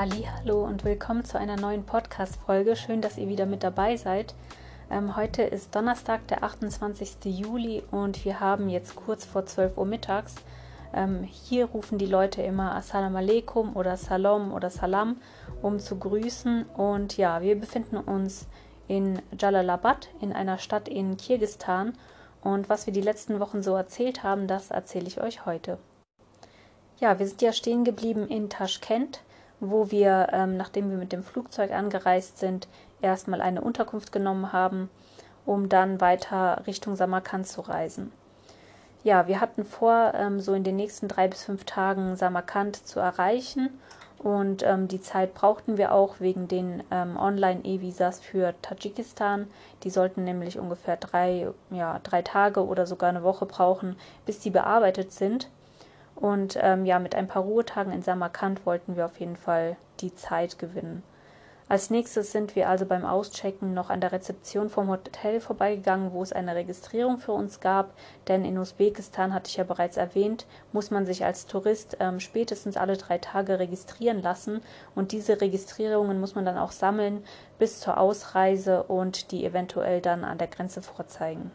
Hallo und willkommen zu einer neuen Podcast-Folge. Schön, dass ihr wieder mit dabei seid. Ähm, heute ist Donnerstag, der 28. Juli und wir haben jetzt kurz vor 12 Uhr mittags. Ähm, hier rufen die Leute immer Assalamu alaikum oder Salam oder Salam, um zu grüßen. Und ja, wir befinden uns in Jalalabad, in einer Stadt in Kirgistan. Und was wir die letzten Wochen so erzählt haben, das erzähle ich euch heute. Ja, wir sind ja stehen geblieben in Taschkent wo wir, ähm, nachdem wir mit dem Flugzeug angereist sind, erstmal eine Unterkunft genommen haben, um dann weiter Richtung Samarkand zu reisen. Ja, wir hatten vor, ähm, so in den nächsten drei bis fünf Tagen Samarkand zu erreichen und ähm, die Zeit brauchten wir auch wegen den ähm, Online-E-Visas für Tadschikistan. Die sollten nämlich ungefähr drei, ja, drei Tage oder sogar eine Woche brauchen, bis die bearbeitet sind. Und ähm, ja, mit ein paar Ruhetagen in Samarkand wollten wir auf jeden Fall die Zeit gewinnen. Als nächstes sind wir also beim Auschecken noch an der Rezeption vom Hotel vorbeigegangen, wo es eine Registrierung für uns gab. Denn in Usbekistan, hatte ich ja bereits erwähnt, muss man sich als Tourist ähm, spätestens alle drei Tage registrieren lassen. Und diese Registrierungen muss man dann auch sammeln bis zur Ausreise und die eventuell dann an der Grenze vorzeigen.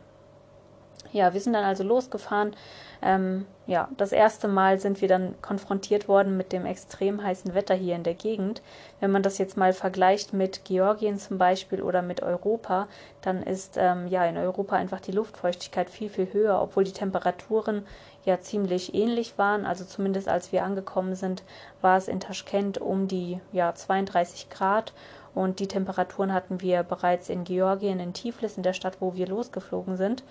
Ja, wir sind dann also losgefahren. Ähm, ja, das erste Mal sind wir dann konfrontiert worden mit dem extrem heißen Wetter hier in der Gegend. Wenn man das jetzt mal vergleicht mit Georgien zum Beispiel oder mit Europa, dann ist ähm, ja in Europa einfach die Luftfeuchtigkeit viel, viel höher, obwohl die Temperaturen ja ziemlich ähnlich waren. Also zumindest als wir angekommen sind, war es in Taschkent um die ja 32 Grad und die Temperaturen hatten wir bereits in Georgien, in Tiflis, in der Stadt, wo wir losgeflogen sind.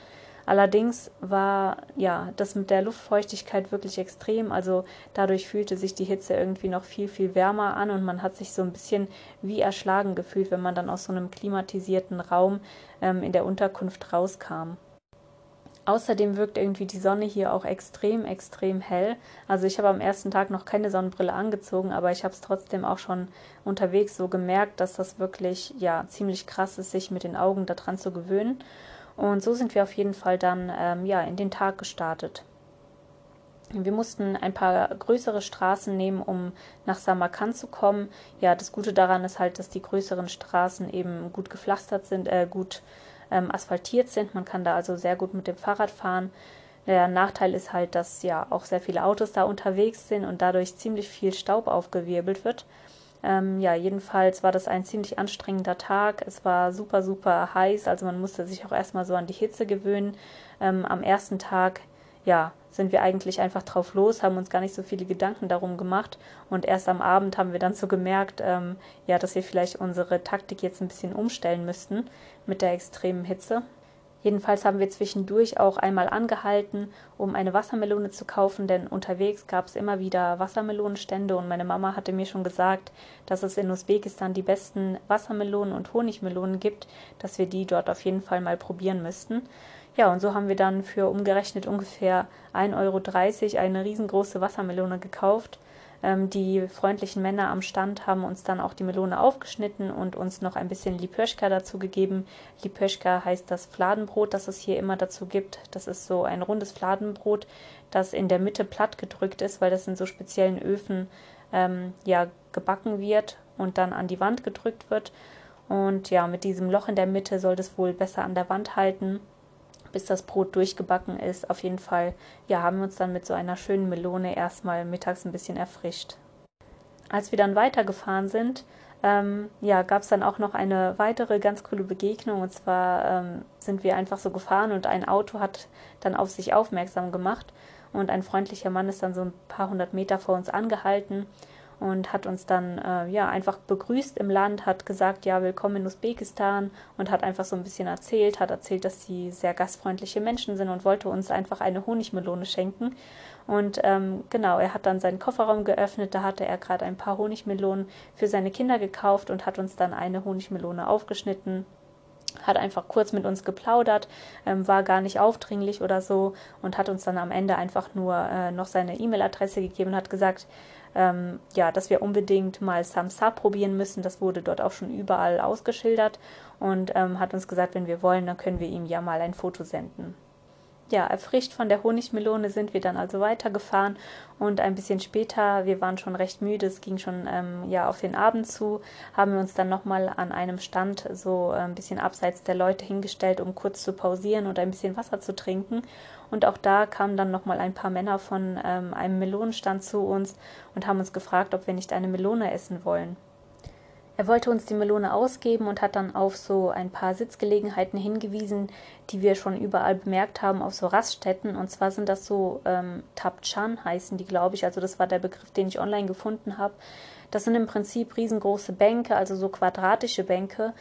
Allerdings war ja das mit der Luftfeuchtigkeit wirklich extrem. Also dadurch fühlte sich die Hitze irgendwie noch viel, viel wärmer an und man hat sich so ein bisschen wie erschlagen gefühlt, wenn man dann aus so einem klimatisierten Raum ähm, in der Unterkunft rauskam. Außerdem wirkt irgendwie die Sonne hier auch extrem, extrem hell. Also ich habe am ersten Tag noch keine Sonnenbrille angezogen, aber ich habe es trotzdem auch schon unterwegs so gemerkt, dass das wirklich ja ziemlich krass ist, sich mit den Augen daran zu gewöhnen. Und so sind wir auf jeden Fall dann ähm, ja, in den Tag gestartet. Wir mussten ein paar größere Straßen nehmen, um nach Samarkand zu kommen. Ja, das Gute daran ist halt, dass die größeren Straßen eben gut gepflastert sind, äh, gut ähm, asphaltiert sind. Man kann da also sehr gut mit dem Fahrrad fahren. Der Nachteil ist halt, dass ja auch sehr viele Autos da unterwegs sind und dadurch ziemlich viel Staub aufgewirbelt wird. Ähm, ja, jedenfalls war das ein ziemlich anstrengender Tag. Es war super, super heiß, also man musste sich auch erstmal so an die Hitze gewöhnen. Ähm, am ersten Tag, ja, sind wir eigentlich einfach drauf los, haben uns gar nicht so viele Gedanken darum gemacht und erst am Abend haben wir dann so gemerkt, ähm, ja, dass wir vielleicht unsere Taktik jetzt ein bisschen umstellen müssten mit der extremen Hitze. Jedenfalls haben wir zwischendurch auch einmal angehalten, um eine Wassermelone zu kaufen, denn unterwegs gab es immer wieder Wassermelonenstände und meine Mama hatte mir schon gesagt, dass es in Usbekistan die besten Wassermelonen und Honigmelonen gibt, dass wir die dort auf jeden Fall mal probieren müssten. Ja, und so haben wir dann für umgerechnet ungefähr 1,30 Euro eine riesengroße Wassermelone gekauft ähm, die freundlichen Männer am Stand haben uns dann auch die Melone aufgeschnitten und uns noch ein bisschen Lipöschka dazu gegeben. Lipöschka heißt das Fladenbrot, das es hier immer dazu gibt. Das ist so ein rundes Fladenbrot, das in der Mitte platt gedrückt ist, weil das in so speziellen Öfen ähm, ja, gebacken wird und dann an die Wand gedrückt wird. Und ja, mit diesem Loch in der Mitte soll das wohl besser an der Wand halten bis das Brot durchgebacken ist. Auf jeden Fall, ja, haben wir uns dann mit so einer schönen Melone erstmal mittags ein bisschen erfrischt. Als wir dann weitergefahren sind, ähm, ja, gab es dann auch noch eine weitere ganz coole Begegnung. Und zwar ähm, sind wir einfach so gefahren und ein Auto hat dann auf sich aufmerksam gemacht. Und ein freundlicher Mann ist dann so ein paar hundert Meter vor uns angehalten und hat uns dann äh, ja einfach begrüßt im Land, hat gesagt, ja, willkommen in Usbekistan und hat einfach so ein bisschen erzählt, hat erzählt, dass sie sehr gastfreundliche Menschen sind und wollte uns einfach eine Honigmelone schenken. Und ähm, genau, er hat dann seinen Kofferraum geöffnet, da hatte er gerade ein paar Honigmelonen für seine Kinder gekauft und hat uns dann eine Honigmelone aufgeschnitten hat einfach kurz mit uns geplaudert, ähm, war gar nicht aufdringlich oder so und hat uns dann am Ende einfach nur äh, noch seine E-Mail-Adresse gegeben und hat gesagt, ähm, ja, dass wir unbedingt mal Samsa probieren müssen. Das wurde dort auch schon überall ausgeschildert und ähm, hat uns gesagt, wenn wir wollen, dann können wir ihm ja mal ein Foto senden. ja, erfrischt von der Honigmelone sind wir dann also weitergefahren und ein bisschen später, wir waren schon recht müde, es ging schon ähm, ja auf den Abend zu, haben wir uns dann nochmal an einem Stand so äh, ein bisschen abseits der Leute hingestellt, um kurz zu pausieren und ein bisschen Wasser zu trinken. Und auch da kamen dann nochmal ein paar Männer von ähm, einem Melonenstand zu uns und haben uns gefragt, ob wir nicht eine Melone essen wollen. Er wollte uns die Melone ausgeben und hat dann auf so ein paar Sitzgelegenheiten hingewiesen, die wir schon überall bemerkt haben, auf so Raststätten. Und zwar sind das so ähm, Tapchan heißen die, glaube ich. Also das war der Begriff, den ich online gefunden habe. Das sind im Prinzip riesengroße Bänke, also so quadratische Bänke,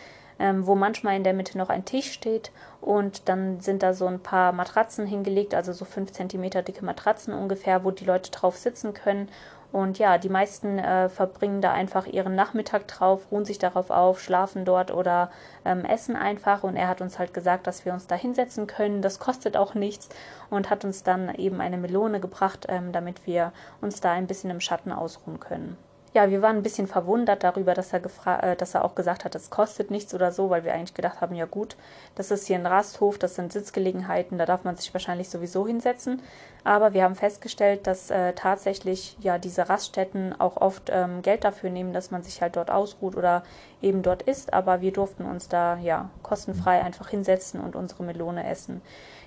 ähm, wo manchmal in der Mitte noch ein Tisch steht und dann sind da so ein paar Matratzen hingelegt, also so fünf Zentimeter dicke Matratzen ungefähr, wo die Leute drauf sitzen können und ja, die meisten äh, verbringen da einfach ihren Nachmittag drauf, ruhen sich darauf auf, schlafen dort oder ähm, essen einfach. Und er hat uns halt gesagt, dass wir uns da hinsetzen können. Das kostet auch nichts und hat uns dann eben eine Melone gebracht, ähm, damit wir uns da ein bisschen im Schatten ausruhen können ja, wir waren ein bisschen verwundert darüber, dass er, äh, dass er auch gesagt hat, es kostet nichts oder so, weil wir eigentlich gedacht haben, ja gut, das ist hier ein Rasthof, das sind Sitzgelegenheiten, da darf man sich wahrscheinlich sowieso hinsetzen. Aber wir haben festgestellt, dass äh, tatsächlich ja diese Raststätten auch oft ähm, Geld dafür nehmen, dass man sich halt dort ausruht oder eben dort isst. Aber wir durften uns da ja kostenfrei einfach hinsetzen und unsere Melone essen.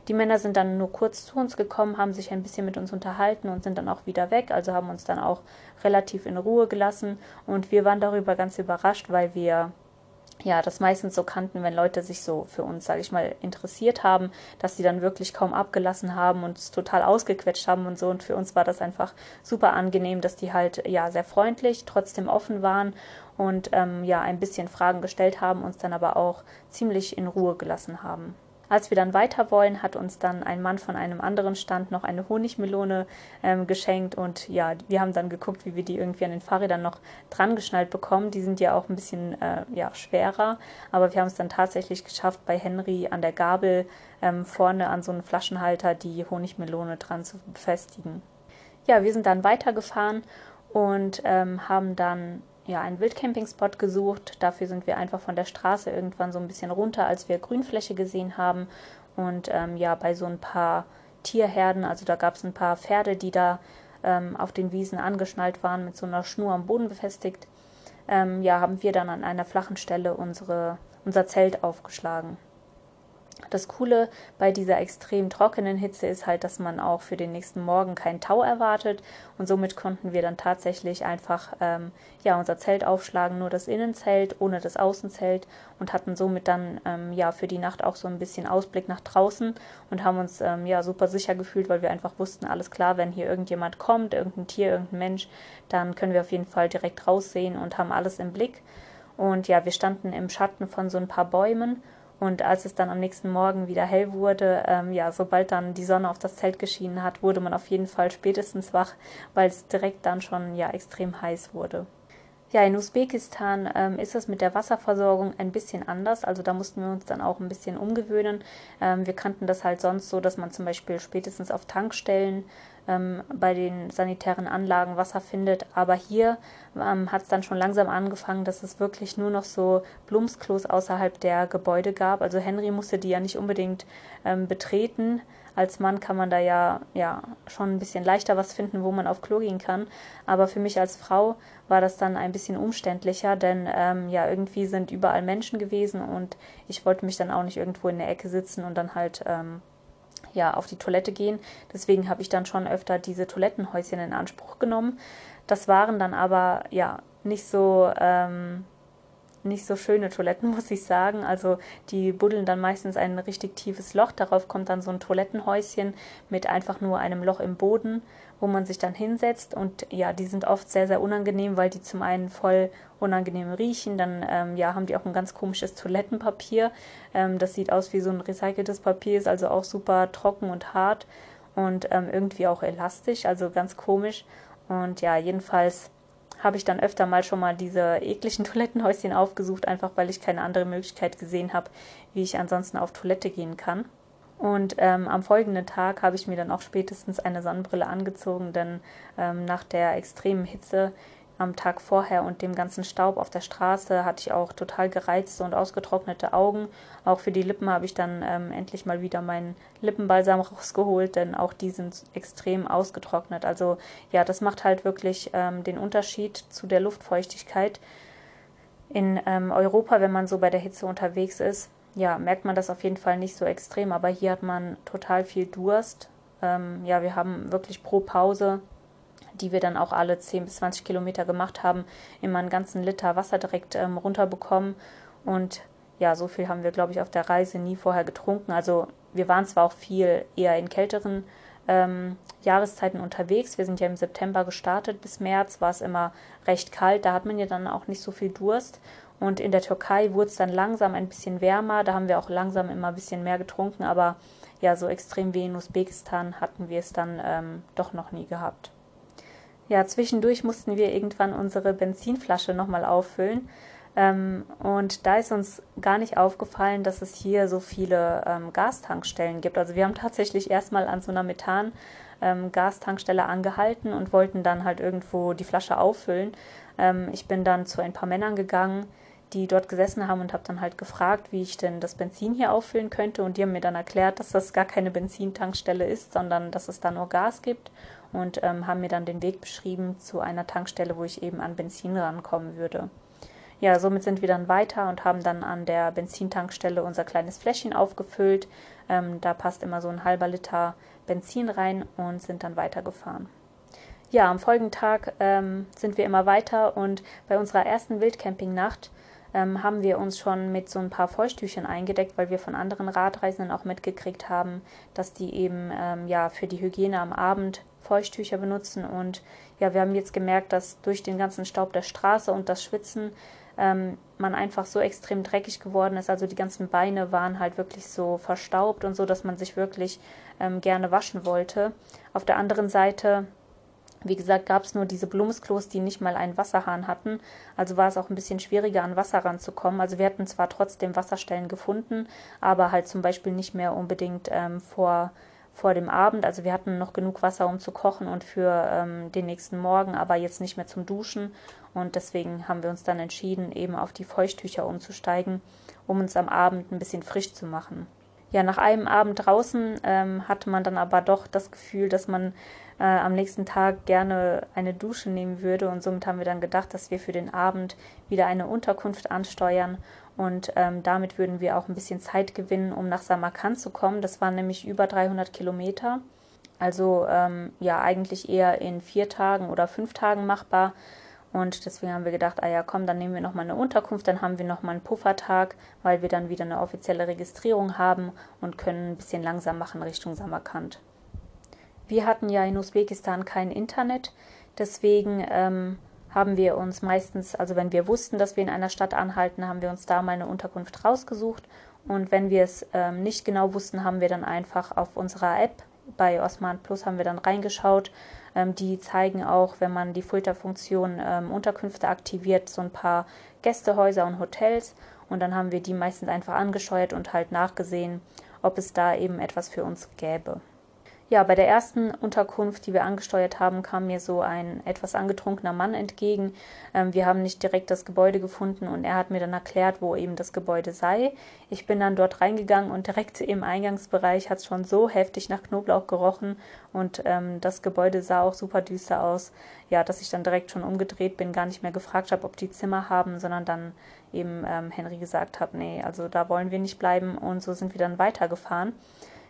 Die Männer sind dann nur kurz zu uns gekommen, haben sich ein bisschen mit uns unterhalten und sind dann auch wieder weg, also haben uns dann auch relativ in Ruhe gelassen und wir waren darüber ganz überrascht, weil wir ja, das meistens so kannten, wenn Leute sich so für uns, sage ich mal, interessiert haben, dass sie dann wirklich kaum abgelassen haben und es total ausgequetscht haben und so. Und für uns war das einfach super angenehm, dass die halt ja sehr freundlich, trotzdem offen waren und ähm, ja ein bisschen Fragen gestellt haben, uns dann aber auch ziemlich in Ruhe gelassen haben. Als wir dann weiter wollen, hat uns dann ein Mann von einem anderen Stand noch eine Honigmelone ähm, geschenkt und ja, wir haben dann geguckt, wie wir die irgendwie an den Fahrrädern noch dran geschnallt bekommen. Die sind ja auch ein bisschen äh, ja, schwerer, aber wir haben es dann tatsächlich geschafft, bei Henry an der Gabel ähm, vorne an so einen Flaschenhalter die Honigmelone dran zu befestigen. Ja, wir sind dann weitergefahren und ähm, haben dann ja, einen Wildcamping-Spot gesucht. Dafür sind wir einfach von der Straße irgendwann so ein bisschen runter, als wir Grünfläche gesehen haben. Und ähm, ja, bei so ein paar Tierherden, also da gab es ein paar Pferde, die da ähm, auf den Wiesen angeschnallt waren, mit so einer Schnur am Boden befestigt. Ähm, ja, haben wir dann an einer flachen Stelle unsere, unser Zelt aufgeschlagen. Das Coole bei dieser extrem trockenen Hitze ist halt, dass man auch für den nächsten Morgen keinen Tau erwartet und somit konnten wir dann tatsächlich einfach ähm, ja unser Zelt aufschlagen, nur das Innenzelt ohne das Außenzelt und hatten somit dann ähm, ja für die Nacht auch so ein bisschen Ausblick nach draußen und haben uns ähm, ja super sicher gefühlt, weil wir einfach wussten, alles klar, wenn hier irgendjemand kommt, irgendein Tier, irgendein Mensch, dann können wir auf jeden Fall direkt raussehen und haben alles im Blick. Und ja, wir standen im Schatten von so ein paar Bäumen und als es dann am nächsten Morgen wieder hell wurde, ähm, ja, sobald dann die Sonne auf das Zelt geschienen hat, wurde man auf jeden Fall spätestens wach, weil es direkt dann schon ja extrem heiß wurde. Ja, in Usbekistan ähm, ist es mit der Wasserversorgung ein bisschen anders. Also da mussten wir uns dann auch ein bisschen umgewöhnen. Ähm, wir kannten das halt sonst so, dass man zum Beispiel spätestens auf Tankstellen ähm, bei den sanitären Anlagen Wasser findet. Aber hier ähm, hat es dann schon langsam angefangen, dass es wirklich nur noch so Blumsklos außerhalb der Gebäude gab. Also Henry musste die ja nicht unbedingt ähm, betreten. Als Mann kann man da ja, ja schon ein bisschen leichter was finden, wo man auf Klo gehen kann. Aber für mich als Frau war das dann ein bisschen umständlicher, denn ähm, ja, irgendwie sind überall Menschen gewesen und ich wollte mich dann auch nicht irgendwo in der Ecke sitzen und dann halt ähm, ja, auf die Toilette gehen. Deswegen habe ich dann schon öfter diese Toilettenhäuschen in Anspruch genommen. Das waren dann aber ja nicht so ähm, nicht so schöne Toiletten, muss ich sagen. Also die buddeln dann meistens ein richtig tiefes Loch. Darauf kommt dann so ein Toilettenhäuschen mit einfach nur einem Loch im Boden, wo man sich dann hinsetzt. Und ja, die sind oft sehr, sehr unangenehm, weil die zum einen voll unangenehm riechen. Dann ähm, ja, haben die auch ein ganz komisches Toilettenpapier. Ähm, das sieht aus wie so ein recyceltes Papier, ist also auch super trocken und hart und ähm, irgendwie auch elastisch, also ganz komisch. Und ja, jedenfalls habe ich dann öfter mal schon mal diese ekligen Toilettenhäuschen aufgesucht, einfach weil ich keine andere Möglichkeit gesehen habe, wie ich ansonsten auf Toilette gehen kann. Und ähm, am folgenden Tag habe ich mir dann auch spätestens eine Sonnenbrille angezogen, denn ähm, nach der extremen Hitze, am Tag vorher und dem ganzen Staub auf der Straße hatte ich auch total gereizte und ausgetrocknete Augen. Auch für die Lippen habe ich dann ähm, endlich mal wieder meinen Lippenbalsam rausgeholt, denn auch die sind extrem ausgetrocknet. Also ja, das macht halt wirklich ähm, den Unterschied zu der Luftfeuchtigkeit. In ähm, Europa, wenn man so bei der Hitze unterwegs ist, ja, merkt man das auf jeden Fall nicht so extrem, aber hier hat man total viel Durst. Ähm, ja, wir haben wirklich pro Pause die wir dann auch alle 10 bis 20 Kilometer gemacht haben, immer einen ganzen Liter Wasser direkt ähm, runterbekommen. Und ja, so viel haben wir, glaube ich, auf der Reise nie vorher getrunken. Also wir waren zwar auch viel eher in kälteren ähm, Jahreszeiten unterwegs. Wir sind ja im September gestartet. Bis März war es immer recht kalt. Da hat man ja dann auch nicht so viel Durst. Und in der Türkei wurde es dann langsam ein bisschen wärmer. Da haben wir auch langsam immer ein bisschen mehr getrunken. Aber ja, so extrem wie in Usbekistan hatten wir es dann ähm, doch noch nie gehabt. Ja, zwischendurch mussten wir irgendwann unsere Benzinflasche nochmal auffüllen. Ähm, und da ist uns gar nicht aufgefallen, dass es hier so viele ähm, Gastankstellen gibt. Also wir haben tatsächlich erstmal an so einer Methan-Gastankstelle ähm, angehalten und wollten dann halt irgendwo die Flasche auffüllen. Ähm, ich bin dann zu ein paar Männern gegangen, die dort gesessen haben und habe dann halt gefragt, wie ich denn das Benzin hier auffüllen könnte. Und die haben mir dann erklärt, dass das gar keine Benzintankstelle ist, sondern dass es da nur Gas gibt und ähm, haben mir dann den Weg beschrieben zu einer Tankstelle, wo ich eben an Benzin rankommen würde. Ja, somit sind wir dann weiter und haben dann an der Benzintankstelle unser kleines Fläschchen aufgefüllt. Ähm, da passt immer so ein halber Liter Benzin rein und sind dann weitergefahren. Ja, am folgenden Tag ähm, sind wir immer weiter und bei unserer ersten Wildcampingnacht ähm, haben wir uns schon mit so ein paar Feuchttüchern eingedeckt, weil wir von anderen Radreisenden auch mitgekriegt haben, dass die eben ähm, ja für die Hygiene am Abend Feuchttücher benutzen. Und ja, wir haben jetzt gemerkt, dass durch den ganzen Staub der Straße und das Schwitzen ähm, man einfach so extrem dreckig geworden ist. Also die ganzen Beine waren halt wirklich so verstaubt und so, dass man sich wirklich ähm, gerne waschen wollte. Auf der anderen Seite wie gesagt, gab es nur diese Blumsklos, die nicht mal einen Wasserhahn hatten. Also war es auch ein bisschen schwieriger, an Wasser ranzukommen. Also wir hatten zwar trotzdem Wasserstellen gefunden, aber halt zum Beispiel nicht mehr unbedingt ähm, vor, vor dem Abend. Also wir hatten noch genug Wasser, um zu kochen und für ähm, den nächsten Morgen, aber jetzt nicht mehr zum Duschen. Und deswegen haben wir uns dann entschieden, eben auf die Feuchttücher umzusteigen, um uns am Abend ein bisschen frisch zu machen. Ja, nach einem Abend draußen ähm, hatte man dann aber doch das Gefühl, dass man äh, am nächsten Tag gerne eine Dusche nehmen würde. Und somit haben wir dann gedacht, dass wir für den Abend wieder eine Unterkunft ansteuern. Und ähm, damit würden wir auch ein bisschen Zeit gewinnen, um nach Samarkand zu kommen. Das waren nämlich über 300 Kilometer. Also ähm, ja, eigentlich eher in vier Tagen oder fünf Tagen machbar. Und deswegen haben wir gedacht, ah ja, komm, dann nehmen wir nochmal eine Unterkunft, dann haben wir nochmal einen Puffertag, weil wir dann wieder eine offizielle Registrierung haben und können ein bisschen langsam machen Richtung Samarkand. Wir hatten ja in Usbekistan kein Internet, deswegen ähm, haben wir uns meistens, also wenn wir wussten, dass wir in einer Stadt anhalten, haben wir uns da mal eine Unterkunft rausgesucht. Und wenn wir es ähm, nicht genau wussten, haben wir dann einfach auf unserer App bei Osman Plus haben wir dann reingeschaut. Ähm, die zeigen auch, wenn man die Filterfunktion ähm, Unterkünfte aktiviert, so ein paar Gästehäuser und Hotels. Und dann haben wir die meistens einfach angesteuert und halt nachgesehen, ob es da eben etwas für uns gäbe. Ja, bei der ersten Unterkunft, die wir angesteuert haben, kam mir so ein etwas angetrunkener Mann entgegen. Ähm, wir haben nicht direkt das Gebäude gefunden und er hat mir dann erklärt, wo eben das Gebäude sei. Ich bin dann dort reingegangen und direkt im Eingangsbereich hat es schon so heftig nach Knoblauch gerochen und ähm, das Gebäude sah auch super düster aus, ja, dass ich dann direkt schon umgedreht bin, gar nicht mehr gefragt habe, ob die Zimmer haben, sondern dann eben ähm, Henry gesagt habe, nee, also da wollen wir nicht bleiben und so sind wir dann weitergefahren.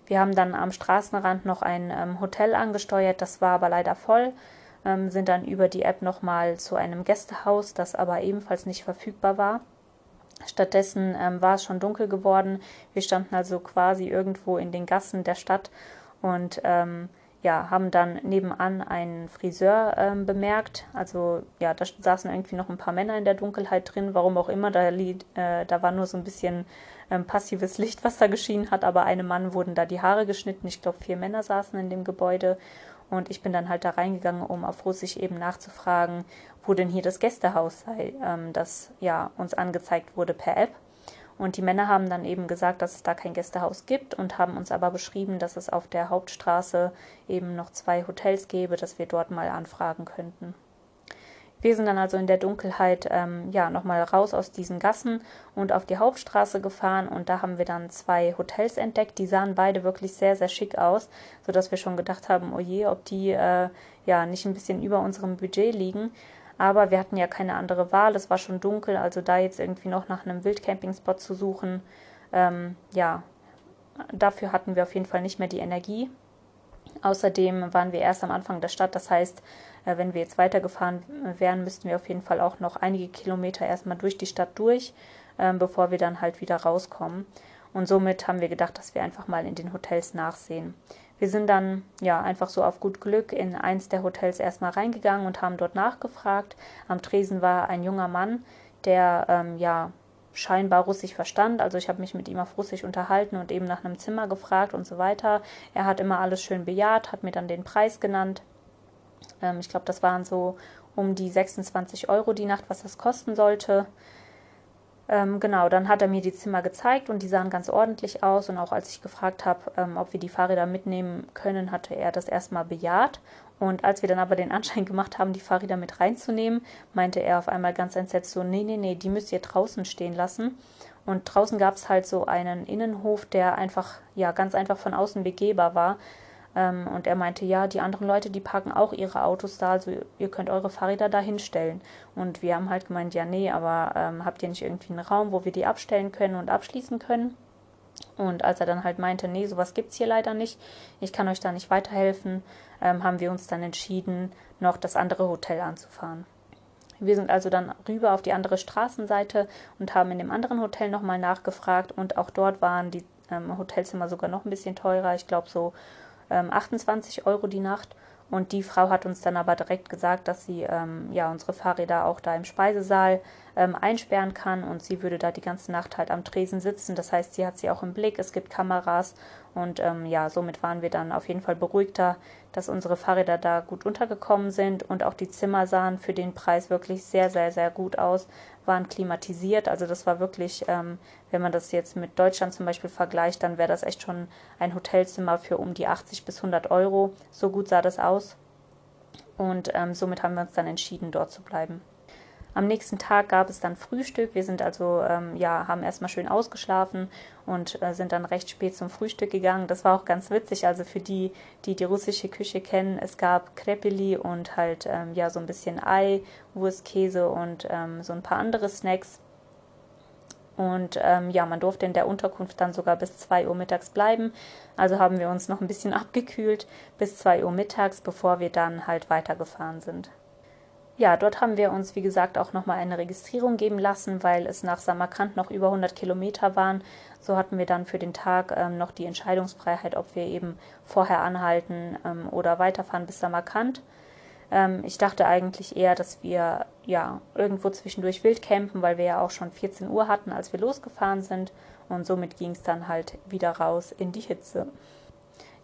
Wir haben dann am Straßenrand noch ein ähm, Hotel angesteuert, das war aber leider voll, ähm, sind dann über die App nochmal zu einem Gästehaus, das aber ebenfalls nicht verfügbar war. Stattdessen ähm, war es schon dunkel geworden. Wir standen also quasi irgendwo in den Gassen der Stadt und ähm, ja, haben dann nebenan einen Friseur ähm, bemerkt. Also ja, da saßen irgendwie noch ein paar Männer in der Dunkelheit drin, warum auch immer. Da, äh, da war nur so ein bisschen ähm, passives Licht, was da geschienen hat, aber einem Mann wurden da die Haare geschnitten. Ich glaube, vier Männer saßen in dem Gebäude. Und ich bin dann halt da reingegangen, um auf Russisch eben nachzufragen, wo denn hier das Gästehaus sei, ähm, das ja uns angezeigt wurde per App. Und die Männer haben dann eben gesagt, dass es da kein Gästehaus gibt und haben uns aber beschrieben, dass es auf der Hauptstraße eben noch zwei Hotels gäbe, dass wir dort mal anfragen könnten. Wir sind dann also in der Dunkelheit ähm, ja nochmal raus aus diesen Gassen und auf die Hauptstraße gefahren und da haben wir dann zwei Hotels entdeckt. Die sahen beide wirklich sehr, sehr schick aus, sodass wir schon gedacht haben, oh je, ob die äh, ja nicht ein bisschen über unserem Budget liegen. Aber wir hatten ja keine andere Wahl, es war schon dunkel, also da jetzt irgendwie noch nach einem Wildcamping-Spot zu suchen, ähm, ja, dafür hatten wir auf jeden Fall nicht mehr die Energie. Außerdem waren wir erst am Anfang der Stadt, das heißt, wenn wir jetzt weitergefahren wären, müssten wir auf jeden Fall auch noch einige Kilometer erstmal durch die Stadt durch, ähm, bevor wir dann halt wieder rauskommen. Und somit haben wir gedacht, dass wir einfach mal in den Hotels nachsehen. Wir sind dann ja einfach so auf gut Glück in eins der Hotels erstmal reingegangen und haben dort nachgefragt. Am Tresen war ein junger Mann, der ähm, ja scheinbar Russisch verstand. Also ich habe mich mit ihm auf Russisch unterhalten und eben nach einem Zimmer gefragt und so weiter. Er hat immer alles schön bejaht, hat mir dann den Preis genannt. Ähm, ich glaube, das waren so um die 26 Euro die Nacht, was das kosten sollte. Ähm, genau, dann hat er mir die Zimmer gezeigt und die sahen ganz ordentlich aus. Und auch als ich gefragt habe, ähm, ob wir die Fahrräder mitnehmen können, hatte er das erstmal bejaht. Und als wir dann aber den Anschein gemacht haben, die Fahrräder mit reinzunehmen, meinte er auf einmal ganz entsetzt so, nee, nee, nee, die müsst ihr draußen stehen lassen. Und draußen gab es halt so einen Innenhof, der einfach, ja, ganz einfach von außen begehbar war. Ähm, und er meinte, ja, die anderen Leute, die parken auch ihre Autos da, also ihr könnt eure Fahrräder da hinstellen. Und wir haben halt gemeint, ja, nee, aber ähm, habt ihr nicht irgendwie einen Raum, wo wir die abstellen können und abschließen können? Und als er dann halt meinte, nee, sowas gibt's hier leider nicht, ich kann euch da nicht weiterhelfen, ähm, haben wir uns dann entschieden, noch das andere Hotel anzufahren. Wir sind also dann rüber auf die andere Straßenseite und haben in dem anderen Hotel nochmal nachgefragt und auch dort waren die ähm, Hotelzimmer sogar noch ein bisschen teurer. Ich glaube so ähm, 28 Euro die Nacht. Und die Frau hat uns dann aber direkt gesagt, dass sie ähm, ja unsere Fahrräder auch da im Speisesaal ähm, einsperren kann und sie würde da die ganze Nacht halt am Tresen sitzen. Das heißt, sie hat sie auch im Blick, es gibt Kameras und ähm, ja, somit waren wir dann auf jeden Fall beruhigter, dass unsere Fahrräder da gut untergekommen sind und auch die Zimmer sahen für den Preis wirklich sehr, sehr, sehr gut aus, waren klimatisiert. Also das war wirklich, ähm, wenn man das jetzt mit Deutschland zum Beispiel vergleicht, dann wäre das echt schon ein Hotelzimmer für um die 80 bis 100 Euro. So gut sah das aus. Und ähm, somit haben wir uns dann entschieden, dort zu bleiben. Am nächsten Tag gab es dann Frühstück. Wir sind also, ähm, ja, haben erstmal schön ausgeschlafen und äh, sind dann recht spät zum Frühstück gegangen. Das war auch ganz witzig. Also für die, die die russische Küche kennen, es gab Krepeli und halt, ähm, ja, so ein bisschen Ei, Wurst, Käse und ähm, so ein paar andere Snacks. Und ähm, ja, man durfte in der Unterkunft dann sogar bis 2 Uhr mittags bleiben. Also haben wir uns noch ein bisschen abgekühlt bis 2 Uhr mittags, bevor wir dann halt weitergefahren sind. Ja, dort haben wir uns, wie gesagt, auch nochmal eine Registrierung geben lassen, weil es nach Samarkand noch über 100 Kilometer waren. So hatten wir dann für den Tag ähm, noch die Entscheidungsfreiheit, ob wir eben vorher anhalten ähm, oder weiterfahren bis Samarkand. Ähm, ich dachte eigentlich eher, dass wir ja irgendwo zwischendurch wild campen, weil wir ja auch schon 14 Uhr hatten, als wir losgefahren sind. Und somit ging es dann halt wieder raus in die Hitze.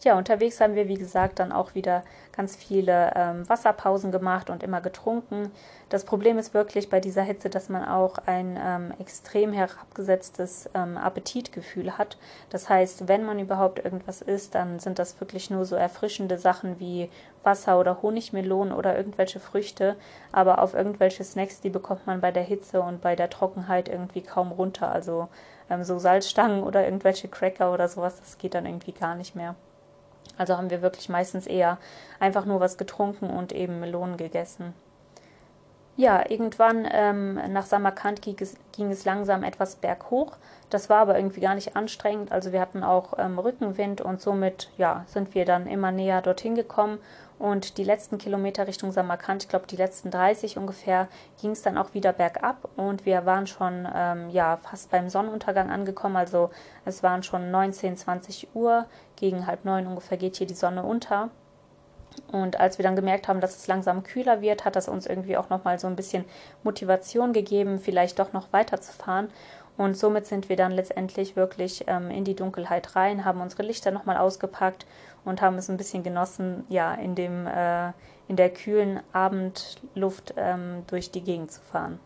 Ja, unterwegs haben wir, wie gesagt, dann auch wieder ganz viele ähm, Wasserpausen gemacht und immer getrunken. Das Problem ist wirklich bei dieser Hitze, dass man auch ein ähm, extrem herabgesetztes ähm, Appetitgefühl hat. Das heißt, wenn man überhaupt irgendwas isst, dann sind das wirklich nur so erfrischende Sachen wie Wasser oder Honigmelonen oder irgendwelche Früchte. Aber auf irgendwelche Snacks, die bekommt man bei der Hitze und bei der Trockenheit irgendwie kaum runter. Also ähm, so Salzstangen oder irgendwelche Cracker oder sowas, das geht dann irgendwie gar nicht mehr. Also haben wir wirklich meistens eher einfach nur was getrunken und eben Melonen gegessen. Ja, irgendwann ähm, nach Samarkand ging es, ging es, langsam etwas berghoch. Das war aber irgendwie gar nicht anstrengend. Also wir hatten auch ähm, Rückenwind und somit ja, sind wir dann immer näher dorthin gekommen und die letzten Kilometer Richtung Samarkand, ich glaube die letzten 30 ungefähr, ging es dann auch wieder bergab und wir waren schon ähm, ja, fast beim Sonnenuntergang angekommen. Also es waren schon 19, 20 Uhr, gegen halb neun ungefähr geht hier die Sonne unter. Und als wir dann gemerkt haben, dass es langsam kühler wird, hat das uns irgendwie auch nochmal so ein bisschen Motivation gegeben, vielleicht doch noch weiterzufahren. Und somit sind wir dann letztendlich wirklich ähm, in die Dunkelheit rein, haben unsere Lichter nochmal ausgepackt und haben es ein bisschen genossen, ja, in, dem, äh, in der kühlen Abendluft ähm, durch die Gegend zu fahren.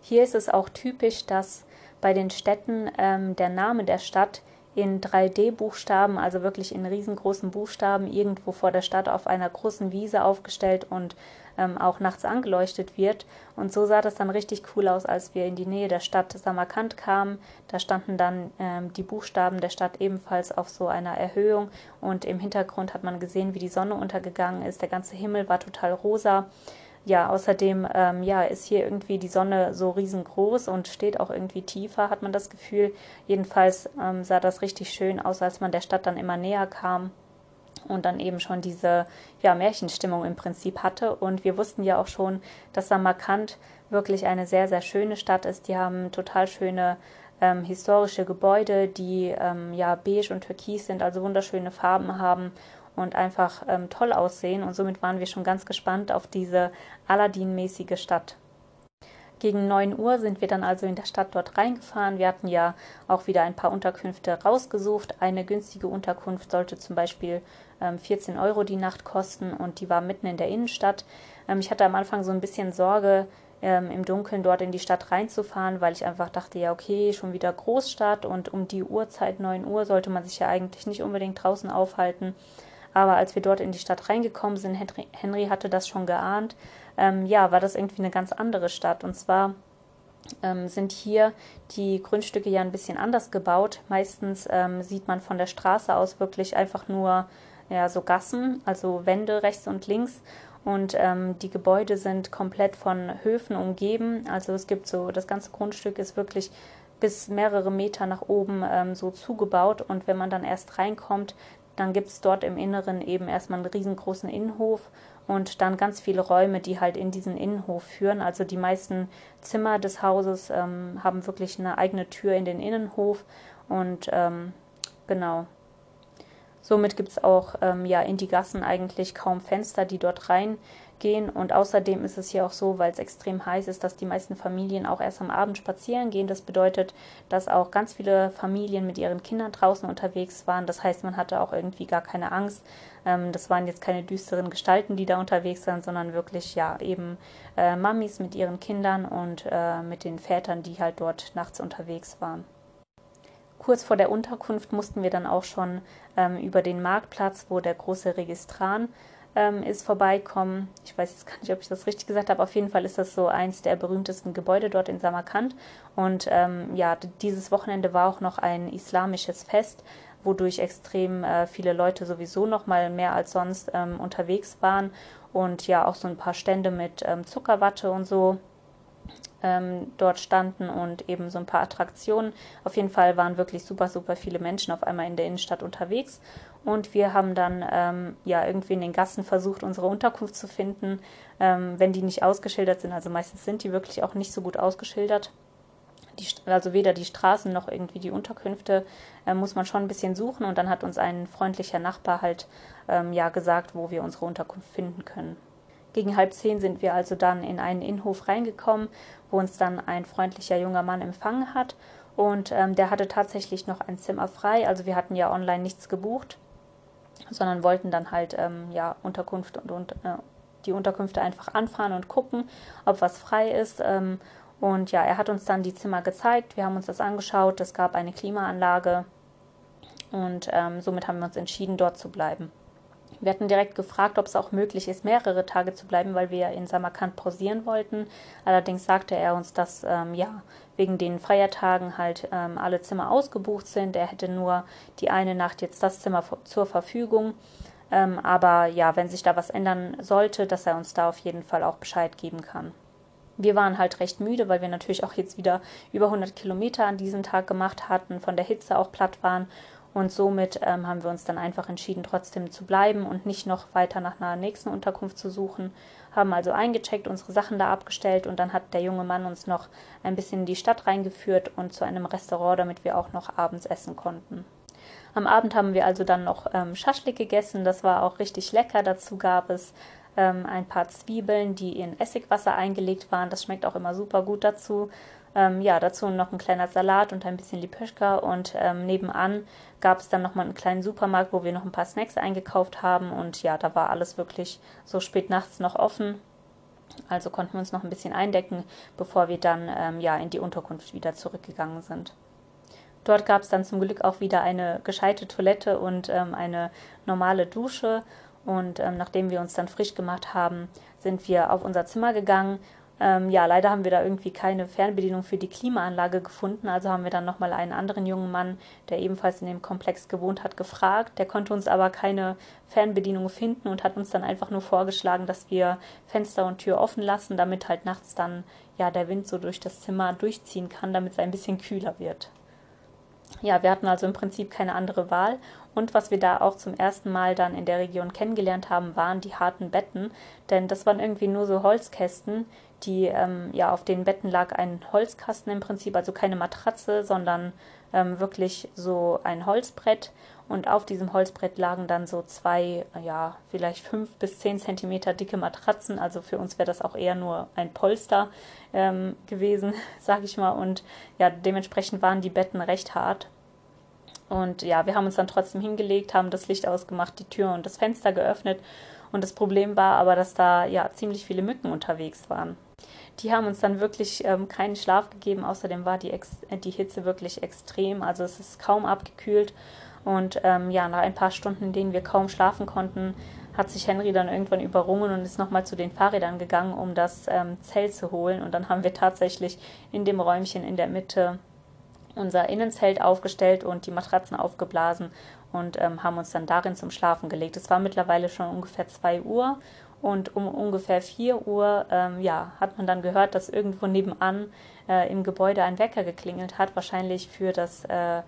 Hier ist es auch typisch, dass bei den Städten ähm, der Name der Stadt in 3D-Buchstaben, also wirklich in riesengroßen Buchstaben, irgendwo vor der Stadt auf einer großen Wiese aufgestellt und ähm, auch nachts angeleuchtet wird. Und so sah das dann richtig cool aus, als wir in die Nähe der Stadt Samarkand kamen. Da standen dann ähm, die Buchstaben der Stadt ebenfalls auf so einer Erhöhung und im Hintergrund hat man gesehen, wie die Sonne untergegangen ist. Der ganze Himmel war total rosa ja, außerdem ähm, ja, ist hier irgendwie die Sonne so riesengroß und steht auch irgendwie tiefer, hat man das Gefühl. Jedenfalls ähm, sah das richtig schön aus, als man der Stadt dann immer näher kam und dann eben schon diese ja, Märchenstimmung im Prinzip hatte. Und wir wussten ja auch schon, dass Samarkand wirklich eine sehr, sehr schöne Stadt ist. Die haben total schöne ähm, historische Gebäude, die ähm, ja beige und türkis sind, also wunderschöne Farben haben und einfach ähm, toll aussehen. Und somit waren wir schon ganz gespannt auf diese Aladdin-mäßige Stadt. Gegen 9 Uhr sind wir dann also in der Stadt dort reingefahren. Wir hatten ja auch wieder ein paar Unterkünfte rausgesucht. Eine günstige Unterkunft sollte zum Beispiel 14 Euro die Nacht kosten und die war mitten in der Innenstadt. Ähm, ich hatte am Anfang so ein bisschen Sorge, ähm, im Dunkeln dort in die Stadt reinzufahren, weil ich einfach dachte, ja, okay, schon wieder Großstadt und um die Uhrzeit 9 Uhr sollte man sich ja eigentlich nicht unbedingt draußen aufhalten. Aber als wir dort in die Stadt reingekommen sind, Henry, Henry hatte das schon geahnt, ähm, ja, war das irgendwie eine ganz andere Stadt. Und zwar ähm, sind hier die Grundstücke ja ein bisschen anders gebaut. Meistens ähm, sieht man von der Straße aus wirklich einfach nur ja, so Gassen, also Wände rechts und links. Und ähm, die Gebäude sind komplett von Höfen umgeben. Also es gibt so, das ganze Grundstück ist wirklich bis mehrere Meter nach oben ähm, so zugebaut. Und wenn man dann erst reinkommt, dann gibt es dort im Inneren eben erstmal einen riesengroßen Innenhof und dann ganz viele Räume, die halt in diesen Innenhof führen. Also die meisten Zimmer des Hauses ähm, haben wirklich eine eigene Tür in den Innenhof und ähm, genau. Somit gibt es auch ähm, ja in die Gassen eigentlich kaum Fenster, die dort rein gehen. Und außerdem ist es hier auch so, weil es extrem heiß ist, dass die meisten Familien auch erst am Abend spazieren gehen. Das bedeutet, dass auch ganz viele Familien mit ihren Kindern draußen unterwegs waren. Das heißt, man hatte auch irgendwie gar keine Angst. Ähm, das waren jetzt keine düsteren Gestalten, die da unterwegs waren, sondern wirklich ja eben äh, Mamis mit ihren Kindern und äh, mit den Vätern, die halt dort nachts unterwegs waren. Kurz vor der Unterkunft mussten wir dann auch schon ähm, über den Marktplatz, wo der große Registran ähm, ist vorbeikommen. Ich weiß jetzt gar nicht, ob ich das richtig gesagt habe. Auf jeden Fall ist das so eins der berühmtesten Gebäude dort in Samarkand. Und ähm, ja, dieses Wochenende war auch noch ein islamisches Fest, wodurch extrem äh, viele Leute sowieso noch mal mehr als sonst ähm, unterwegs waren. Und ja, auch so ein paar Stände mit ähm, Zuckerwatte und so ähm, dort standen und eben so ein paar Attraktionen. Auf jeden Fall waren wirklich super, super viele Menschen auf einmal in der Innenstadt unterwegs. Und wir haben dann ähm, ja irgendwie in den Gassen versucht, unsere Unterkunft zu finden, ähm, wenn die nicht ausgeschildert sind. Also meistens sind die wirklich auch nicht so gut ausgeschildert. Die, also weder die Straßen noch irgendwie die Unterkünfte äh, muss man schon ein bisschen suchen und dann hat uns ein freundlicher Nachbar halt ähm, ja gesagt, wo wir unsere Unterkunft finden können. Gegen halb zehn sind wir also dann in einen Innenhof reingekommen, wo uns dann ein freundlicher junger Mann empfangen hat. Und ähm, der hatte tatsächlich noch ein Zimmer frei. Also wir hatten ja online nichts gebucht, sondern wollten dann halt ähm, ja Unterkunft und, und äh, die Unterkünfte einfach anfahren und gucken, ob was frei ist. Ähm, und ja, er hat uns dann die Zimmer gezeigt. Wir haben uns das angeschaut. Es gab eine Klimaanlage und ähm, somit haben wir uns entschieden, dort zu bleiben. Wir hatten direkt gefragt, ob es auch möglich ist, mehrere Tage zu bleiben, weil wir in Samarkand pausieren wollten. Allerdings sagte er uns, dass ähm, ja wegen den Feiertagen halt ähm, alle Zimmer ausgebucht sind. Er hätte nur die eine Nacht jetzt das Zimmer zur Verfügung. Ähm, aber ja, wenn sich da was ändern sollte, dass er uns da auf jeden Fall auch Bescheid geben kann. Wir waren halt recht müde, weil wir natürlich auch jetzt wieder über 100 Kilometer an diesem Tag gemacht hatten, von der Hitze auch platt waren und somit ähm, haben wir uns dann einfach entschieden, trotzdem zu bleiben und nicht noch weiter nach einer nächsten Unterkunft zu suchen. Haben also eingecheckt, unsere Sachen da abgestellt und dann hat der junge Mann uns noch ein bisschen in die Stadt reingeführt und zu einem Restaurant, damit wir auch noch abends essen konnten. Am Abend haben wir also dann noch ähm, Schaschlik gegessen, das war auch richtig lecker. Dazu gab es ähm, ein paar Zwiebeln, die in Essigwasser eingelegt waren. Das schmeckt auch immer super gut dazu. Ähm, ja, dazu noch ein kleiner Salat und ein bisschen Lipeschka und ähm, nebenan gab es dann nochmal einen kleinen Supermarkt, wo wir noch ein paar Snacks eingekauft haben und ja, da war alles wirklich so spät nachts noch offen. Also konnten wir uns noch ein bisschen eindecken, bevor wir dann ähm, ja in die Unterkunft wieder zurückgegangen sind. Dort gab es dann zum Glück auch wieder eine gescheite Toilette und ähm, eine normale Dusche. Und ähm, nachdem wir uns dann frisch gemacht haben, sind wir auf unser Zimmer gegangen ähm, ja, leider haben wir da irgendwie keine Fernbedienung für die Klimaanlage gefunden. Also haben wir dann nochmal einen anderen jungen Mann, der ebenfalls in dem Komplex gewohnt hat, gefragt. Der konnte uns aber keine Fernbedienung finden und hat uns dann einfach nur vorgeschlagen, dass wir Fenster und Tür offen lassen, damit halt nachts dann ja der Wind so durch das Zimmer durchziehen kann, damit es ein bisschen kühler wird. Ja, wir hatten also im Prinzip keine andere Wahl. Und was wir da auch zum ersten Mal dann in der Region kennengelernt haben, waren die harten Betten. Denn das waren irgendwie nur so Holzkästen, die, ähm, ja, auf den Betten lag ein Holzkasten im Prinzip, also keine Matratze, sondern ähm, wirklich so ein Holzbrett. Und auf diesem Holzbrett lagen dann so zwei, ja, vielleicht fünf bis zehn Zentimeter dicke Matratzen. Also für uns wäre das auch eher nur ein Polster ähm, gewesen, sag ich mal. Und ja, dementsprechend waren die Betten recht hart. Und ja, wir haben uns dann trotzdem hingelegt, haben das Licht ausgemacht, die Tür und das Fenster geöffnet. Und das Problem war aber, dass da ja ziemlich viele Mücken unterwegs waren. Die haben uns dann wirklich ähm, keinen Schlaf gegeben. Außerdem war die, Ex die Hitze wirklich extrem. Also es ist kaum abgekühlt. Und ähm, ja, nach ein paar Stunden, in denen wir kaum schlafen konnten, hat sich Henry dann irgendwann überrungen und ist nochmal zu den Fahrrädern gegangen, um das ähm, Zelt zu holen. Und dann haben wir tatsächlich in dem Räumchen in der Mitte unser Innenzelt aufgestellt und die Matratzen aufgeblasen und ähm, haben uns dann darin zum Schlafen gelegt. Es war mittlerweile schon ungefähr 2 Uhr und um ungefähr 4 Uhr ähm, ja, hat man dann gehört, dass irgendwo nebenan äh, im Gebäude ein Wecker geklingelt hat, wahrscheinlich für das äh,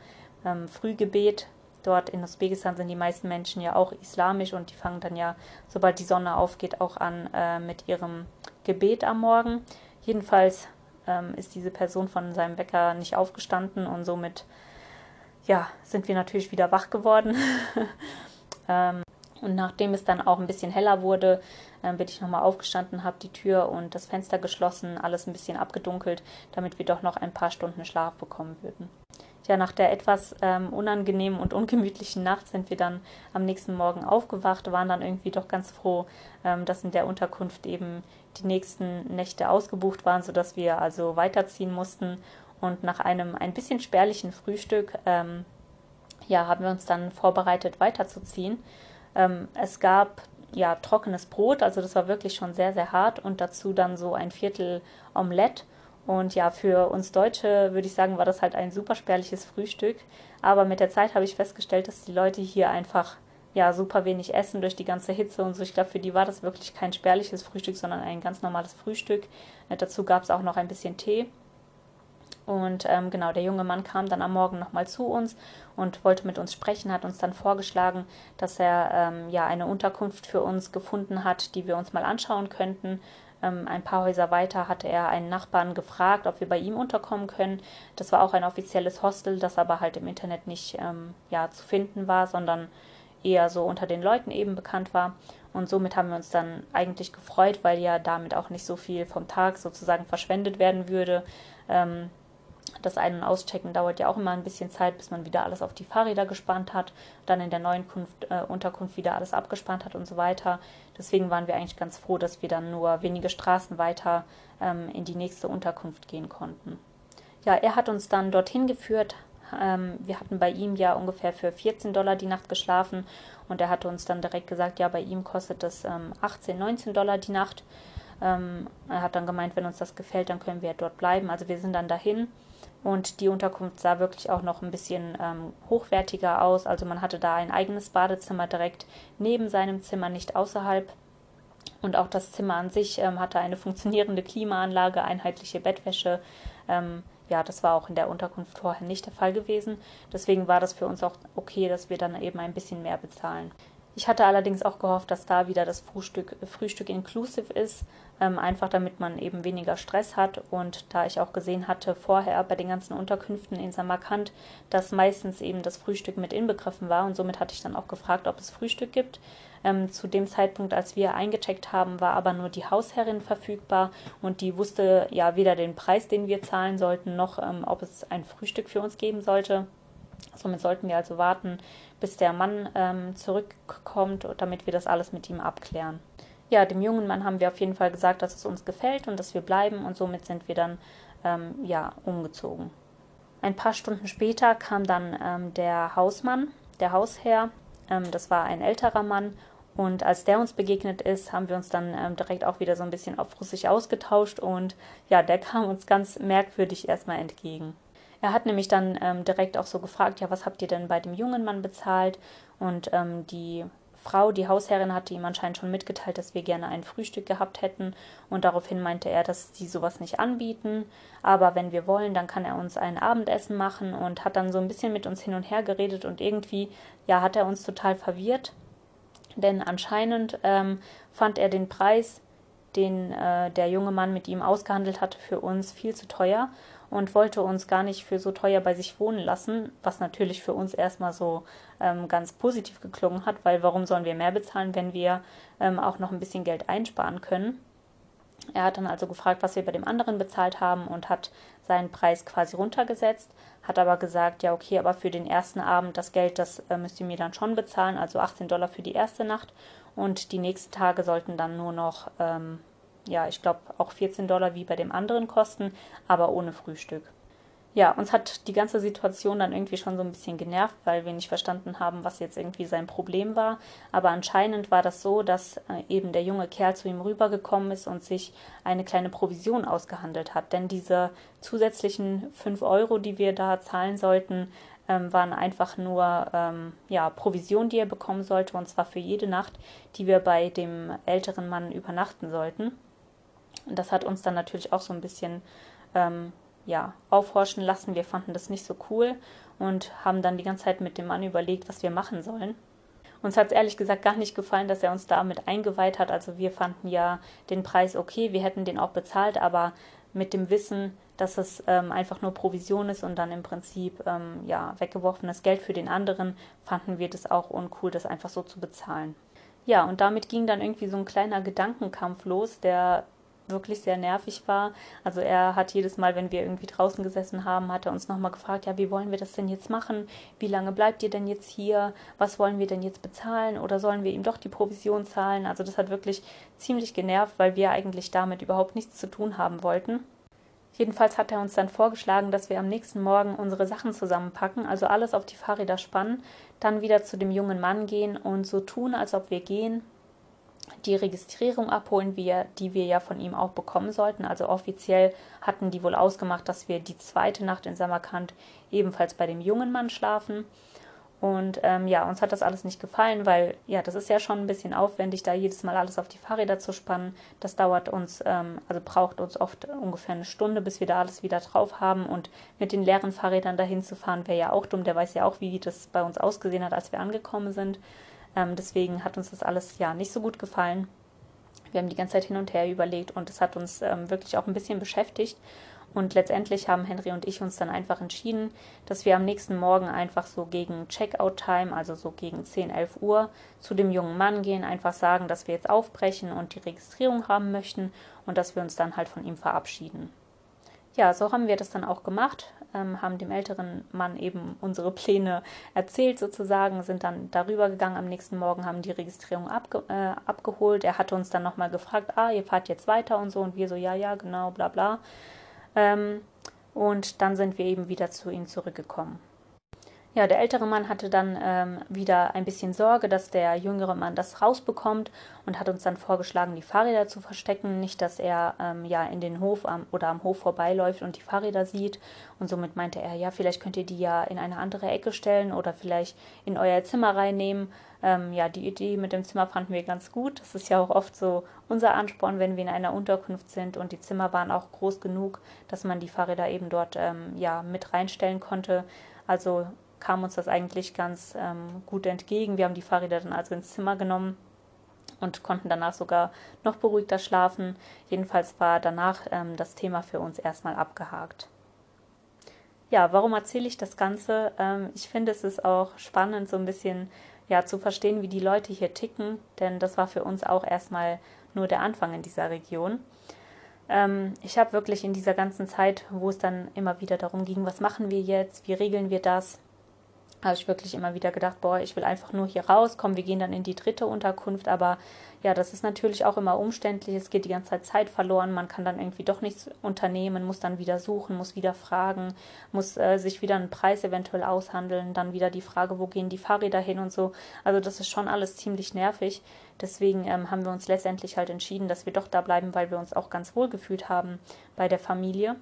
ähm, Frühgebet. Dort in Usbekistan sind die meisten Menschen ja auch islamisch und die fangen dann ja, sobald die Sonne aufgeht, auch an äh, mit ihrem Gebet am Morgen. Jedenfalls ähm, ist diese Person von seinem Wecker nicht aufgestanden und somit ja, sind wir natürlich wieder wach geworden. ähm, und nachdem es dann auch ein bisschen heller wurde, äh, bin ich nochmal aufgestanden, habe die Tür und das Fenster geschlossen, alles ein bisschen abgedunkelt, damit wir doch noch ein paar Stunden Schlaf bekommen würden. Ja, nach der etwas ähm, unangenehmen und ungemütlichen Nacht sind wir dann am nächsten Morgen aufgewacht, waren dann irgendwie doch ganz froh, ähm, dass in der Unterkunft eben die nächsten Nächte ausgebucht waren, sodass wir also weiterziehen mussten. Und nach einem ein bisschen spärlichen Frühstück ähm, ja, haben wir uns dann vorbereitet, weiterzuziehen. Ähm, es gab ja trockenes Brot, also das war wirklich schon sehr, sehr hart und dazu dann so ein Viertel Omelette. Und ja, für uns Deutsche würde ich sagen, war das halt ein super spärliches Frühstück. Aber mit der Zeit habe ich festgestellt, dass die Leute hier einfach ja super wenig essen durch die ganze Hitze und so. Ich glaube, für die war das wirklich kein spärliches Frühstück, sondern ein ganz normales Frühstück. Äh, dazu gab es auch noch ein bisschen Tee. Und ähm, genau, der junge Mann kam dann am Morgen nochmal zu uns und wollte mit uns sprechen, hat uns dann vorgeschlagen, dass er ähm, ja eine Unterkunft für uns gefunden hat, die wir uns mal anschauen könnten. Ähm, ein paar Häuser weiter hatte er einen Nachbarn gefragt, ob wir bei ihm unterkommen können. Das war auch ein offizielles Hostel, das aber halt im Internet nicht ähm, ja, zu finden war, sondern eher so unter den Leuten eben bekannt war. Und somit haben wir uns dann eigentlich gefreut, weil ja damit auch nicht so viel vom Tag sozusagen verschwendet werden würde. Ähm, das Ein- und Auschecken dauert ja auch immer ein bisschen Zeit, bis man wieder alles auf die Fahrräder gespannt hat, dann in der neuen Kunft, äh, Unterkunft wieder alles abgespannt hat und so weiter. Deswegen waren wir eigentlich ganz froh, dass wir dann nur wenige Straßen weiter ähm, in die nächste Unterkunft gehen konnten. Ja, er hat uns dann dorthin geführt. Ähm, wir hatten bei ihm ja ungefähr für 14 Dollar die Nacht geschlafen und er hatte uns dann direkt gesagt, ja, bei ihm kostet es ähm, 18, 19 Dollar die Nacht. Ähm, er hat dann gemeint, wenn uns das gefällt, dann können wir dort bleiben. Also wir sind dann dahin und die Unterkunft sah wirklich auch noch ein bisschen ähm, hochwertiger aus. Also man hatte da ein eigenes Badezimmer direkt neben seinem Zimmer, nicht außerhalb. Und auch das Zimmer an sich ähm, hatte eine funktionierende Klimaanlage, einheitliche Bettwäsche. Ähm, ja, das war auch in der Unterkunft vorher nicht der Fall gewesen. Deswegen war das für uns auch okay, dass wir dann eben ein bisschen mehr bezahlen. Ich hatte allerdings auch gehofft, dass da wieder das Frühstück, Frühstück inclusive ist, ähm, einfach damit man eben weniger Stress hat. Und da ich auch gesehen hatte vorher bei den ganzen Unterkünften in Samarkand, dass meistens eben das Frühstück mit inbegriffen war und somit hatte ich dann auch gefragt, ob es Frühstück gibt. Ähm, zu dem Zeitpunkt, als wir eingecheckt haben, war aber nur die Hausherrin verfügbar und die wusste ja weder den Preis, den wir zahlen sollten, noch ähm, ob es ein Frühstück für uns geben sollte. Somit sollten wir also warten, bis der Mann ähm, zurückkommt, damit wir das alles mit ihm abklären. Ja, dem jungen Mann haben wir auf jeden Fall gesagt, dass es uns gefällt und dass wir bleiben und somit sind wir dann ähm, ja umgezogen. Ein paar Stunden später kam dann ähm, der Hausmann, der Hausherr. Ähm, das war ein älterer Mann. Und als der uns begegnet ist, haben wir uns dann ähm, direkt auch wieder so ein bisschen auf Russisch ausgetauscht. Und ja, der kam uns ganz merkwürdig erstmal entgegen. Er hat nämlich dann ähm, direkt auch so gefragt, ja, was habt ihr denn bei dem jungen Mann bezahlt? Und ähm, die Frau, die Hausherrin, hatte ihm anscheinend schon mitgeteilt, dass wir gerne ein Frühstück gehabt hätten. Und daraufhin meinte er, dass sie sowas nicht anbieten. Aber wenn wir wollen, dann kann er uns ein Abendessen machen und hat dann so ein bisschen mit uns hin und her geredet und irgendwie, ja, hat er uns total verwirrt. Denn anscheinend ähm, fand er den Preis, den äh, der junge Mann mit ihm ausgehandelt hatte, für uns viel zu teuer und wollte uns gar nicht für so teuer bei sich wohnen lassen, was natürlich für uns erstmal so ähm, ganz positiv geklungen hat, weil warum sollen wir mehr bezahlen, wenn wir ähm, auch noch ein bisschen Geld einsparen können. Er hat dann also gefragt, was wir bei dem anderen bezahlt haben und hat seinen Preis quasi runtergesetzt, hat aber gesagt, ja okay, aber für den ersten Abend das Geld, das äh, müsst ihr mir dann schon bezahlen, also 18 Dollar für die erste Nacht und die nächsten Tage sollten dann nur noch ähm, ja, ich glaube auch 14 Dollar wie bei dem anderen kosten, aber ohne Frühstück. Ja, uns hat die ganze Situation dann irgendwie schon so ein bisschen genervt, weil wir nicht verstanden haben, was jetzt irgendwie sein Problem war. Aber anscheinend war das so, dass äh, eben der junge Kerl zu ihm rübergekommen ist und sich eine kleine Provision ausgehandelt hat. Denn diese zusätzlichen 5 Euro, die wir da zahlen sollten, ähm, waren einfach nur ähm, ja, Provision, die er bekommen sollte, und zwar für jede Nacht, die wir bei dem älteren Mann übernachten sollten. Und das hat uns dann natürlich auch so ein bisschen ähm, ja, aufhorchen lassen. Wir fanden das nicht so cool und haben dann die ganze Zeit mit dem Mann überlegt, was wir machen sollen. Uns hat es ehrlich gesagt gar nicht gefallen, dass er uns damit eingeweiht hat. Also wir fanden ja den Preis okay, wir hätten den auch bezahlt, aber mit dem Wissen, dass es ähm, einfach nur Provision ist und dann im Prinzip ähm, ja weggeworfenes Geld für den anderen, fanden wir das auch uncool, das einfach so zu bezahlen. Ja, und damit ging dann irgendwie so ein kleiner Gedankenkampf los, der wirklich sehr nervig war. Also er hat jedes Mal, wenn wir irgendwie draußen gesessen haben, hat er uns nochmal gefragt, ja, wie wollen wir das denn jetzt machen? Wie lange bleibt ihr denn jetzt hier? Was wollen wir denn jetzt bezahlen? Oder sollen wir ihm doch die Provision zahlen? Also das hat wirklich ziemlich genervt, weil wir eigentlich damit überhaupt nichts zu tun haben wollten. Jedenfalls hat er uns dann vorgeschlagen, dass wir am nächsten Morgen unsere Sachen zusammenpacken, also alles auf die Fahrräder spannen, dann wieder zu dem jungen Mann gehen und so tun, als ob wir gehen, die Registrierung abholen, wir, die wir ja von ihm auch bekommen sollten. Also offiziell hatten die wohl ausgemacht, dass wir die zweite Nacht in Samarkand ebenfalls bei dem jungen Mann schlafen. Und ähm, ja, uns hat das alles nicht gefallen, weil ja, das ist ja schon ein bisschen aufwendig, da jedes Mal alles auf die Fahrräder zu spannen. Das dauert uns, ähm, also braucht uns oft ungefähr eine Stunde, bis wir da alles wieder drauf haben. Und mit den leeren Fahrrädern dahin zu fahren, wäre ja auch dumm. Der weiß ja auch, wie das bei uns ausgesehen hat, als wir angekommen sind. Ähm, deswegen hat uns das alles ja nicht so gut gefallen. Wir haben die ganze Zeit hin und her überlegt und es hat uns ähm, wirklich auch ein bisschen beschäftigt. Und letztendlich haben Henry und ich uns dann einfach entschieden, dass wir am nächsten Morgen einfach so gegen Checkout-Time, also so gegen 10, 11 Uhr, zu dem jungen Mann gehen, einfach sagen, dass wir jetzt aufbrechen und die Registrierung haben möchten und dass wir uns dann halt von ihm verabschieden. Ja, so haben wir das dann auch gemacht ähm, haben dem älteren Mann eben unsere Pläne erzählt sozusagen, sind dann darüber gegangen am nächsten Morgen, haben die Registrierung abge äh, abgeholt. Er hatte uns dann nochmal gefragt, ah, ihr fahrt jetzt weiter und so und wir so, ja, ja, genau, bla bla. Ähm, und dann sind wir eben wieder zu ihm zurückgekommen. Ja, der ältere Mann hatte dann ähm, wieder ein bisschen Sorge, dass der jüngere Mann das rausbekommt und hat uns dann vorgeschlagen, die Fahrräder zu verstecken. Nicht, dass er ähm, ja in den Hof am, oder am Hof vorbeiläuft und die Fahrräder sieht. Und somit meinte er, ja, vielleicht könnt ihr die ja in eine andere Ecke stellen oder vielleicht in euer Zimmer reinnehmen. Ähm, ja, die Idee mit dem Zimmer fanden wir ganz gut. Das ist ja auch oft so unser Ansporn, wenn wir in einer Unterkunft sind und die Zimmer waren auch groß genug, dass man die Fahrräder eben dort ähm, ja mit reinstellen konnte. Also kam uns das eigentlich ganz ähm, gut entgegen. Wir haben die Fahrräder dann also ins Zimmer genommen und konnten danach sogar noch beruhigter schlafen. Jedenfalls war danach ähm, das Thema für uns erstmal abgehakt. Ja, warum erzähle ich das Ganze? Ähm, ich finde, es ist auch spannend, so ein bisschen ja, zu verstehen, wie die Leute hier ticken, denn das war für uns auch erstmal nur der Anfang in dieser Region. Ähm, ich habe wirklich in dieser ganzen Zeit, wo es dann immer wieder darum ging, was machen wir jetzt, wie regeln wir das, habe ich wirklich immer wieder gedacht, boah, ich will einfach nur hier raus, komm, wir gehen dann in die dritte Unterkunft, aber ja, das ist natürlich auch immer umständlich, es geht die ganze Zeit Zeit verloren, man kann dann irgendwie doch nichts unternehmen, muss dann wieder suchen, muss wieder fragen, muss äh, sich wieder einen Preis eventuell aushandeln, dann wieder die Frage, wo gehen die Fahrräder hin und so. Also das ist schon alles ziemlich nervig. Deswegen ähm, haben wir uns letztendlich halt entschieden, dass wir doch da bleiben, weil wir uns auch ganz wohl gefühlt haben bei der Familie.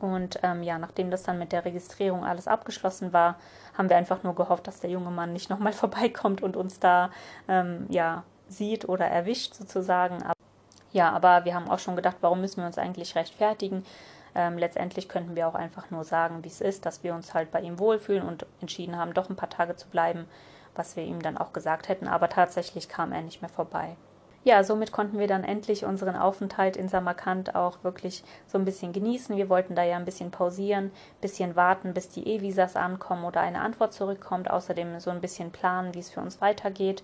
Und ähm, ja, nachdem das dann mit der Registrierung alles abgeschlossen war, haben wir einfach nur gehofft, dass der junge Mann nicht nochmal vorbeikommt und uns da ähm, ja, sieht oder erwischt sozusagen. Aber, ja, aber wir haben auch schon gedacht, warum müssen wir uns eigentlich rechtfertigen? Ähm, letztendlich könnten wir auch einfach nur sagen, wie es ist, dass wir uns halt bei ihm wohlfühlen und entschieden haben, doch ein paar Tage zu bleiben, was wir ihm dann auch gesagt hätten. Aber tatsächlich kam er nicht mehr vorbei ja, somit konnten wir dann endlich unseren Aufenthalt in Samarkand auch wirklich so ein bisschen genießen. Wir wollten da ja ein bisschen pausieren, ein bisschen warten, bis die E-Visas ankommen oder eine Antwort zurückkommt. Außerdem so ein bisschen planen, wie es für uns weitergeht.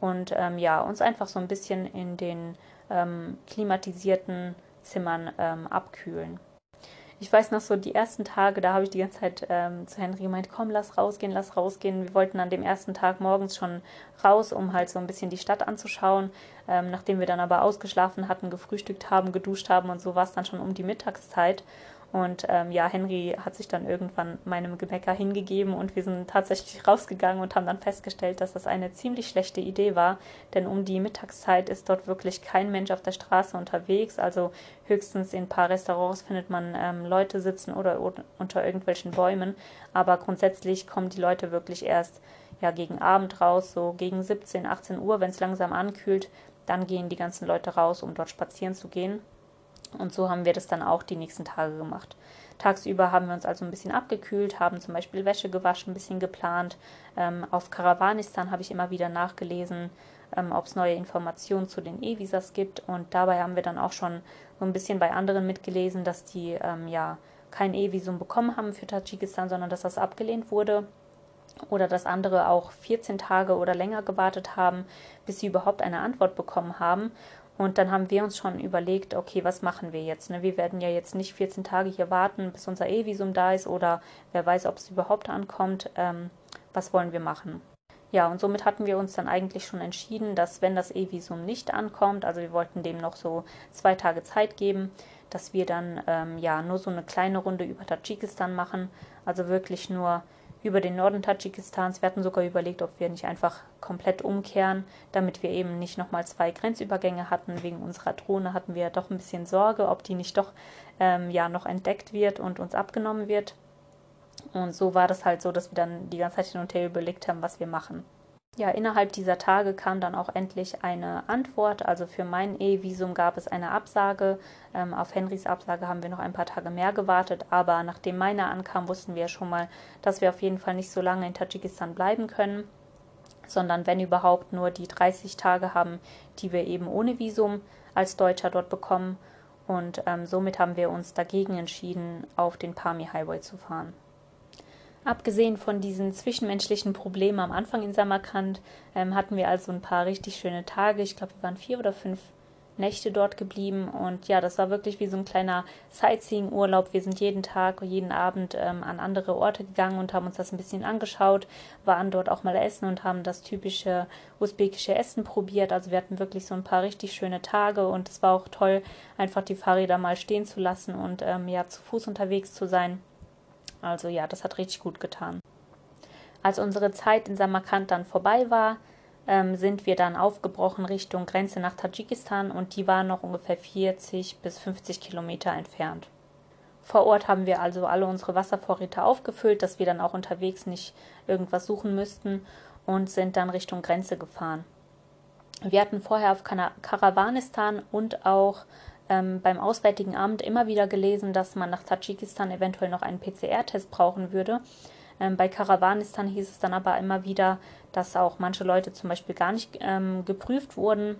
Und ähm, ja, uns einfach so ein bisschen in den ähm, klimatisierten Zimmern ähm, abkühlen ich weiß noch so, die ersten Tage, da habe ich die ganze Zeit ähm, zu Henry gemeint, komm, lass rausgehen, lass rausgehen. Wir wollten an dem ersten Tag morgens schon raus, um halt so ein bisschen die Stadt anzuschauen. Ähm, nachdem wir dann aber ausgeschlafen hatten, gefrühstückt haben, geduscht haben und so war es dann schon um die Mittagszeit. Und ähm, ja, Henry hat sich dann irgendwann meinem Gemecker hingegeben und wir sind tatsächlich rausgegangen und haben dann festgestellt, dass das eine ziemlich schlechte Idee war, denn um die Mittagszeit ist dort wirklich kein Mensch auf der Straße unterwegs. Also höchstens in ein paar Restaurants findet man ähm, Leute sitzen oder unter irgendwelchen Bäumen, aber grundsätzlich kommen die Leute wirklich erst ja gegen Abend raus, so gegen 17, 18 Uhr, wenn es langsam ankühlt, dann gehen die ganzen Leute raus, um dort spazieren zu gehen. Und so haben wir das dann auch die nächsten Tage gemacht. Tagsüber haben wir uns also ein bisschen abgekühlt, haben zum Beispiel Wäsche gewaschen, ein bisschen geplant. Ähm, auf Karawanistan habe ich immer wieder nachgelesen, ähm, ob es neue Informationen zu den E-Visas gibt. Und dabei haben wir dann auch schon so ein bisschen bei anderen mitgelesen, dass die ähm, ja kein E-Visum bekommen haben für Tadschikistan, sondern dass das abgelehnt wurde. Oder dass andere auch 14 Tage oder länger gewartet haben, bis sie überhaupt eine Antwort bekommen haben. Und dann haben wir uns schon überlegt, okay, was machen wir jetzt? Ne? Wir werden ja jetzt nicht 14 Tage hier warten, bis unser E-Visum da ist oder wer weiß, ob es überhaupt ankommt. Ähm, was wollen wir machen? Ja, und somit hatten wir uns dann eigentlich schon entschieden, dass wenn das E-Visum nicht ankommt, also wir wollten dem noch so zwei Tage Zeit geben, dass wir dann ähm, ja nur so eine kleine Runde über Tadschikistan machen, also wirklich nur über den Norden Tadschikistans. Wir hatten sogar überlegt, ob wir nicht einfach komplett umkehren, damit wir eben nicht nochmal zwei Grenzübergänge hatten. Wegen unserer Drohne hatten wir doch ein bisschen Sorge, ob die nicht doch ähm, ja noch entdeckt wird und uns abgenommen wird. Und so war das halt so, dass wir dann die ganze Zeit hin und her überlegt haben, was wir machen ja, innerhalb dieser Tage kam dann auch endlich eine Antwort. Also für mein E-Visum gab es eine Absage. Ähm, auf Henrys Absage haben wir noch ein paar Tage mehr gewartet. Aber nachdem meine ankam, wussten wir schon mal, dass wir auf jeden Fall nicht so lange in Tadschikistan bleiben können, sondern wenn überhaupt nur die 30 Tage haben, die wir eben ohne Visum als Deutscher dort bekommen. Und ähm, somit haben wir uns dagegen entschieden, auf den Pami Highway zu fahren. Abgesehen von diesen zwischenmenschlichen Problemen am Anfang in Samarkand ähm, hatten wir also ein paar richtig schöne Tage. Ich glaube, wir waren vier oder fünf Nächte dort geblieben und ja, das war wirklich wie so ein kleiner Sightseeing-Urlaub. Wir sind jeden Tag, jeden Abend ähm, an andere Orte gegangen und haben uns das ein bisschen angeschaut, waren dort auch mal essen und haben das typische usbekische Essen probiert. Also wir hatten wirklich so ein paar richtig schöne Tage und es war auch toll, einfach die Fahrräder mal stehen zu lassen und ähm, ja, zu Fuß unterwegs zu sein. Also ja, das hat richtig gut getan. Als unsere Zeit in Samarkand dann vorbei war, ähm, sind wir dann aufgebrochen Richtung Grenze nach Tadschikistan und die war noch ungefähr 40 bis 50 Kilometer entfernt. Vor Ort haben wir also alle unsere Wasservorräte aufgefüllt, dass wir dann auch unterwegs nicht irgendwas suchen müssten und sind dann Richtung Grenze gefahren. Wir hatten vorher auf Karawanistan und auch ähm, beim Auswärtigen Amt immer wieder gelesen, dass man nach Tadschikistan eventuell noch einen PCR-Test brauchen würde. Ähm, bei Karawanistan hieß es dann aber immer wieder, dass auch manche Leute zum Beispiel gar nicht ähm, geprüft wurden,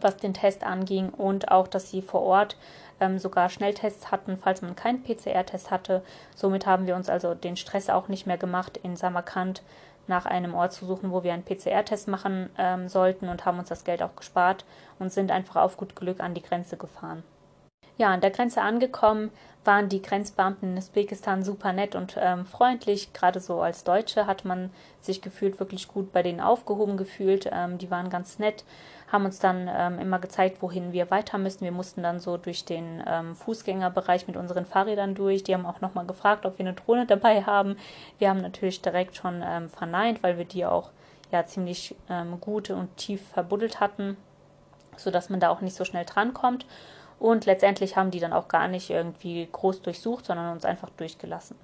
was den Test anging und auch, dass sie vor Ort ähm, sogar Schnelltests hatten, falls man keinen PCR-Test hatte. Somit haben wir uns also den Stress auch nicht mehr gemacht, in Samarkand nach einem Ort zu suchen, wo wir einen PCR-Test machen ähm, sollten und haben uns das Geld auch gespart und sind einfach auf gut Glück an die Grenze gefahren. Ja, an der Grenze angekommen waren die Grenzbeamten in Usbekistan super nett und ähm, freundlich. Gerade so als Deutsche hat man sich gefühlt wirklich gut bei denen aufgehoben gefühlt. Ähm, die waren ganz nett, haben uns dann ähm, immer gezeigt, wohin wir weiter müssen. Wir mussten dann so durch den ähm, Fußgängerbereich mit unseren Fahrrädern durch. Die haben auch nochmal gefragt, ob wir eine Drohne dabei haben. Wir haben natürlich direkt schon ähm, verneint, weil wir die auch ja ziemlich ähm, gut und tief verbuddelt hatten, sodass man da auch nicht so schnell drankommt. Und letztendlich haben die dann auch gar nicht irgendwie groß durchsucht, sondern uns einfach durchgelassen.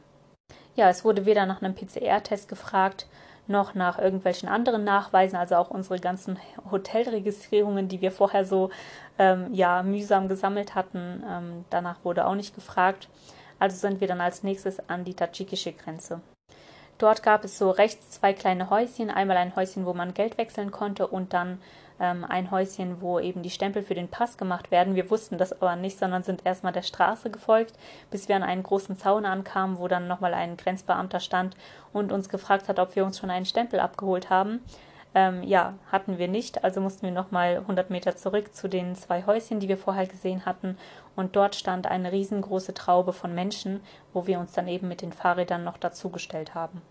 Ja, es wurde weder nach einem PCR-Test gefragt, noch nach irgendwelchen anderen Nachweisen, also auch unsere ganzen Hotelregistrierungen, die wir vorher so ähm, ja, mühsam gesammelt hatten. Ähm, danach wurde auch nicht gefragt. Also sind wir dann als nächstes an die tadschikische Grenze. Dort gab es so rechts zwei kleine Häuschen, einmal ein Häuschen, wo man Geld wechseln konnte und dann ähm, ein Häuschen, wo eben die Stempel für den Pass gemacht werden. Wir wussten das aber nicht, sondern sind erstmal der Straße gefolgt, bis wir an einen großen Zaun ankamen, wo dann nochmal ein Grenzbeamter stand und uns gefragt hat, ob wir uns schon einen Stempel abgeholt haben. Ähm, ja, hatten wir nicht, also mussten wir nochmal 100 Meter zurück zu den zwei Häuschen, die wir vorher gesehen hatten. Und dort stand eine riesengroße Traube von Menschen, wo wir uns dann eben mit den Fahrrädern noch dazugestellt haben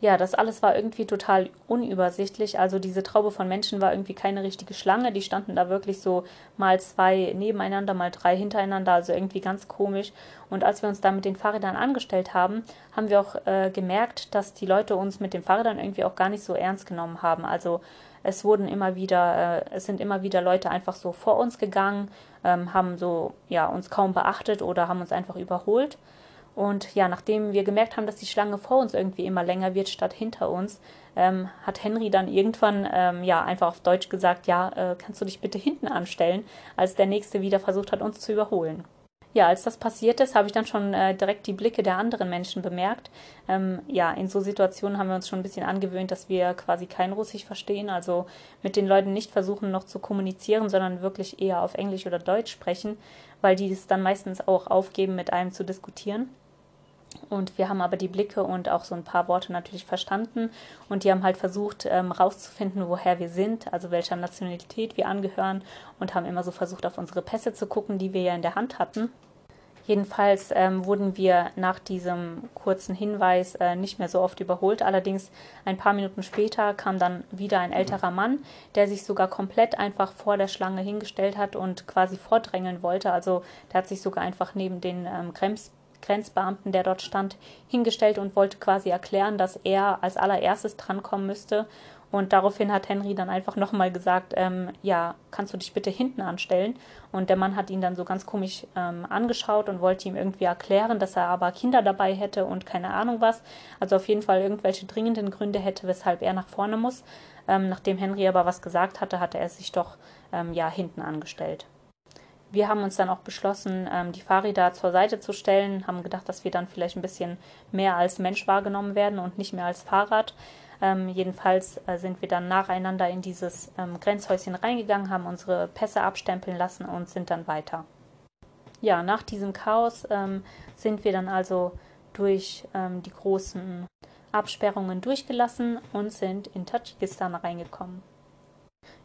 ja, das alles war irgendwie total unübersichtlich. Also diese Traube von Menschen war irgendwie keine richtige Schlange. Die standen da wirklich so mal zwei nebeneinander, mal drei hintereinander, also irgendwie ganz komisch. Und als wir uns da mit den Fahrrädern angestellt haben, haben wir auch äh, gemerkt, dass die Leute uns mit den Fahrrädern irgendwie auch gar nicht so ernst genommen haben. Also es wurden immer wieder, äh, es sind immer wieder Leute einfach so vor uns gegangen, ähm, haben so ja uns kaum beachtet oder haben uns einfach überholt. Und ja, nachdem wir gemerkt haben, dass die Schlange vor uns irgendwie immer länger wird statt hinter uns, ähm, hat Henry dann irgendwann ähm, ja einfach auf Deutsch gesagt, ja, äh, kannst du dich bitte hinten anstellen, als der nächste wieder versucht hat, uns zu überholen. Ja, als das passiert ist, habe ich dann schon äh, direkt die Blicke der anderen Menschen bemerkt. Ähm, ja, in so Situationen haben wir uns schon ein bisschen angewöhnt, dass wir quasi kein Russisch verstehen, also mit den Leuten nicht versuchen noch zu kommunizieren, sondern wirklich eher auf Englisch oder Deutsch sprechen, weil die es dann meistens auch aufgeben, mit einem zu diskutieren. Und wir haben aber die Blicke und auch so ein paar Worte natürlich verstanden. Und die haben halt versucht, ähm, rauszufinden, woher wir sind, also welcher Nationalität wir angehören. Und haben immer so versucht, auf unsere Pässe zu gucken, die wir ja in der Hand hatten. Jedenfalls ähm, wurden wir nach diesem kurzen Hinweis äh, nicht mehr so oft überholt. Allerdings ein paar Minuten später kam dann wieder ein älterer Mann, der sich sogar komplett einfach vor der Schlange hingestellt hat und quasi vordrängeln wollte. Also der hat sich sogar einfach neben den ähm, Krems Grenzbeamten, der dort stand, hingestellt und wollte quasi erklären, dass er als allererstes drankommen müsste. Und daraufhin hat Henry dann einfach nochmal gesagt, ähm, ja, kannst du dich bitte hinten anstellen? Und der Mann hat ihn dann so ganz komisch ähm, angeschaut und wollte ihm irgendwie erklären, dass er aber Kinder dabei hätte und keine Ahnung was. Also auf jeden Fall irgendwelche dringenden Gründe hätte, weshalb er nach vorne muss. Ähm, nachdem Henry aber was gesagt hatte, hatte er sich doch ähm, ja hinten angestellt wir haben uns dann auch beschlossen, ähm, die Fahrräder zur Seite zu stellen, haben gedacht, dass wir dann vielleicht ein bisschen mehr als Mensch wahrgenommen werden und nicht mehr als Fahrrad. Ähm, jedenfalls äh, sind wir dann nacheinander in dieses ähm, Grenzhäuschen reingegangen, haben unsere Pässe abstempeln lassen und sind dann weiter. Ja, nach diesem Chaos ähm, sind wir dann also durch ähm, die großen Absperrungen durchgelassen und sind in Tadschikistan reingekommen.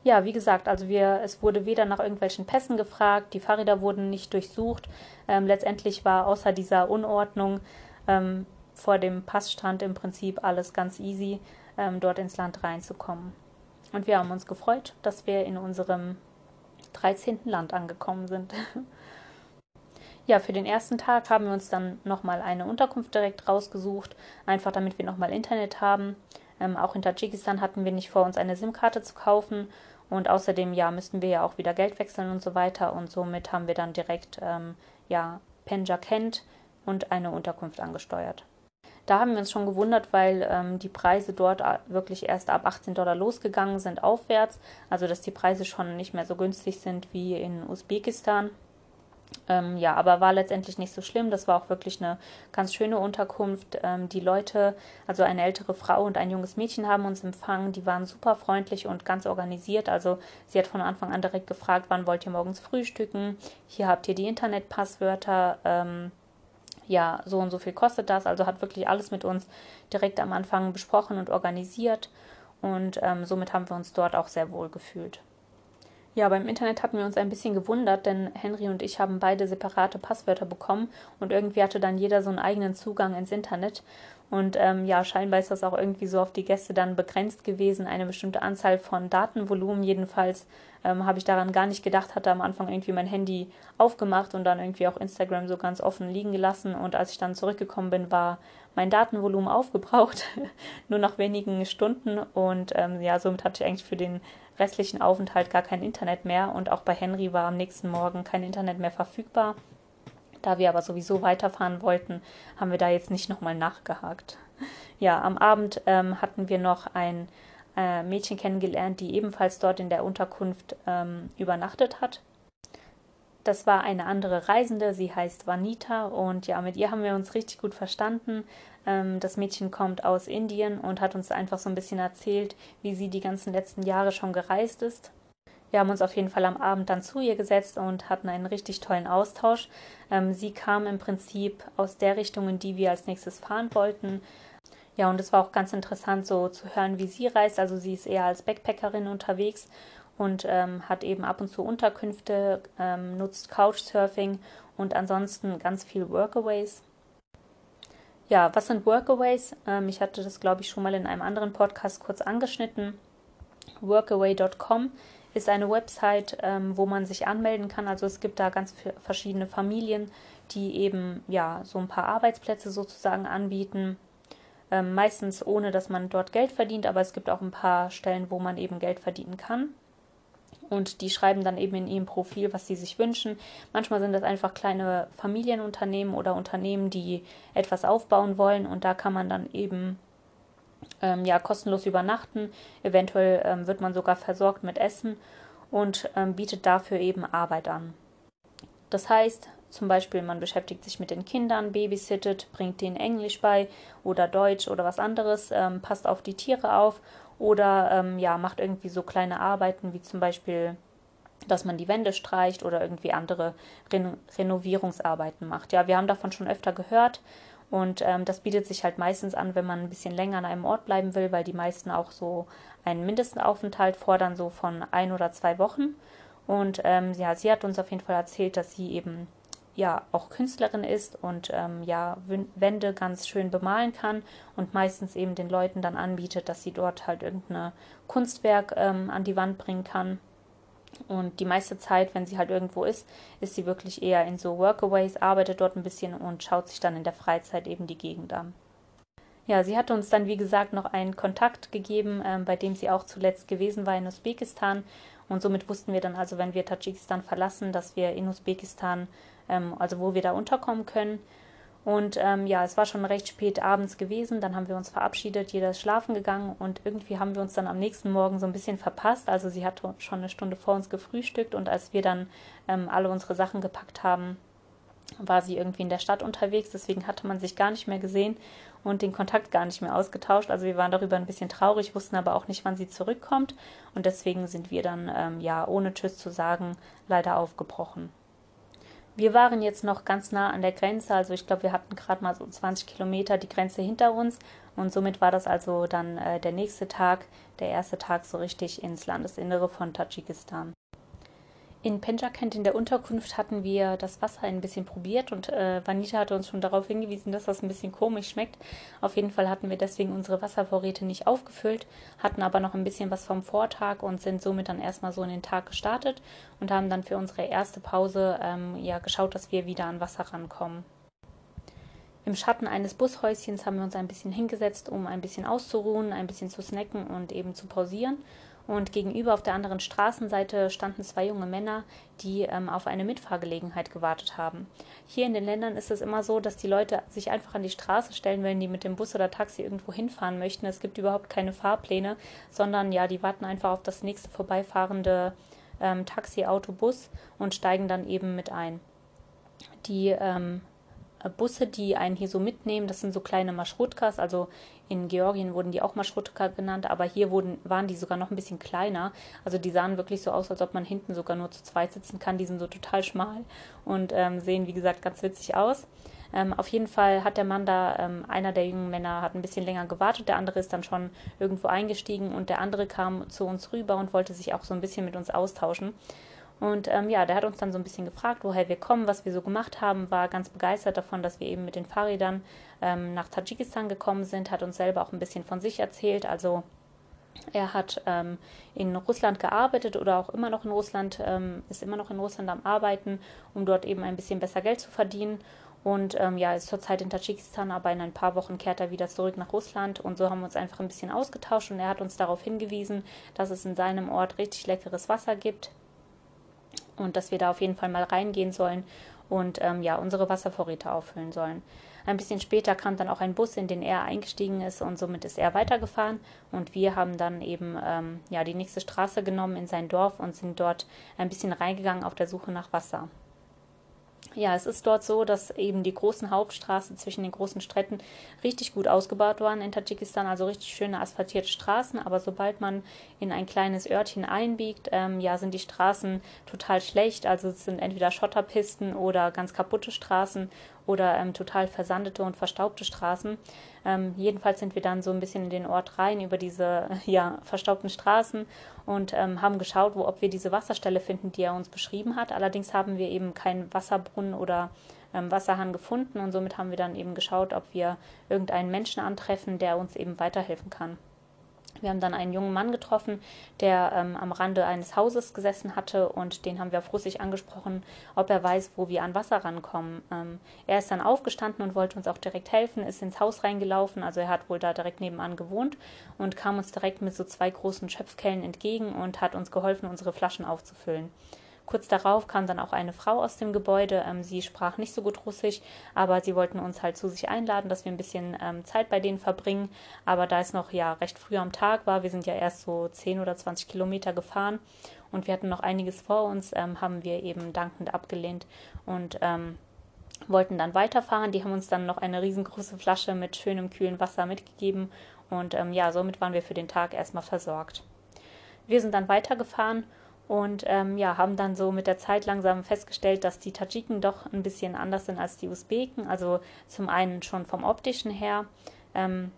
Ja, wie gesagt, also wir, es wurde weder nach irgendwelchen Pässen gefragt, die Fahrräder wurden nicht durchsucht. Ähm, letztendlich war außer dieser Unordnung ähm, vor dem Passstand im Prinzip alles ganz easy, ähm, dort ins Land reinzukommen. Und wir haben uns gefreut, dass wir in unserem 13. Land angekommen sind. ja, für den ersten Tag haben wir uns dann nochmal eine Unterkunft direkt rausgesucht, einfach damit wir nochmal Internet haben. Ähm, auch in Tadschikistan hatten wir nicht vor, uns eine SIM-Karte zu kaufen, und außerdem, ja, müssten wir ja auch wieder Geld wechseln und so weiter. Und somit haben wir dann direkt, ähm, ja, Penja Kent und eine Unterkunft angesteuert. Da haben wir uns schon gewundert, weil ähm, die Preise dort äh, wirklich erst ab 18 Dollar losgegangen sind aufwärts. Also dass die Preise schon nicht mehr so günstig sind wie in Usbekistan. Ähm, ja, aber war letztendlich nicht so schlimm. Das war auch wirklich eine ganz schöne Unterkunft. Ähm, die Leute, also eine ältere Frau und ein junges Mädchen haben uns empfangen. Die waren super freundlich und ganz organisiert. Also sie hat von Anfang an direkt gefragt, wann wollt ihr morgens frühstücken? Hier habt ihr die Internetpasswörter. Ähm, ja, so und so viel kostet das. Also hat wirklich alles mit uns direkt am Anfang besprochen und organisiert. Und ähm, somit haben wir uns dort auch sehr wohl gefühlt. Ja, beim Internet hatten wir uns ein bisschen gewundert, denn Henry und ich haben beide separate Passwörter bekommen und irgendwie hatte dann jeder so einen eigenen Zugang ins Internet. Und ähm, ja, scheinbar ist das auch irgendwie so auf die Gäste dann begrenzt gewesen, eine bestimmte Anzahl von Datenvolumen. Jedenfalls ähm, habe ich daran gar nicht gedacht, hatte am Anfang irgendwie mein Handy aufgemacht und dann irgendwie auch Instagram so ganz offen liegen gelassen. Und als ich dann zurückgekommen bin, war mein Datenvolumen aufgebraucht, nur nach wenigen Stunden. Und ähm, ja, somit hatte ich eigentlich für den restlichen Aufenthalt gar kein Internet mehr. Und auch bei Henry war am nächsten Morgen kein Internet mehr verfügbar. Da wir aber sowieso weiterfahren wollten, haben wir da jetzt nicht nochmal nachgehakt. Ja, am Abend ähm, hatten wir noch ein äh, Mädchen kennengelernt, die ebenfalls dort in der Unterkunft ähm, übernachtet hat. Das war eine andere Reisende, sie heißt Vanita und ja, mit ihr haben wir uns richtig gut verstanden. Ähm, das Mädchen kommt aus Indien und hat uns einfach so ein bisschen erzählt, wie sie die ganzen letzten Jahre schon gereist ist. Wir haben uns auf jeden Fall am Abend dann zu ihr gesetzt und hatten einen richtig tollen Austausch. Ähm, sie kam im Prinzip aus der Richtung, in die wir als nächstes fahren wollten. Ja, und es war auch ganz interessant, so zu hören, wie sie reist. Also sie ist eher als Backpackerin unterwegs und ähm, hat eben ab und zu Unterkünfte, ähm, nutzt Couchsurfing und ansonsten ganz viel Workaways. Ja, was sind Workaways? Ähm, ich hatte das, glaube ich, schon mal in einem anderen Podcast kurz angeschnitten. Workaway.com ist eine Website, ähm, wo man sich anmelden kann. Also es gibt da ganz verschiedene Familien, die eben ja so ein paar Arbeitsplätze sozusagen anbieten. Ähm, meistens ohne, dass man dort Geld verdient, aber es gibt auch ein paar Stellen, wo man eben Geld verdienen kann. Und die schreiben dann eben in ihrem Profil, was sie sich wünschen. Manchmal sind das einfach kleine Familienunternehmen oder Unternehmen, die etwas aufbauen wollen. Und da kann man dann eben ähm, ja, kostenlos übernachten. Eventuell ähm, wird man sogar versorgt mit Essen und ähm, bietet dafür eben Arbeit an. Das heißt, zum Beispiel, man beschäftigt sich mit den Kindern, babysittet, bringt denen Englisch bei oder Deutsch oder was anderes, ähm, passt auf die Tiere auf oder ähm, ja, macht irgendwie so kleine Arbeiten wie zum Beispiel, dass man die Wände streicht oder irgendwie andere Reno Renovierungsarbeiten macht. Ja, wir haben davon schon öfter gehört. Und ähm, das bietet sich halt meistens an, wenn man ein bisschen länger an einem Ort bleiben will, weil die meisten auch so einen Mindestaufenthalt fordern, so von ein oder zwei Wochen. Und ähm, ja, sie hat uns auf jeden Fall erzählt, dass sie eben ja auch Künstlerin ist und ähm, ja Wände ganz schön bemalen kann und meistens eben den Leuten dann anbietet, dass sie dort halt irgendein Kunstwerk ähm, an die Wand bringen kann. Und die meiste Zeit, wenn sie halt irgendwo ist, ist sie wirklich eher in so Workaways, arbeitet dort ein bisschen und schaut sich dann in der Freizeit eben die Gegend an. Ja, sie hatte uns dann, wie gesagt, noch einen Kontakt gegeben, ähm, bei dem sie auch zuletzt gewesen war in Usbekistan. Und somit wussten wir dann also, wenn wir Tadschikistan verlassen, dass wir in Usbekistan, ähm, also wo wir da unterkommen können. Und ähm, ja, es war schon recht spät abends gewesen. Dann haben wir uns verabschiedet, jeder ist schlafen gegangen und irgendwie haben wir uns dann am nächsten Morgen so ein bisschen verpasst. Also sie hat schon eine Stunde vor uns gefrühstückt und als wir dann ähm, alle unsere Sachen gepackt haben, war sie irgendwie in der Stadt unterwegs. Deswegen hatte man sich gar nicht mehr gesehen und den Kontakt gar nicht mehr ausgetauscht. Also wir waren darüber ein bisschen traurig, wussten aber auch nicht, wann sie zurückkommt. Und deswegen sind wir dann, ähm, ja, ohne Tschüss zu sagen, leider aufgebrochen. Wir waren jetzt noch ganz nah an der Grenze, also ich glaube, wir hatten gerade mal so 20 Kilometer die Grenze hinter uns und somit war das also dann äh, der nächste Tag, der erste Tag so richtig ins Landesinnere von Tadschikistan. In Penjakent in der Unterkunft hatten wir das Wasser ein bisschen probiert und äh, Vanita hatte uns schon darauf hingewiesen, dass das ein bisschen komisch schmeckt. Auf jeden Fall hatten wir deswegen unsere Wasservorräte nicht aufgefüllt, hatten aber noch ein bisschen was vom Vortag und sind somit dann erstmal so in den Tag gestartet und haben dann für unsere erste Pause ähm, ja geschaut, dass wir wieder an Wasser rankommen. Im Schatten eines Bushäuschens haben wir uns ein bisschen hingesetzt, um ein bisschen auszuruhen, ein bisschen zu snacken und eben zu pausieren und gegenüber auf der anderen Straßenseite standen zwei junge Männer, die ähm, auf eine Mitfahrgelegenheit gewartet haben. Hier in den Ländern ist es immer so, dass die Leute sich einfach an die Straße stellen, wenn die mit dem Bus oder Taxi irgendwo hinfahren möchten. Es gibt überhaupt keine Fahrpläne, sondern ja, die warten einfach auf das nächste vorbeifahrende ähm, Taxi, Auto, Bus und steigen dann eben mit ein. Die ähm, Busse, die einen hier so mitnehmen. Das sind so kleine Maschrutkas, also in Georgien wurden die auch Maschrutka genannt, aber hier wurden, waren die sogar noch ein bisschen kleiner. Also die sahen wirklich so aus, als ob man hinten sogar nur zu zweit sitzen kann. Die sind so total schmal und ähm, sehen, wie gesagt, ganz witzig aus. Ähm, auf jeden Fall hat der Mann da, ähm, einer der jungen Männer hat ein bisschen länger gewartet, der andere ist dann schon irgendwo eingestiegen und der andere kam zu uns rüber und wollte sich auch so ein bisschen mit uns austauschen. Und ähm, ja, der hat uns dann so ein bisschen gefragt, woher wir kommen, was wir so gemacht haben, war ganz begeistert davon, dass wir eben mit den Fahrrädern ähm, nach Tadschikistan gekommen sind, hat uns selber auch ein bisschen von sich erzählt. Also er hat ähm, in Russland gearbeitet oder auch immer noch in Russland, ähm, ist immer noch in Russland am Arbeiten, um dort eben ein bisschen besser Geld zu verdienen. Und ähm, ja, ist zurzeit in Tadschikistan, aber in ein paar Wochen kehrt er wieder zurück nach Russland. Und so haben wir uns einfach ein bisschen ausgetauscht und er hat uns darauf hingewiesen, dass es in seinem Ort richtig leckeres Wasser gibt, und dass wir da auf jeden Fall mal reingehen sollen und ähm, ja, unsere Wasservorräte auffüllen sollen. Ein bisschen später kam dann auch ein Bus, in den er eingestiegen ist und somit ist er weitergefahren und wir haben dann eben ähm, ja, die nächste Straße genommen in sein Dorf und sind dort ein bisschen reingegangen auf der Suche nach Wasser. Ja, es ist dort so, dass eben die großen Hauptstraßen zwischen den großen Städten richtig gut ausgebaut waren in Tadschikistan, also richtig schöne asphaltierte Straßen. Aber sobald man in ein kleines Örtchen einbiegt, ähm, ja, sind die Straßen total schlecht. Also es sind entweder Schotterpisten oder ganz kaputte Straßen oder ähm, total versandete und verstaubte Straßen. Ähm, jedenfalls sind wir dann so ein bisschen in den Ort rein über diese ja, verstaubten Straßen und ähm, haben geschaut, wo, ob wir diese Wasserstelle finden, die er uns beschrieben hat. Allerdings haben wir eben keinen Wasserbrunnen oder ähm, Wasserhahn gefunden und somit haben wir dann eben geschaut, ob wir irgendeinen Menschen antreffen, der uns eben weiterhelfen kann. Wir haben dann einen jungen Mann getroffen, der ähm, am Rande eines Hauses gesessen hatte und den haben wir auf Russisch angesprochen, ob er weiß, wo wir an Wasser rankommen. Ähm, er ist dann aufgestanden und wollte uns auch direkt helfen, ist ins Haus reingelaufen, also er hat wohl da direkt nebenan gewohnt und kam uns direkt mit so zwei großen Schöpfkellen entgegen und hat uns geholfen, unsere Flaschen aufzufüllen. Kurz darauf kam dann auch eine Frau aus dem Gebäude. Ähm, sie sprach nicht so gut Russisch, aber sie wollten uns halt zu sich einladen, dass wir ein bisschen ähm, Zeit bei denen verbringen. Aber da es noch ja recht früh am Tag war, wir sind ja erst so 10 oder 20 Kilometer gefahren und wir hatten noch einiges vor uns, ähm, haben wir eben dankend abgelehnt und ähm, wollten dann weiterfahren. Die haben uns dann noch eine riesengroße Flasche mit schönem kühlen Wasser mitgegeben und ähm, ja, somit waren wir für den Tag erstmal versorgt. Wir sind dann weitergefahren und ähm, ja, haben dann so mit der Zeit langsam festgestellt, dass die Tadschiken doch ein bisschen anders sind als die Usbeken. Also zum einen schon vom optischen her. Ähm,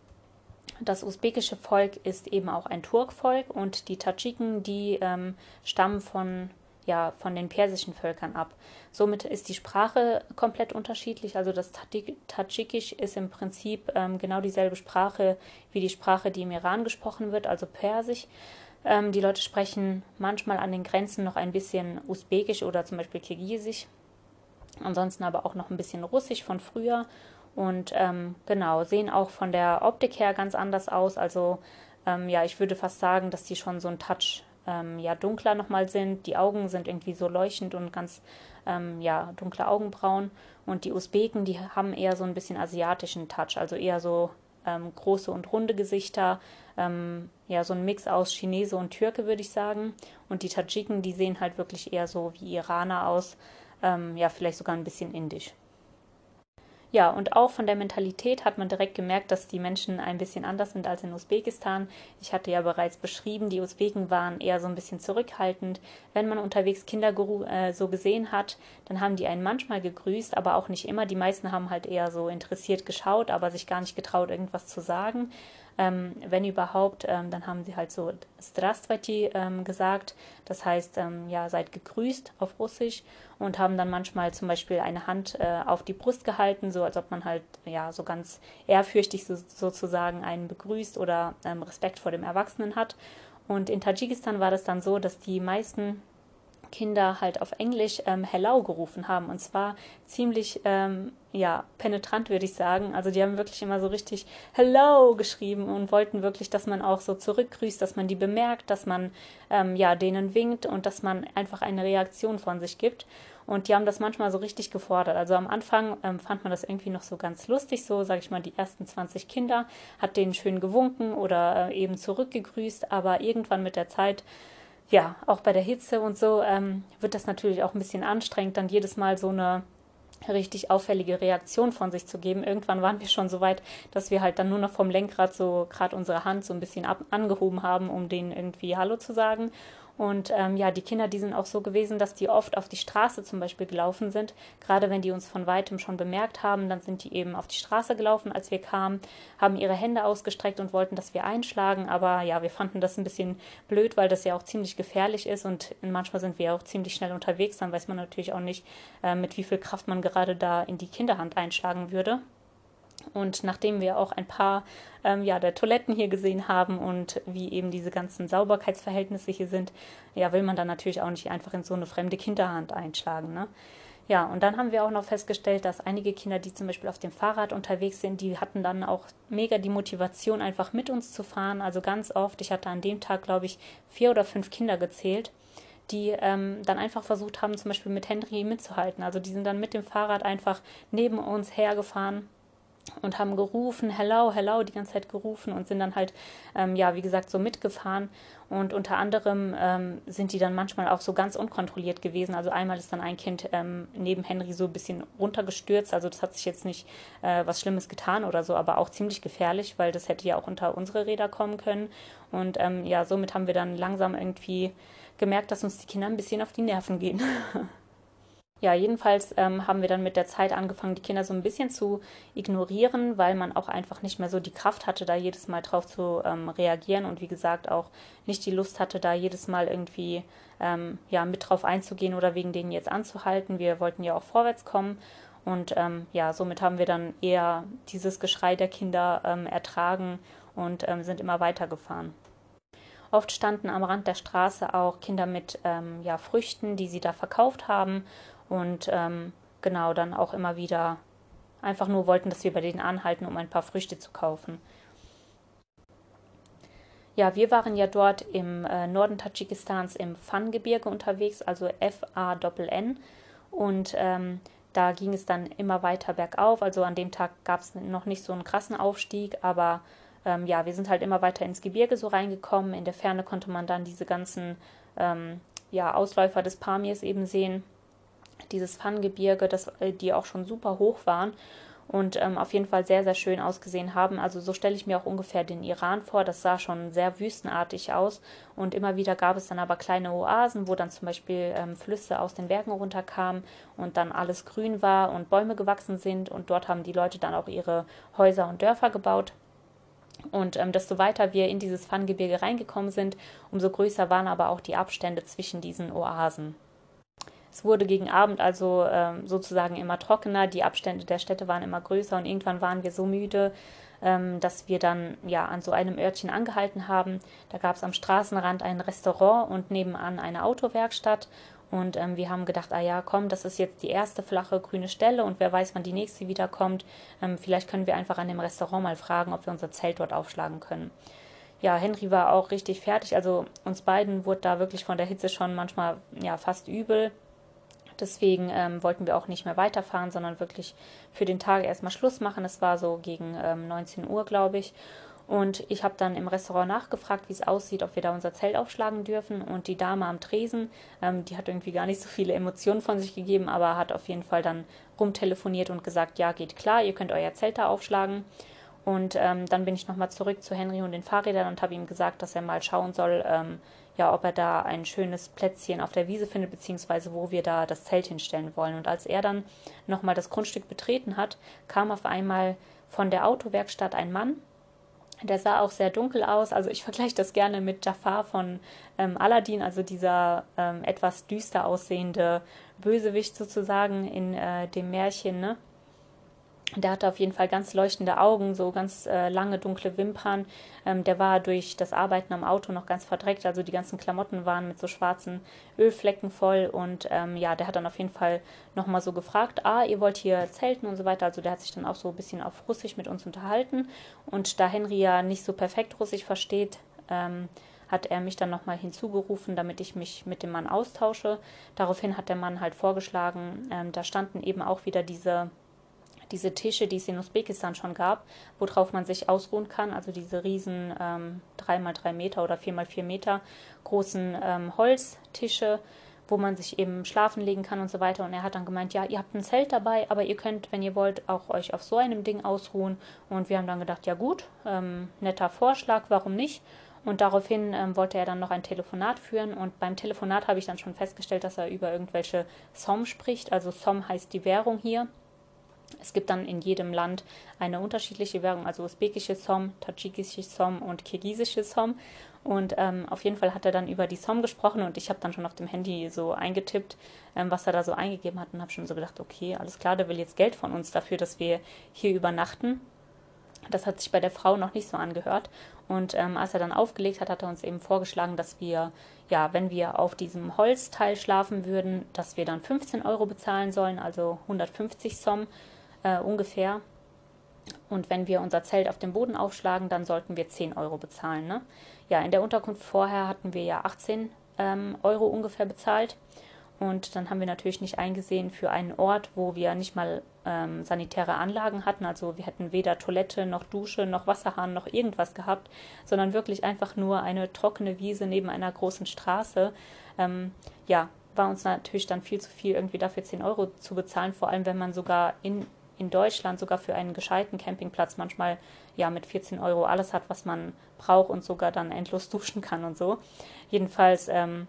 das usbekische Volk ist eben auch ein Turkvolk und die Tadschiken, die ähm, stammen von ja, von den persischen Völkern ab. Somit ist die Sprache komplett unterschiedlich. Also das Tadschikisch ist im Prinzip ähm, genau dieselbe Sprache wie die Sprache, die im Iran gesprochen wird, also Persisch. Ähm, die Leute sprechen manchmal an den Grenzen noch ein bisschen Usbekisch oder zum Beispiel Kirgisisch. Ansonsten aber auch noch ein bisschen Russisch von früher. Und ähm, genau, sehen auch von der Optik her ganz anders aus. Also ähm, ja, ich würde fast sagen, dass die schon so ein Touch ähm, ja, dunkler nochmal sind. Die Augen sind irgendwie so leuchtend und ganz ähm, ja, dunkle Augenbrauen. Und die Usbeken, die haben eher so ein bisschen asiatischen Touch, also eher so ähm, große und runde Gesichter, ähm, ja, so ein Mix aus Chinese und Türke, würde ich sagen. Und die Tadschiken, die sehen halt wirklich eher so wie Iraner aus, ähm, ja, vielleicht sogar ein bisschen indisch. Ja, und auch von der Mentalität hat man direkt gemerkt, dass die Menschen ein bisschen anders sind als in Usbekistan. Ich hatte ja bereits beschrieben, die Usbeken waren eher so ein bisschen zurückhaltend. Wenn man unterwegs Kinder äh, so gesehen hat, dann haben die einen manchmal gegrüßt, aber auch nicht immer. Die meisten haben halt eher so interessiert geschaut, aber sich gar nicht getraut, irgendwas zu sagen. Ähm, wenn überhaupt, ähm, dann haben sie halt so Strastvati ähm, gesagt, das heißt, ähm, ja, seid gegrüßt auf Russisch und haben dann manchmal zum Beispiel eine Hand äh, auf die Brust gehalten, so als ob man halt, ja, so ganz ehrfürchtig so, sozusagen einen begrüßt oder ähm, Respekt vor dem Erwachsenen hat. Und in Tadschikistan war das dann so, dass die meisten Kinder halt auf Englisch ähm, Hello gerufen haben. Und zwar ziemlich, ähm, ja, penetrant, würde ich sagen. Also die haben wirklich immer so richtig Hello geschrieben und wollten wirklich, dass man auch so zurückgrüßt, dass man die bemerkt, dass man, ähm, ja, denen winkt und dass man einfach eine Reaktion von sich gibt. Und die haben das manchmal so richtig gefordert. Also am Anfang ähm, fand man das irgendwie noch so ganz lustig, so sage ich mal, die ersten 20 Kinder, hat denen schön gewunken oder äh, eben zurückgegrüßt, aber irgendwann mit der Zeit ja, auch bei der Hitze und so ähm, wird das natürlich auch ein bisschen anstrengend, dann jedes Mal so eine richtig auffällige Reaktion von sich zu geben. Irgendwann waren wir schon so weit, dass wir halt dann nur noch vom Lenkrad so gerade unsere Hand so ein bisschen ab angehoben haben, um denen irgendwie Hallo zu sagen. Und ähm, ja, die Kinder, die sind auch so gewesen, dass die oft auf die Straße zum Beispiel gelaufen sind. Gerade wenn die uns von weitem schon bemerkt haben, dann sind die eben auf die Straße gelaufen, als wir kamen, haben ihre Hände ausgestreckt und wollten, dass wir einschlagen. Aber ja, wir fanden das ein bisschen blöd, weil das ja auch ziemlich gefährlich ist und manchmal sind wir auch ziemlich schnell unterwegs. Dann weiß man natürlich auch nicht, äh, mit wie viel Kraft man gerade da in die Kinderhand einschlagen würde. Und nachdem wir auch ein paar ähm, ja, der Toiletten hier gesehen haben und wie eben diese ganzen Sauberkeitsverhältnisse hier sind, ja, will man dann natürlich auch nicht einfach in so eine fremde Kinderhand einschlagen. Ne? Ja, und dann haben wir auch noch festgestellt, dass einige Kinder, die zum Beispiel auf dem Fahrrad unterwegs sind, die hatten dann auch mega die Motivation, einfach mit uns zu fahren. Also ganz oft, ich hatte an dem Tag, glaube ich, vier oder fünf Kinder gezählt, die ähm, dann einfach versucht haben, zum Beispiel mit Henry mitzuhalten. Also die sind dann mit dem Fahrrad einfach neben uns hergefahren und haben gerufen, hello, hello, die ganze Zeit gerufen und sind dann halt, ähm, ja, wie gesagt, so mitgefahren. Und unter anderem ähm, sind die dann manchmal auch so ganz unkontrolliert gewesen. Also einmal ist dann ein Kind ähm, neben Henry so ein bisschen runtergestürzt. Also das hat sich jetzt nicht äh, was Schlimmes getan oder so, aber auch ziemlich gefährlich, weil das hätte ja auch unter unsere Räder kommen können. Und ähm, ja, somit haben wir dann langsam irgendwie gemerkt, dass uns die Kinder ein bisschen auf die Nerven gehen. ja, jedenfalls ähm, haben wir dann mit der Zeit angefangen, die Kinder so ein bisschen zu ignorieren, weil man auch einfach nicht mehr so die Kraft hatte, da jedes Mal drauf zu ähm, reagieren und wie gesagt auch nicht die Lust hatte, da jedes Mal irgendwie ähm, ja, mit drauf einzugehen oder wegen denen jetzt anzuhalten. Wir wollten ja auch vorwärts kommen und ähm, ja, somit haben wir dann eher dieses Geschrei der Kinder ähm, ertragen und ähm, sind immer weitergefahren. Oft standen am Rand der Straße auch Kinder mit ja, Früchten, die sie da verkauft haben und ähm, genau dann auch immer wieder einfach nur wollten, dass wir bei denen anhalten, um ein paar Früchte zu kaufen. Ja, wir waren ja dort im äh, Norden Tadschikistans im Fan-Gebirge unterwegs, also F-A-N-N. Und ähm, da ging es dann immer weiter bergauf. Also an dem Tag gab es noch nicht so einen krassen Aufstieg, aber ähm, ja, wir sind halt immer weiter ins Gebirge so reingekommen. In der Ferne konnte man dann diese ganzen ähm, ja, Ausläufer des Pamirs eben sehen dieses Pfanngebirge, das, äh, die auch schon super hoch waren und ähm, auf jeden Fall sehr, sehr schön ausgesehen haben. Also so stelle ich mir auch ungefähr den Iran vor. Das sah schon sehr wüstenartig aus und immer wieder gab es dann aber kleine Oasen, wo dann zum Beispiel ähm, Flüsse aus den Bergen runterkamen und dann alles grün war und Bäume gewachsen sind und dort haben die Leute dann auch ihre Häuser und Dörfer gebaut. Und ähm, desto weiter wir in dieses Pfanngebirge reingekommen sind, umso größer waren aber auch die Abstände zwischen diesen Oasen. Es wurde gegen Abend also ähm, sozusagen immer trockener, die Abstände der Städte waren immer größer und irgendwann waren wir so müde, ähm, dass wir dann ja an so einem Örtchen angehalten haben. Da gab es am Straßenrand ein Restaurant und nebenan eine Autowerkstatt. Und ähm, wir haben gedacht, ah ja, komm, das ist jetzt die erste flache grüne Stelle und wer weiß, wann die nächste wiederkommt. Ähm, vielleicht können wir einfach an dem Restaurant mal fragen, ob wir unser Zelt dort aufschlagen können ja, Henry war auch richtig fertig. Also uns beiden wurde da wirklich von der Hitze schon manchmal ja fast übel. Deswegen ähm, wollten wir auch nicht mehr weiterfahren, sondern wirklich für den Tag erstmal Schluss machen. Es war so gegen ähm, 19 Uhr, glaube ich. Und ich habe dann im Restaurant nachgefragt, wie es aussieht, ob wir da unser Zelt aufschlagen dürfen. Und die Dame am Tresen, ähm, die hat irgendwie gar nicht so viele Emotionen von sich gegeben, aber hat auf jeden Fall dann rumtelefoniert und gesagt, ja, geht klar, ihr könnt euer Zelt da aufschlagen. Und ähm, dann bin ich nochmal zurück zu Henry und den Fahrrädern und habe ihm gesagt, dass er mal schauen soll, ähm, ja, ob er da ein schönes Plätzchen auf der Wiese findet, beziehungsweise wo wir da das Zelt hinstellen wollen. Und als er dann nochmal das Grundstück betreten hat, kam auf einmal von der Autowerkstatt ein Mann. Der sah auch sehr dunkel aus. Also ich vergleiche das gerne mit Jafar von ähm, Aladdin, also dieser ähm, etwas düster aussehende Bösewicht sozusagen in äh, dem Märchen, ne? Der hatte auf jeden Fall ganz leuchtende Augen, so ganz äh, lange dunkle Wimpern. Ähm, der war durch das Arbeiten am Auto noch ganz verdreckt, also die ganzen Klamotten waren mit so schwarzen Ölflecken voll. Und ähm, ja, der hat dann auf jeden Fall nochmal so gefragt, ah, ihr wollt hier zelten und so weiter. Also der hat sich dann auch so ein bisschen auf Russisch mit uns unterhalten. Und da Henry ja nicht so perfekt Russisch versteht, ähm, hat er mich dann nochmal hinzugerufen, damit ich mich mit dem Mann austausche. Daraufhin hat der Mann halt vorgeschlagen, ähm, da standen eben auch wieder diese diese Tische, die es in Usbekistan schon gab, worauf man sich ausruhen kann, also diese riesen ähm, 3x3 Meter oder 4x4 Meter großen ähm, Holztische, wo man sich eben schlafen legen kann und so weiter. Und er hat dann gemeint, ja, ihr habt ein Zelt dabei, aber ihr könnt, wenn ihr wollt, auch euch auf so einem Ding ausruhen. Und wir haben dann gedacht, ja gut, ähm, netter Vorschlag, warum nicht? Und daraufhin ähm, wollte er dann noch ein Telefonat führen. Und beim Telefonat habe ich dann schon festgestellt, dass er über irgendwelche SOM spricht. Also SOM heißt die Währung hier. Es gibt dann in jedem Land eine unterschiedliche Währung, also usbekische SOM, tadschikische SOM und kirgisische SOM. Und ähm, auf jeden Fall hat er dann über die SOM gesprochen und ich habe dann schon auf dem Handy so eingetippt, ähm, was er da so eingegeben hat und habe schon so gedacht, okay, alles klar, der will jetzt Geld von uns dafür, dass wir hier übernachten. Das hat sich bei der Frau noch nicht so angehört. Und ähm, als er dann aufgelegt hat, hat er uns eben vorgeschlagen, dass wir, ja, wenn wir auf diesem Holzteil schlafen würden, dass wir dann 15 Euro bezahlen sollen, also 150 Som äh, ungefähr. Und wenn wir unser Zelt auf dem Boden aufschlagen, dann sollten wir 10 Euro bezahlen. Ne? Ja, in der Unterkunft vorher hatten wir ja 18 ähm, Euro ungefähr bezahlt. Und dann haben wir natürlich nicht eingesehen für einen Ort, wo wir nicht mal ähm, sanitäre Anlagen hatten. Also wir hätten weder Toilette noch Dusche noch Wasserhahn noch irgendwas gehabt, sondern wirklich einfach nur eine trockene Wiese neben einer großen Straße. Ähm, ja, war uns natürlich dann viel zu viel, irgendwie dafür 10 Euro zu bezahlen, vor allem wenn man sogar in in Deutschland sogar für einen gescheiten Campingplatz manchmal ja mit 14 Euro alles hat, was man braucht und sogar dann endlos duschen kann und so. Jedenfalls ähm,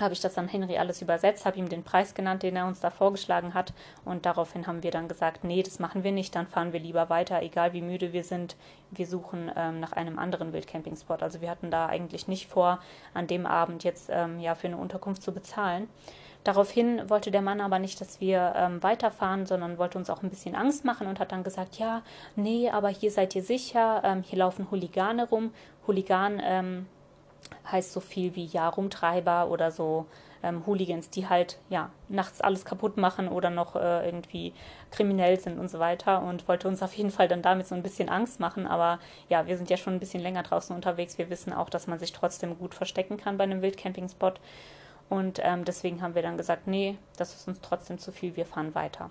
habe ich das an Henry alles übersetzt, habe ihm den Preis genannt, den er uns da vorgeschlagen hat und daraufhin haben wir dann gesagt, nee, das machen wir nicht, dann fahren wir lieber weiter, egal wie müde wir sind, wir suchen ähm, nach einem anderen Wildcampingspot. Also wir hatten da eigentlich nicht vor, an dem Abend jetzt ähm, ja für eine Unterkunft zu bezahlen. Daraufhin wollte der Mann aber nicht, dass wir ähm, weiterfahren, sondern wollte uns auch ein bisschen Angst machen und hat dann gesagt, ja, nee, aber hier seid ihr sicher, ähm, hier laufen Hooligane rum. Hooligan ähm, heißt so viel wie ja Rumtreiber oder so ähm, Hooligans, die halt ja nachts alles kaputt machen oder noch äh, irgendwie kriminell sind und so weiter und wollte uns auf jeden Fall dann damit so ein bisschen Angst machen. Aber ja, wir sind ja schon ein bisschen länger draußen unterwegs. Wir wissen auch, dass man sich trotzdem gut verstecken kann bei einem Wildcamping-Spot. Und ähm, deswegen haben wir dann gesagt, nee, das ist uns trotzdem zu viel, wir fahren weiter.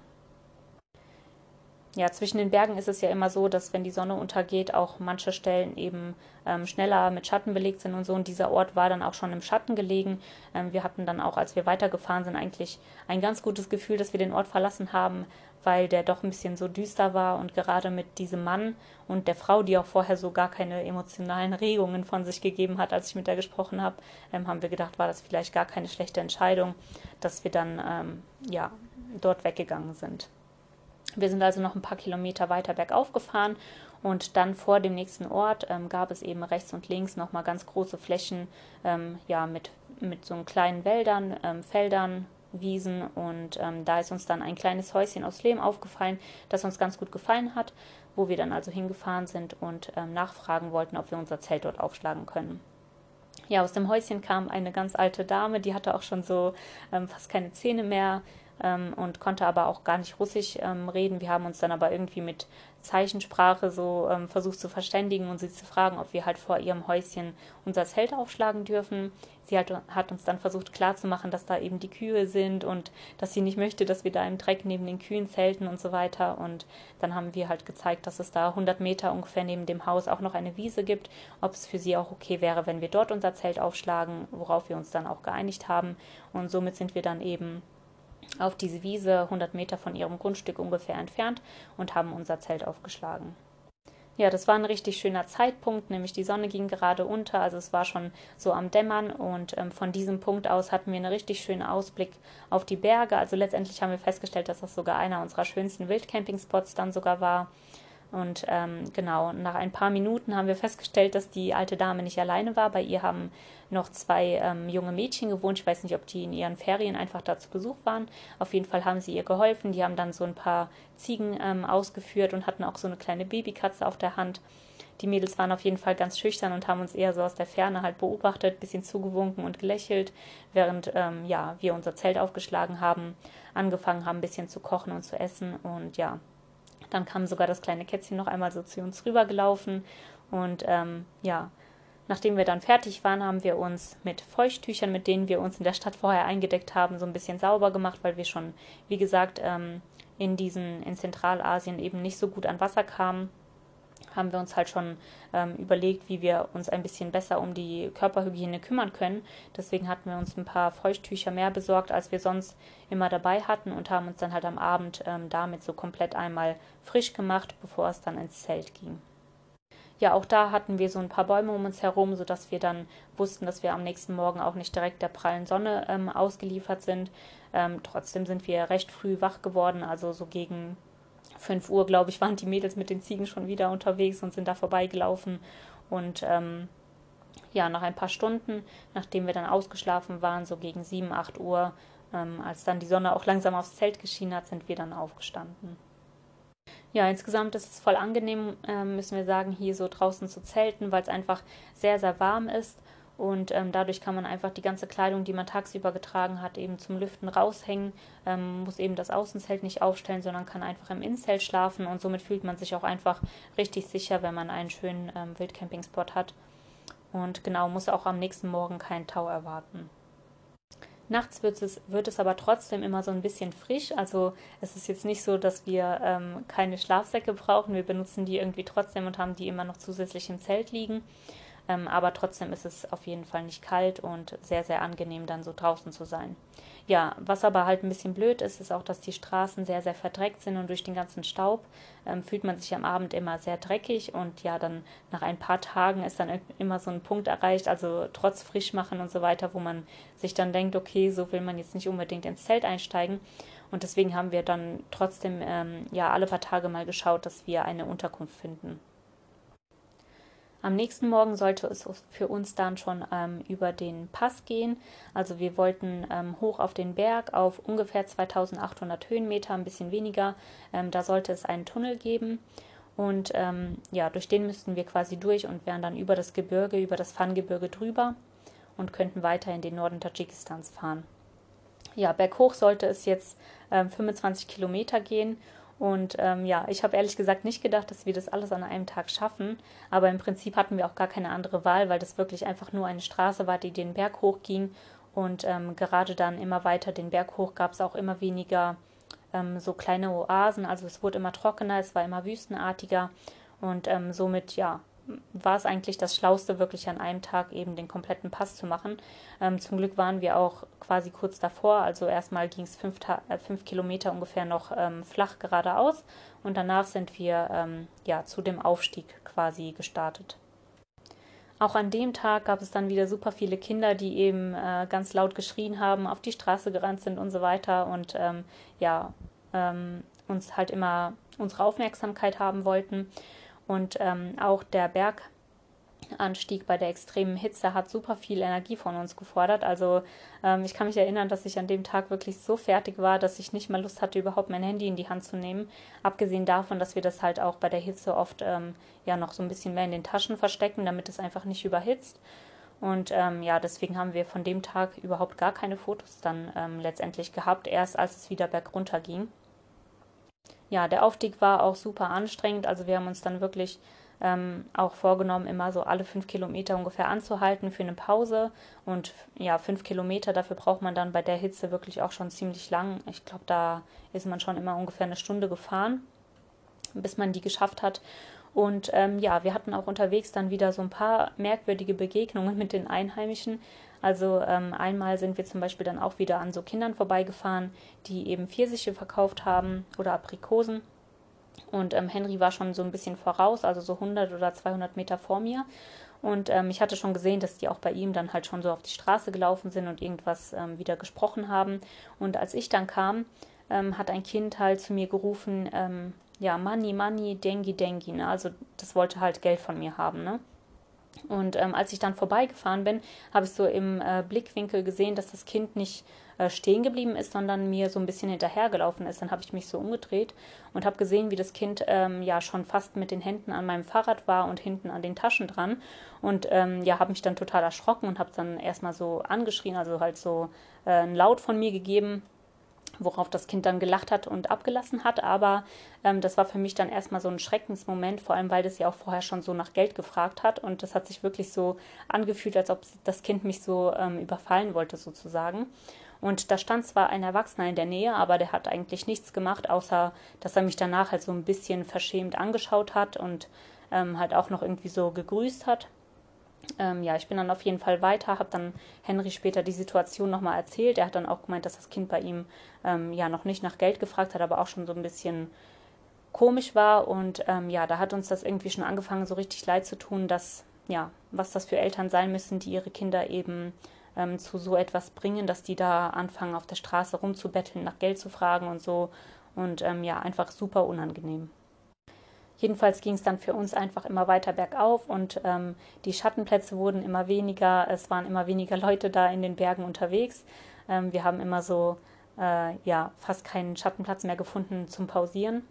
Ja, zwischen den Bergen ist es ja immer so, dass wenn die Sonne untergeht, auch manche Stellen eben ähm, schneller mit Schatten belegt sind und so. Und dieser Ort war dann auch schon im Schatten gelegen. Ähm, wir hatten dann auch, als wir weitergefahren sind, eigentlich ein ganz gutes Gefühl, dass wir den Ort verlassen haben, weil der doch ein bisschen so düster war und gerade mit diesem Mann und der Frau, die auch vorher so gar keine emotionalen Regungen von sich gegeben hat, als ich mit der gesprochen habe, ähm, haben wir gedacht, war das vielleicht gar keine schlechte Entscheidung, dass wir dann ähm, ja dort weggegangen sind. Wir sind also noch ein paar Kilometer weiter bergauf gefahren und dann vor dem nächsten Ort ähm, gab es eben rechts und links nochmal ganz große Flächen ähm, ja, mit, mit so kleinen Wäldern, ähm, Feldern, Wiesen und ähm, da ist uns dann ein kleines Häuschen aus Lehm aufgefallen, das uns ganz gut gefallen hat, wo wir dann also hingefahren sind und ähm, nachfragen wollten, ob wir unser Zelt dort aufschlagen können. Ja, aus dem Häuschen kam eine ganz alte Dame, die hatte auch schon so ähm, fast keine Zähne mehr, ähm, und konnte aber auch gar nicht Russisch ähm, reden. Wir haben uns dann aber irgendwie mit Zeichensprache so ähm, versucht zu verständigen und sie zu fragen, ob wir halt vor ihrem Häuschen unser Zelt aufschlagen dürfen. Sie hat, hat uns dann versucht klarzumachen, dass da eben die Kühe sind und dass sie nicht möchte, dass wir da im Dreck neben den Kühen zelten und so weiter. Und dann haben wir halt gezeigt, dass es da 100 Meter ungefähr neben dem Haus auch noch eine Wiese gibt, ob es für sie auch okay wäre, wenn wir dort unser Zelt aufschlagen, worauf wir uns dann auch geeinigt haben. Und somit sind wir dann eben auf diese Wiese 100 Meter von ihrem Grundstück ungefähr entfernt und haben unser Zelt aufgeschlagen. Ja, das war ein richtig schöner Zeitpunkt, nämlich die Sonne ging gerade unter, also es war schon so am Dämmern und ähm, von diesem Punkt aus hatten wir einen richtig schönen Ausblick auf die Berge. Also letztendlich haben wir festgestellt, dass das sogar einer unserer schönsten Wildcampingspots dann sogar war. Und ähm, genau, nach ein paar Minuten haben wir festgestellt, dass die alte Dame nicht alleine war. Bei ihr haben noch zwei ähm, junge Mädchen gewohnt. Ich weiß nicht, ob die in ihren Ferien einfach da zu Besuch waren. Auf jeden Fall haben sie ihr geholfen. Die haben dann so ein paar Ziegen ähm, ausgeführt und hatten auch so eine kleine Babykatze auf der Hand. Die Mädels waren auf jeden Fall ganz schüchtern und haben uns eher so aus der Ferne halt beobachtet, bisschen zugewunken und gelächelt, während ähm, ja, wir unser Zelt aufgeschlagen haben, angefangen haben, ein bisschen zu kochen und zu essen und ja, dann kam sogar das kleine Kätzchen noch einmal so zu uns rübergelaufen. Und ähm, ja, nachdem wir dann fertig waren, haben wir uns mit Feuchttüchern, mit denen wir uns in der Stadt vorher eingedeckt haben, so ein bisschen sauber gemacht, weil wir schon, wie gesagt, ähm, in diesen, in Zentralasien eben nicht so gut an Wasser kamen haben wir uns halt schon ähm, überlegt, wie wir uns ein bisschen besser um die Körperhygiene kümmern können. Deswegen hatten wir uns ein paar Feuchttücher mehr besorgt, als wir sonst immer dabei hatten und haben uns dann halt am Abend ähm, damit so komplett einmal frisch gemacht, bevor es dann ins Zelt ging. ja, auch da hatten wir so ein paar Bäume um uns herum, sodass wir dann wussten, dass wir am nächsten Morgen auch nicht direkt der prallen Sonne ähm, ausgeliefert sind. Ähm, trotzdem sind wir recht früh wach geworden, also so gegen 5 Uhr, glaube ich, waren die Mädels mit den Ziegen schon wieder unterwegs und sind da vorbeigelaufen. Und ähm, ja, nach ein paar Stunden, nachdem wir dann ausgeschlafen waren, so gegen 7, 8 Uhr, ähm, als dann die Sonne auch langsam aufs Zelt geschienen hat, sind wir dann aufgestanden. Ja, insgesamt ist es voll angenehm, äh, müssen wir sagen, hier so draußen zu zelten, weil es einfach sehr, sehr warm ist und ähm, dadurch kann man einfach die ganze Kleidung, die man tagsüber getragen hat, eben zum Lüften raushängen, ähm, muss eben das Außenzelt nicht aufstellen, sondern kann einfach im Innenzelt schlafen und somit fühlt man sich auch einfach richtig sicher, wenn man einen schönen ähm, Wildcampingspot hat. Und genau, muss auch am nächsten Morgen keinen Tau erwarten. Nachts wird es, wird es aber trotzdem immer so ein bisschen frisch. Also es ist jetzt nicht so, dass wir ähm, keine Schlafsäcke brauchen. Wir benutzen die irgendwie trotzdem und haben die immer noch zusätzlich im Zelt liegen. Ähm, aber trotzdem ist es auf jeden Fall nicht kalt und sehr, sehr angenehm, dann so draußen zu sein. Ja, was aber halt ein bisschen blöd ist, ist auch, dass die Straßen sehr, sehr verdreckt sind und durch den ganzen Staub ähm, fühlt man sich am Abend immer sehr dreckig und ja, dann nach ein paar Tagen ist dann immer so ein Punkt erreicht, also trotz Frischmachen und so weiter, wo man sich dann denkt, okay, so will man jetzt nicht unbedingt ins Zelt einsteigen. Und deswegen haben wir dann trotzdem ähm, ja alle paar Tage mal geschaut, dass wir eine Unterkunft finden. Am nächsten Morgen sollte es für uns dann schon ähm, über den Pass gehen. Also wir wollten ähm, hoch auf den Berg auf ungefähr 2800 Höhenmeter, ein bisschen weniger. Ähm, da sollte es einen Tunnel geben. Und ähm, ja, durch den müssten wir quasi durch und wären dann über das Gebirge, über das Fangebirge drüber und könnten weiter in den Norden Tadschikistans fahren. Ja, berghoch sollte es jetzt 25 ähm, Kilometer gehen und ähm, ja, ich habe ehrlich gesagt nicht gedacht, dass wir das alles an einem Tag schaffen. Aber im Prinzip hatten wir auch gar keine andere Wahl, weil das wirklich einfach nur eine Straße war, die den Berg hochging. Und ähm, gerade dann immer weiter den Berg hoch gab es auch immer weniger ähm, so kleine Oasen. Also es wurde immer trockener, es war immer wüstenartiger. Und ähm, somit, ja, war es eigentlich das Schlauste, wirklich an einem Tag eben den kompletten Pass zu machen. Ähm, zum Glück waren wir auch quasi kurz davor. Also erstmal ging es fünf, äh, fünf, Kilometer ungefähr noch ähm, flach geradeaus und danach sind wir ähm, ja zu dem Aufstieg quasi gestartet. Auch an dem Tag gab es dann wieder super viele Kinder, die eben äh, ganz laut geschrien haben, auf die Straße gerannt sind und so weiter und ähm, ja ähm, uns halt immer unsere Aufmerksamkeit haben wollten. Und ähm, auch der Berganstieg bei der extremen Hitze hat super viel Energie von uns gefordert. Also ähm, ich kann mich erinnern, dass ich an dem Tag wirklich so fertig war, dass ich nicht mal Lust hatte, überhaupt mein Handy in die Hand zu nehmen. Abgesehen davon, dass wir das halt auch bei der Hitze oft ähm, ja noch so ein bisschen mehr in den Taschen verstecken, damit es einfach nicht überhitzt. Und ähm, ja, deswegen haben wir von dem Tag überhaupt gar keine Fotos dann ähm, letztendlich gehabt, erst als es wieder bergunter ging ja, der Aufstieg war auch super anstrengend. Also wir haben uns dann wirklich ähm, auch vorgenommen, immer so alle fünf Kilometer ungefähr anzuhalten für eine Pause. Und ja, fünf Kilometer, dafür braucht man dann bei der Hitze wirklich auch schon ziemlich lang. Ich glaube, da ist man schon immer ungefähr eine Stunde gefahren, bis man die geschafft hat. Und ähm, ja, wir hatten auch unterwegs dann wieder so ein paar merkwürdige Begegnungen mit den Einheimischen. Also ähm, einmal sind wir zum Beispiel dann auch wieder an so Kindern vorbeigefahren, die eben Pfirsiche verkauft haben oder Aprikosen. Und ähm, Henry war schon so ein bisschen voraus, also so 100 oder 200 Meter vor mir. Und ähm, ich hatte schon gesehen, dass die auch bei ihm dann halt schon so auf die Straße gelaufen sind und irgendwas ähm, wieder gesprochen haben. Und als ich dann kam, ähm, hat ein Kind halt zu mir gerufen, ähm, ja, Money, Money, Dengi, Dengi. Ne? Also das wollte halt Geld von mir haben, ne? Und ähm, als ich dann vorbeigefahren bin, habe ich so im äh, Blickwinkel gesehen, dass das Kind nicht äh, stehen geblieben ist, sondern mir so ein bisschen hinterhergelaufen ist. Dann habe ich mich so umgedreht und habe gesehen, wie das Kind ähm, ja schon fast mit den Händen an meinem Fahrrad war und hinten an den Taschen dran. Und ähm, ja, habe mich dann total erschrocken und habe dann erstmal so angeschrien, also halt so äh, ein Laut von mir gegeben worauf das Kind dann gelacht hat und abgelassen hat. Aber ähm, das war für mich dann erstmal so ein Schreckensmoment, vor allem weil das ja auch vorher schon so nach Geld gefragt hat. Und das hat sich wirklich so angefühlt, als ob das Kind mich so ähm, überfallen wollte, sozusagen. Und da stand zwar ein Erwachsener in der Nähe, aber der hat eigentlich nichts gemacht, außer dass er mich danach halt so ein bisschen verschämt angeschaut hat und ähm, halt auch noch irgendwie so gegrüßt hat ähm, ja, ich bin dann auf jeden Fall weiter, habe dann Henry später die Situation nochmal erzählt. Er hat dann auch gemeint, dass das Kind bei ihm ähm, ja noch nicht nach Geld gefragt hat, aber auch schon so ein bisschen komisch war. Und ähm, ja, da hat uns das irgendwie schon angefangen, so richtig leid zu tun, dass, ja, was das für Eltern sein müssen, die ihre Kinder eben ähm, zu so etwas bringen, dass die da anfangen, auf der Straße rumzubetteln, nach Geld zu fragen und so. Und ähm, ja, einfach super unangenehm. Jedenfalls ging es dann für uns einfach immer weiter bergauf und ähm, die Schattenplätze wurden immer weniger. Es waren immer weniger Leute da in den Bergen unterwegs. Ähm, wir haben immer so äh, ja fast keinen Schattenplatz mehr gefunden zum Pausieren.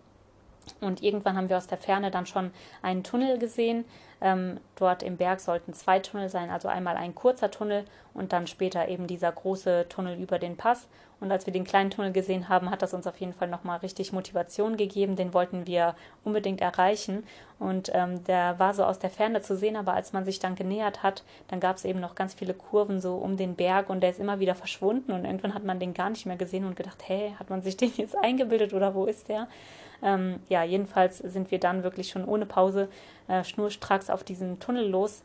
Und irgendwann haben wir aus der Ferne dann schon einen Tunnel gesehen. Ähm, dort im Berg sollten zwei Tunnel sein, also einmal ein kurzer Tunnel und dann später eben dieser große Tunnel über den Pass. Und als wir den kleinen Tunnel gesehen haben, hat das uns auf jeden Fall nochmal richtig Motivation gegeben. Den wollten wir unbedingt erreichen. Und ähm, der war so aus der Ferne zu sehen, aber als man sich dann genähert hat, dann gab es eben noch ganz viele Kurven so um den Berg und der ist immer wieder verschwunden. Und irgendwann hat man den gar nicht mehr gesehen und gedacht, hey, hat man sich den jetzt eingebildet oder wo ist der? Ähm, ja, jedenfalls sind wir dann wirklich schon ohne Pause äh, schnurstracks auf diesen Tunnel los,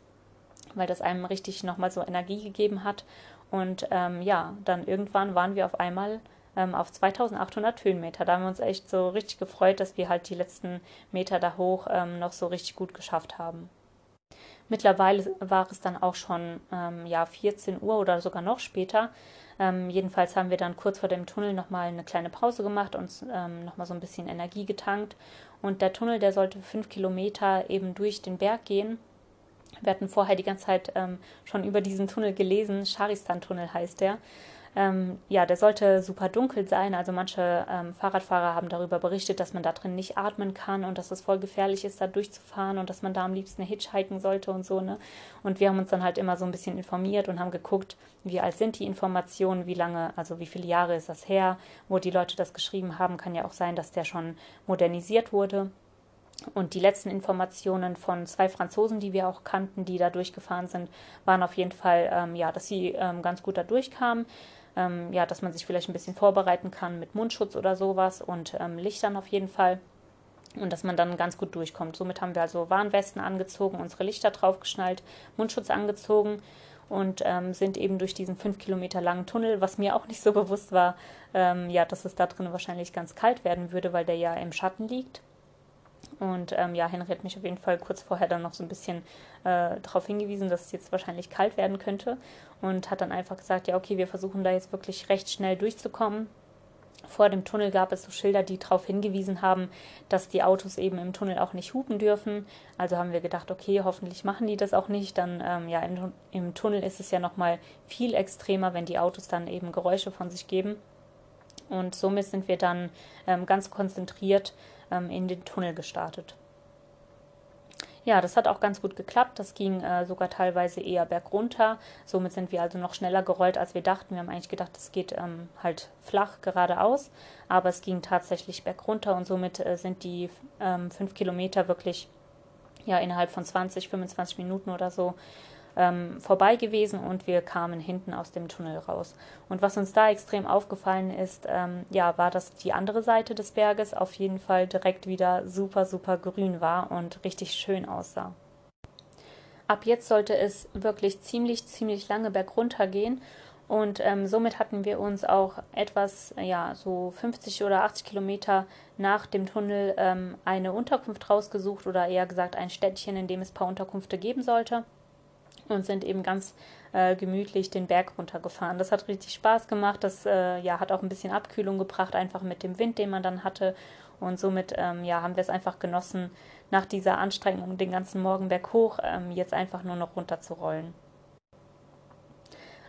weil das einem richtig nochmal so Energie gegeben hat. Und ähm, ja, dann irgendwann waren wir auf einmal ähm, auf 2800 Höhenmeter. Da haben wir uns echt so richtig gefreut, dass wir halt die letzten Meter da hoch ähm, noch so richtig gut geschafft haben. Mittlerweile war es dann auch schon ähm, ja, 14 Uhr oder sogar noch später. Ähm, jedenfalls haben wir dann kurz vor dem Tunnel nochmal eine kleine Pause gemacht und ähm, nochmal so ein bisschen Energie getankt. Und der Tunnel, der sollte fünf Kilometer eben durch den Berg gehen. Wir hatten vorher die ganze Zeit ähm, schon über diesen Tunnel gelesen. Sharistan-Tunnel heißt der. Ähm, ja, der sollte super dunkel sein. Also manche ähm, Fahrradfahrer haben darüber berichtet, dass man da drin nicht atmen kann und dass es voll gefährlich ist, da durchzufahren und dass man da am liebsten hitchhiken sollte und so. Ne? Und wir haben uns dann halt immer so ein bisschen informiert und haben geguckt, wie alt sind die Informationen, wie lange, also wie viele Jahre ist das her, wo die Leute das geschrieben haben. Kann ja auch sein, dass der schon modernisiert wurde. Und die letzten Informationen von zwei Franzosen, die wir auch kannten, die da durchgefahren sind, waren auf jeden Fall, ähm, ja, dass sie ähm, ganz gut da durchkamen ähm, ja, dass man sich vielleicht ein bisschen vorbereiten kann mit Mundschutz oder sowas und ähm, Lichtern auf jeden Fall. Und dass man dann ganz gut durchkommt. Somit haben wir also Warnwesten angezogen, unsere Lichter draufgeschnallt, Mundschutz angezogen und ähm, sind eben durch diesen fünf Kilometer langen Tunnel, was mir auch nicht so bewusst war, ähm, ja, dass es da drin wahrscheinlich ganz kalt werden würde, weil der ja im Schatten liegt. Und ähm, ja, Henry hat mich auf jeden Fall kurz vorher dann noch so ein bisschen äh, darauf hingewiesen, dass es jetzt wahrscheinlich kalt werden könnte. Und hat dann einfach gesagt, ja, okay, wir versuchen da jetzt wirklich recht schnell durchzukommen. Vor dem Tunnel gab es so Schilder, die darauf hingewiesen haben, dass die Autos eben im Tunnel auch nicht hupen dürfen. Also haben wir gedacht, okay, hoffentlich machen die das auch nicht. Dann ähm, ja, im, im Tunnel ist es ja nochmal viel extremer, wenn die Autos dann eben Geräusche von sich geben. Und somit sind wir dann ähm, ganz konzentriert ähm, in den Tunnel gestartet. Ja, das hat auch ganz gut geklappt. Das ging äh, sogar teilweise eher bergunter. Somit sind wir also noch schneller gerollt, als wir dachten. Wir haben eigentlich gedacht, es geht ähm, halt flach geradeaus, aber es ging tatsächlich bergunter und somit äh, sind die ähm, fünf Kilometer wirklich ja innerhalb von 20, 25 Minuten oder so ähm, vorbei gewesen und wir kamen hinten aus dem Tunnel raus. Und was uns da extrem aufgefallen ist, ähm, ja, war, dass die andere Seite des Berges auf jeden Fall direkt wieder super, super grün war und richtig schön aussah. Ab jetzt sollte es wirklich ziemlich, ziemlich lange bergunter gehen und ähm, somit hatten wir uns auch etwas, ja, so 50 oder 80 Kilometer nach dem Tunnel ähm, eine Unterkunft rausgesucht oder eher gesagt ein Städtchen, in dem es ein paar Unterkünfte geben sollte und sind eben ganz äh, gemütlich den Berg runtergefahren. Das hat richtig Spaß gemacht. Das äh, ja, hat auch ein bisschen Abkühlung gebracht, einfach mit dem Wind, den man dann hatte. Und somit ähm, ja, haben wir es einfach genossen, nach dieser Anstrengung den ganzen Morgen berghoch ähm, jetzt einfach nur noch runterzurollen.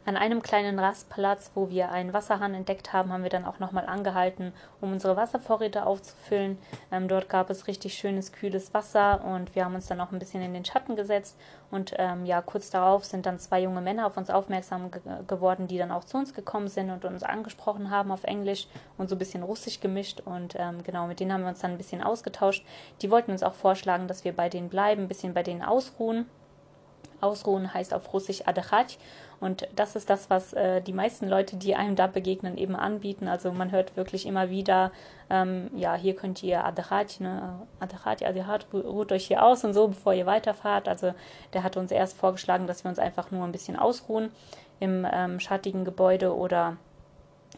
An einem kleinen Rastplatz, wo wir einen Wasserhahn entdeckt haben, haben wir dann auch nochmal angehalten, um unsere Wasservorräte aufzufüllen. Ähm, dort gab es richtig schönes, kühles Wasser und wir haben uns dann auch ein bisschen in den Schatten gesetzt. Und ähm, ja, kurz darauf sind dann zwei junge Männer auf uns aufmerksam ge geworden, die dann auch zu uns gekommen sind und uns angesprochen haben auf Englisch und so ein bisschen russisch gemischt. Und ähm, genau, mit denen haben wir uns dann ein bisschen ausgetauscht. Die wollten uns auch vorschlagen, dass wir bei denen bleiben, ein bisschen bei denen ausruhen. Ausruhen heißt auf Russisch Adachach und das ist das, was äh, die meisten Leute, die einem da begegnen, eben anbieten. Also man hört wirklich immer wieder, ähm, ja, hier könnt ihr Adachat, ne, Adachat, Adachat, ruht euch hier aus und so, bevor ihr weiterfahrt. Also der hat uns erst vorgeschlagen, dass wir uns einfach nur ein bisschen ausruhen im ähm, schattigen Gebäude oder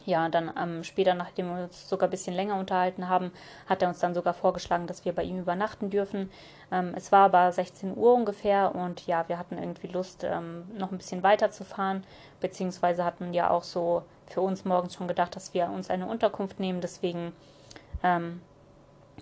ja, dann ähm, später, nachdem wir uns sogar ein bisschen länger unterhalten haben, hat er uns dann sogar vorgeschlagen, dass wir bei ihm übernachten dürfen. Ähm, es war aber 16 Uhr ungefähr und ja, wir hatten irgendwie Lust, ähm, noch ein bisschen weiterzufahren, beziehungsweise hatten ja auch so für uns morgens schon gedacht, dass wir uns eine Unterkunft nehmen. Deswegen, ähm,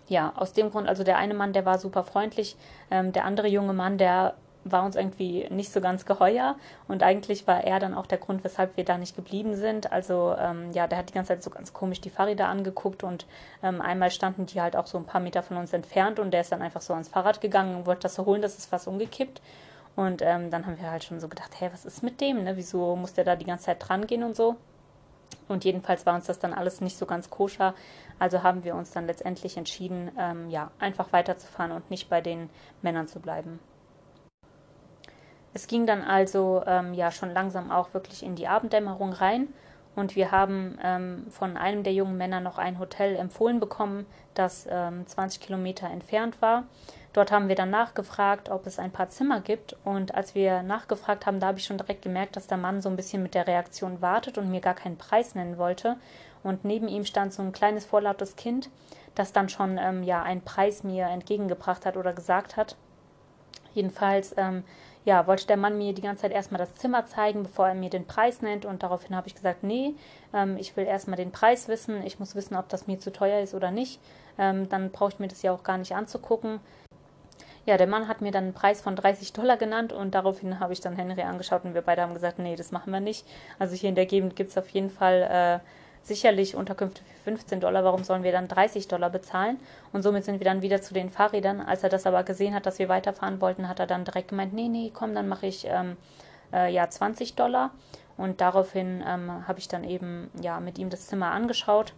ja, aus dem Grund, also der eine Mann, der war super freundlich, ähm, der andere junge Mann, der war uns irgendwie nicht so ganz geheuer und eigentlich war er dann auch der Grund, weshalb wir da nicht geblieben sind. Also ähm, ja, der hat die ganze Zeit so ganz komisch die Fahrräder angeguckt und ähm, einmal standen die halt auch so ein paar Meter von uns entfernt und der ist dann einfach so ans Fahrrad gegangen und wollte das so holen, das ist fast umgekippt. Und ähm, dann haben wir halt schon so gedacht, hey, was ist mit dem? Ne? Wieso muss der da die ganze Zeit dran gehen und so? Und jedenfalls war uns das dann alles nicht so ganz koscher. Also haben wir uns dann letztendlich entschieden, ähm, ja, einfach weiterzufahren und nicht bei den Männern zu bleiben. Es ging dann also ähm, ja schon langsam auch wirklich in die Abenddämmerung rein und wir haben ähm, von einem der jungen Männer noch ein Hotel empfohlen bekommen, das ähm, 20 Kilometer entfernt war. Dort haben wir dann nachgefragt, ob es ein paar Zimmer gibt. Und als wir nachgefragt haben, da habe ich schon direkt gemerkt, dass der Mann so ein bisschen mit der Reaktion wartet und mir gar keinen Preis nennen wollte. Und neben ihm stand so ein kleines vorlautes Kind, das dann schon ähm, ja einen Preis mir entgegengebracht hat oder gesagt hat. Jedenfalls ähm, ja, wollte der Mann mir die ganze Zeit erstmal das Zimmer zeigen, bevor er mir den Preis nennt. Und daraufhin habe ich gesagt, nee, ähm, ich will erstmal den Preis wissen. Ich muss wissen, ob das mir zu teuer ist oder nicht. Ähm, dann brauche ich mir das ja auch gar nicht anzugucken. Ja, der Mann hat mir dann einen Preis von 30 Dollar genannt und daraufhin habe ich dann Henry angeschaut und wir beide haben gesagt, nee, das machen wir nicht. Also hier in der Gegend gibt es auf jeden Fall äh, sicherlich Unterkünfte für 15 Dollar, warum sollen wir dann 30 Dollar bezahlen? Und somit sind wir dann wieder zu den Fahrrädern. Als er das aber gesehen hat, dass wir weiterfahren wollten, hat er dann direkt gemeint, nee, nee, komm, dann mache ich ähm, äh, ja 20 Dollar. Und daraufhin ähm, habe ich dann eben ja mit ihm das Zimmer angeschaut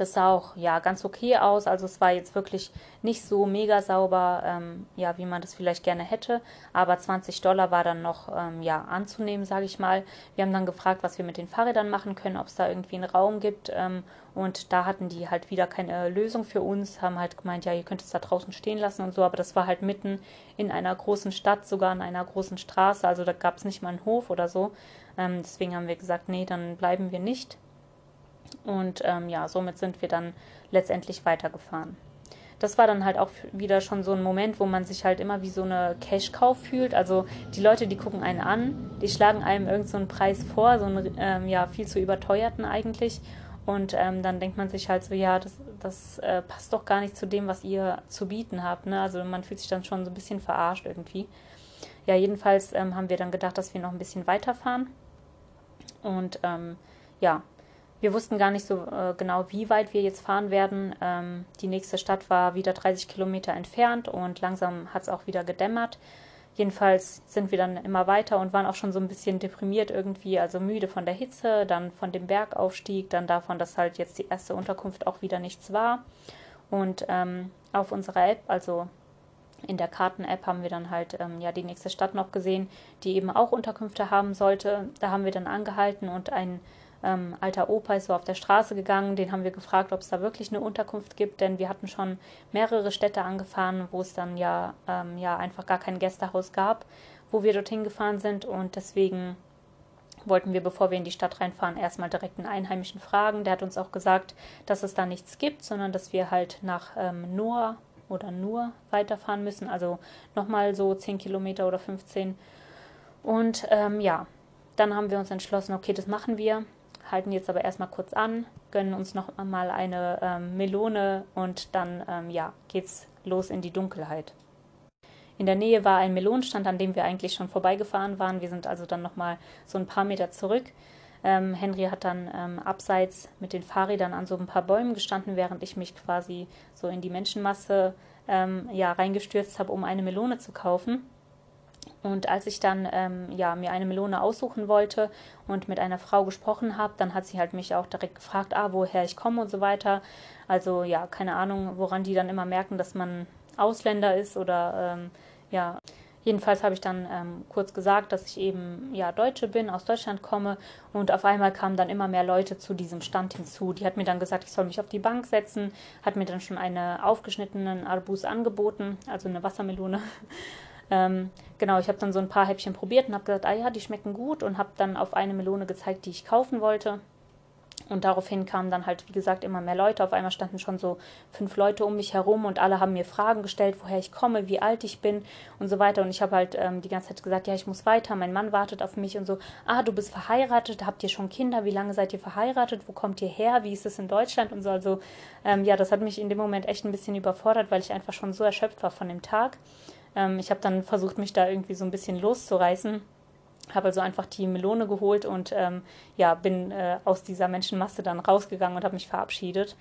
das sah auch ja ganz okay aus. Also es war jetzt wirklich nicht so mega sauber, ähm, ja, wie man das vielleicht gerne hätte. Aber 20 Dollar war dann noch ähm, ja anzunehmen, sage ich mal. Wir haben dann gefragt, was wir mit den Fahrrädern machen können, ob es da irgendwie einen Raum gibt. Ähm, und da hatten die halt wieder keine Lösung für uns, haben halt gemeint, ja, ihr könnt es da draußen stehen lassen und so. Aber das war halt mitten in einer großen Stadt, sogar an einer großen Straße. Also da gab es nicht mal einen Hof oder so. Ähm, deswegen haben wir gesagt, nee, dann bleiben wir nicht. Und ähm, ja, somit sind wir dann letztendlich weitergefahren. Das war dann halt auch wieder schon so ein Moment, wo man sich halt immer wie so eine Cash-Cow fühlt. Also die Leute, die gucken einen an, die schlagen einem irgendeinen so Preis vor, so einen ähm, ja, viel zu überteuerten eigentlich. Und ähm, dann denkt man sich halt so, ja, das, das äh, passt doch gar nicht zu dem, was ihr zu bieten habt. Ne? Also man fühlt sich dann schon so ein bisschen verarscht irgendwie. Ja, jedenfalls ähm, haben wir dann gedacht, dass wir noch ein bisschen weiterfahren. Und ähm, ja, wir wussten gar nicht so äh, genau, wie weit wir jetzt fahren werden. Ähm, die nächste Stadt war wieder 30 Kilometer entfernt und langsam hat es auch wieder gedämmert. Jedenfalls sind wir dann immer weiter und waren auch schon so ein bisschen deprimiert irgendwie, also müde von der Hitze, dann von dem Bergaufstieg, dann davon, dass halt jetzt die erste Unterkunft auch wieder nichts war. Und ähm, auf unserer App, also in der Karten-App, haben wir dann halt ähm, ja die nächste Stadt noch gesehen, die eben auch Unterkünfte haben sollte. Da haben wir dann angehalten und ein ähm, alter Opa ist so auf der Straße gegangen. Den haben wir gefragt, ob es da wirklich eine Unterkunft gibt, denn wir hatten schon mehrere Städte angefahren, wo es dann ja, ähm, ja einfach gar kein Gästehaus gab, wo wir dorthin gefahren sind. Und deswegen wollten wir, bevor wir in die Stadt reinfahren, erstmal direkt einen Einheimischen fragen. Der hat uns auch gesagt, dass es da nichts gibt, sondern dass wir halt nach ähm, Noah oder nur weiterfahren müssen, also nochmal so 10 Kilometer oder 15. Und ähm, ja, dann haben wir uns entschlossen, okay, das machen wir halten jetzt aber erstmal kurz an, gönnen uns noch mal eine ähm, Melone und dann ähm, ja, geht's los in die Dunkelheit. In der Nähe war ein Melonenstand, an dem wir eigentlich schon vorbeigefahren waren. Wir sind also dann noch mal so ein paar Meter zurück. Ähm, Henry hat dann ähm, abseits mit den Fahrrädern an so ein paar Bäumen gestanden, während ich mich quasi so in die Menschenmasse ähm, ja, reingestürzt habe, um eine Melone zu kaufen. Und als ich dann ähm, ja, mir eine Melone aussuchen wollte und mit einer Frau gesprochen habe, dann hat sie halt mich auch direkt gefragt, ah, woher ich komme und so weiter. Also ja, keine Ahnung, woran die dann immer merken, dass man Ausländer ist oder ähm, ja. Jedenfalls habe ich dann ähm, kurz gesagt, dass ich eben ja Deutsche bin, aus Deutschland komme und auf einmal kamen dann immer mehr Leute zu diesem Stand hinzu. Die hat mir dann gesagt, ich soll mich auf die Bank setzen, hat mir dann schon eine aufgeschnittenen Arbus angeboten, also eine Wassermelone. Ähm, genau, ich habe dann so ein paar Häppchen probiert und habe gesagt, ah ja, die schmecken gut und habe dann auf eine Melone gezeigt, die ich kaufen wollte. Und daraufhin kamen dann halt, wie gesagt, immer mehr Leute. Auf einmal standen schon so fünf Leute um mich herum und alle haben mir Fragen gestellt, woher ich komme, wie alt ich bin und so weiter. Und ich habe halt ähm, die ganze Zeit gesagt, ja, ich muss weiter, mein Mann wartet auf mich und so. Ah, du bist verheiratet, habt ihr schon Kinder? Wie lange seid ihr verheiratet? Wo kommt ihr her? Wie ist es in Deutschland und so? Also ähm, ja, das hat mich in dem Moment echt ein bisschen überfordert, weil ich einfach schon so erschöpft war von dem Tag. Ähm, ich habe dann versucht, mich da irgendwie so ein bisschen loszureißen habe also einfach die Melone geholt und ähm, ja, bin äh, aus dieser Menschenmasse dann rausgegangen und habe mich verabschiedet.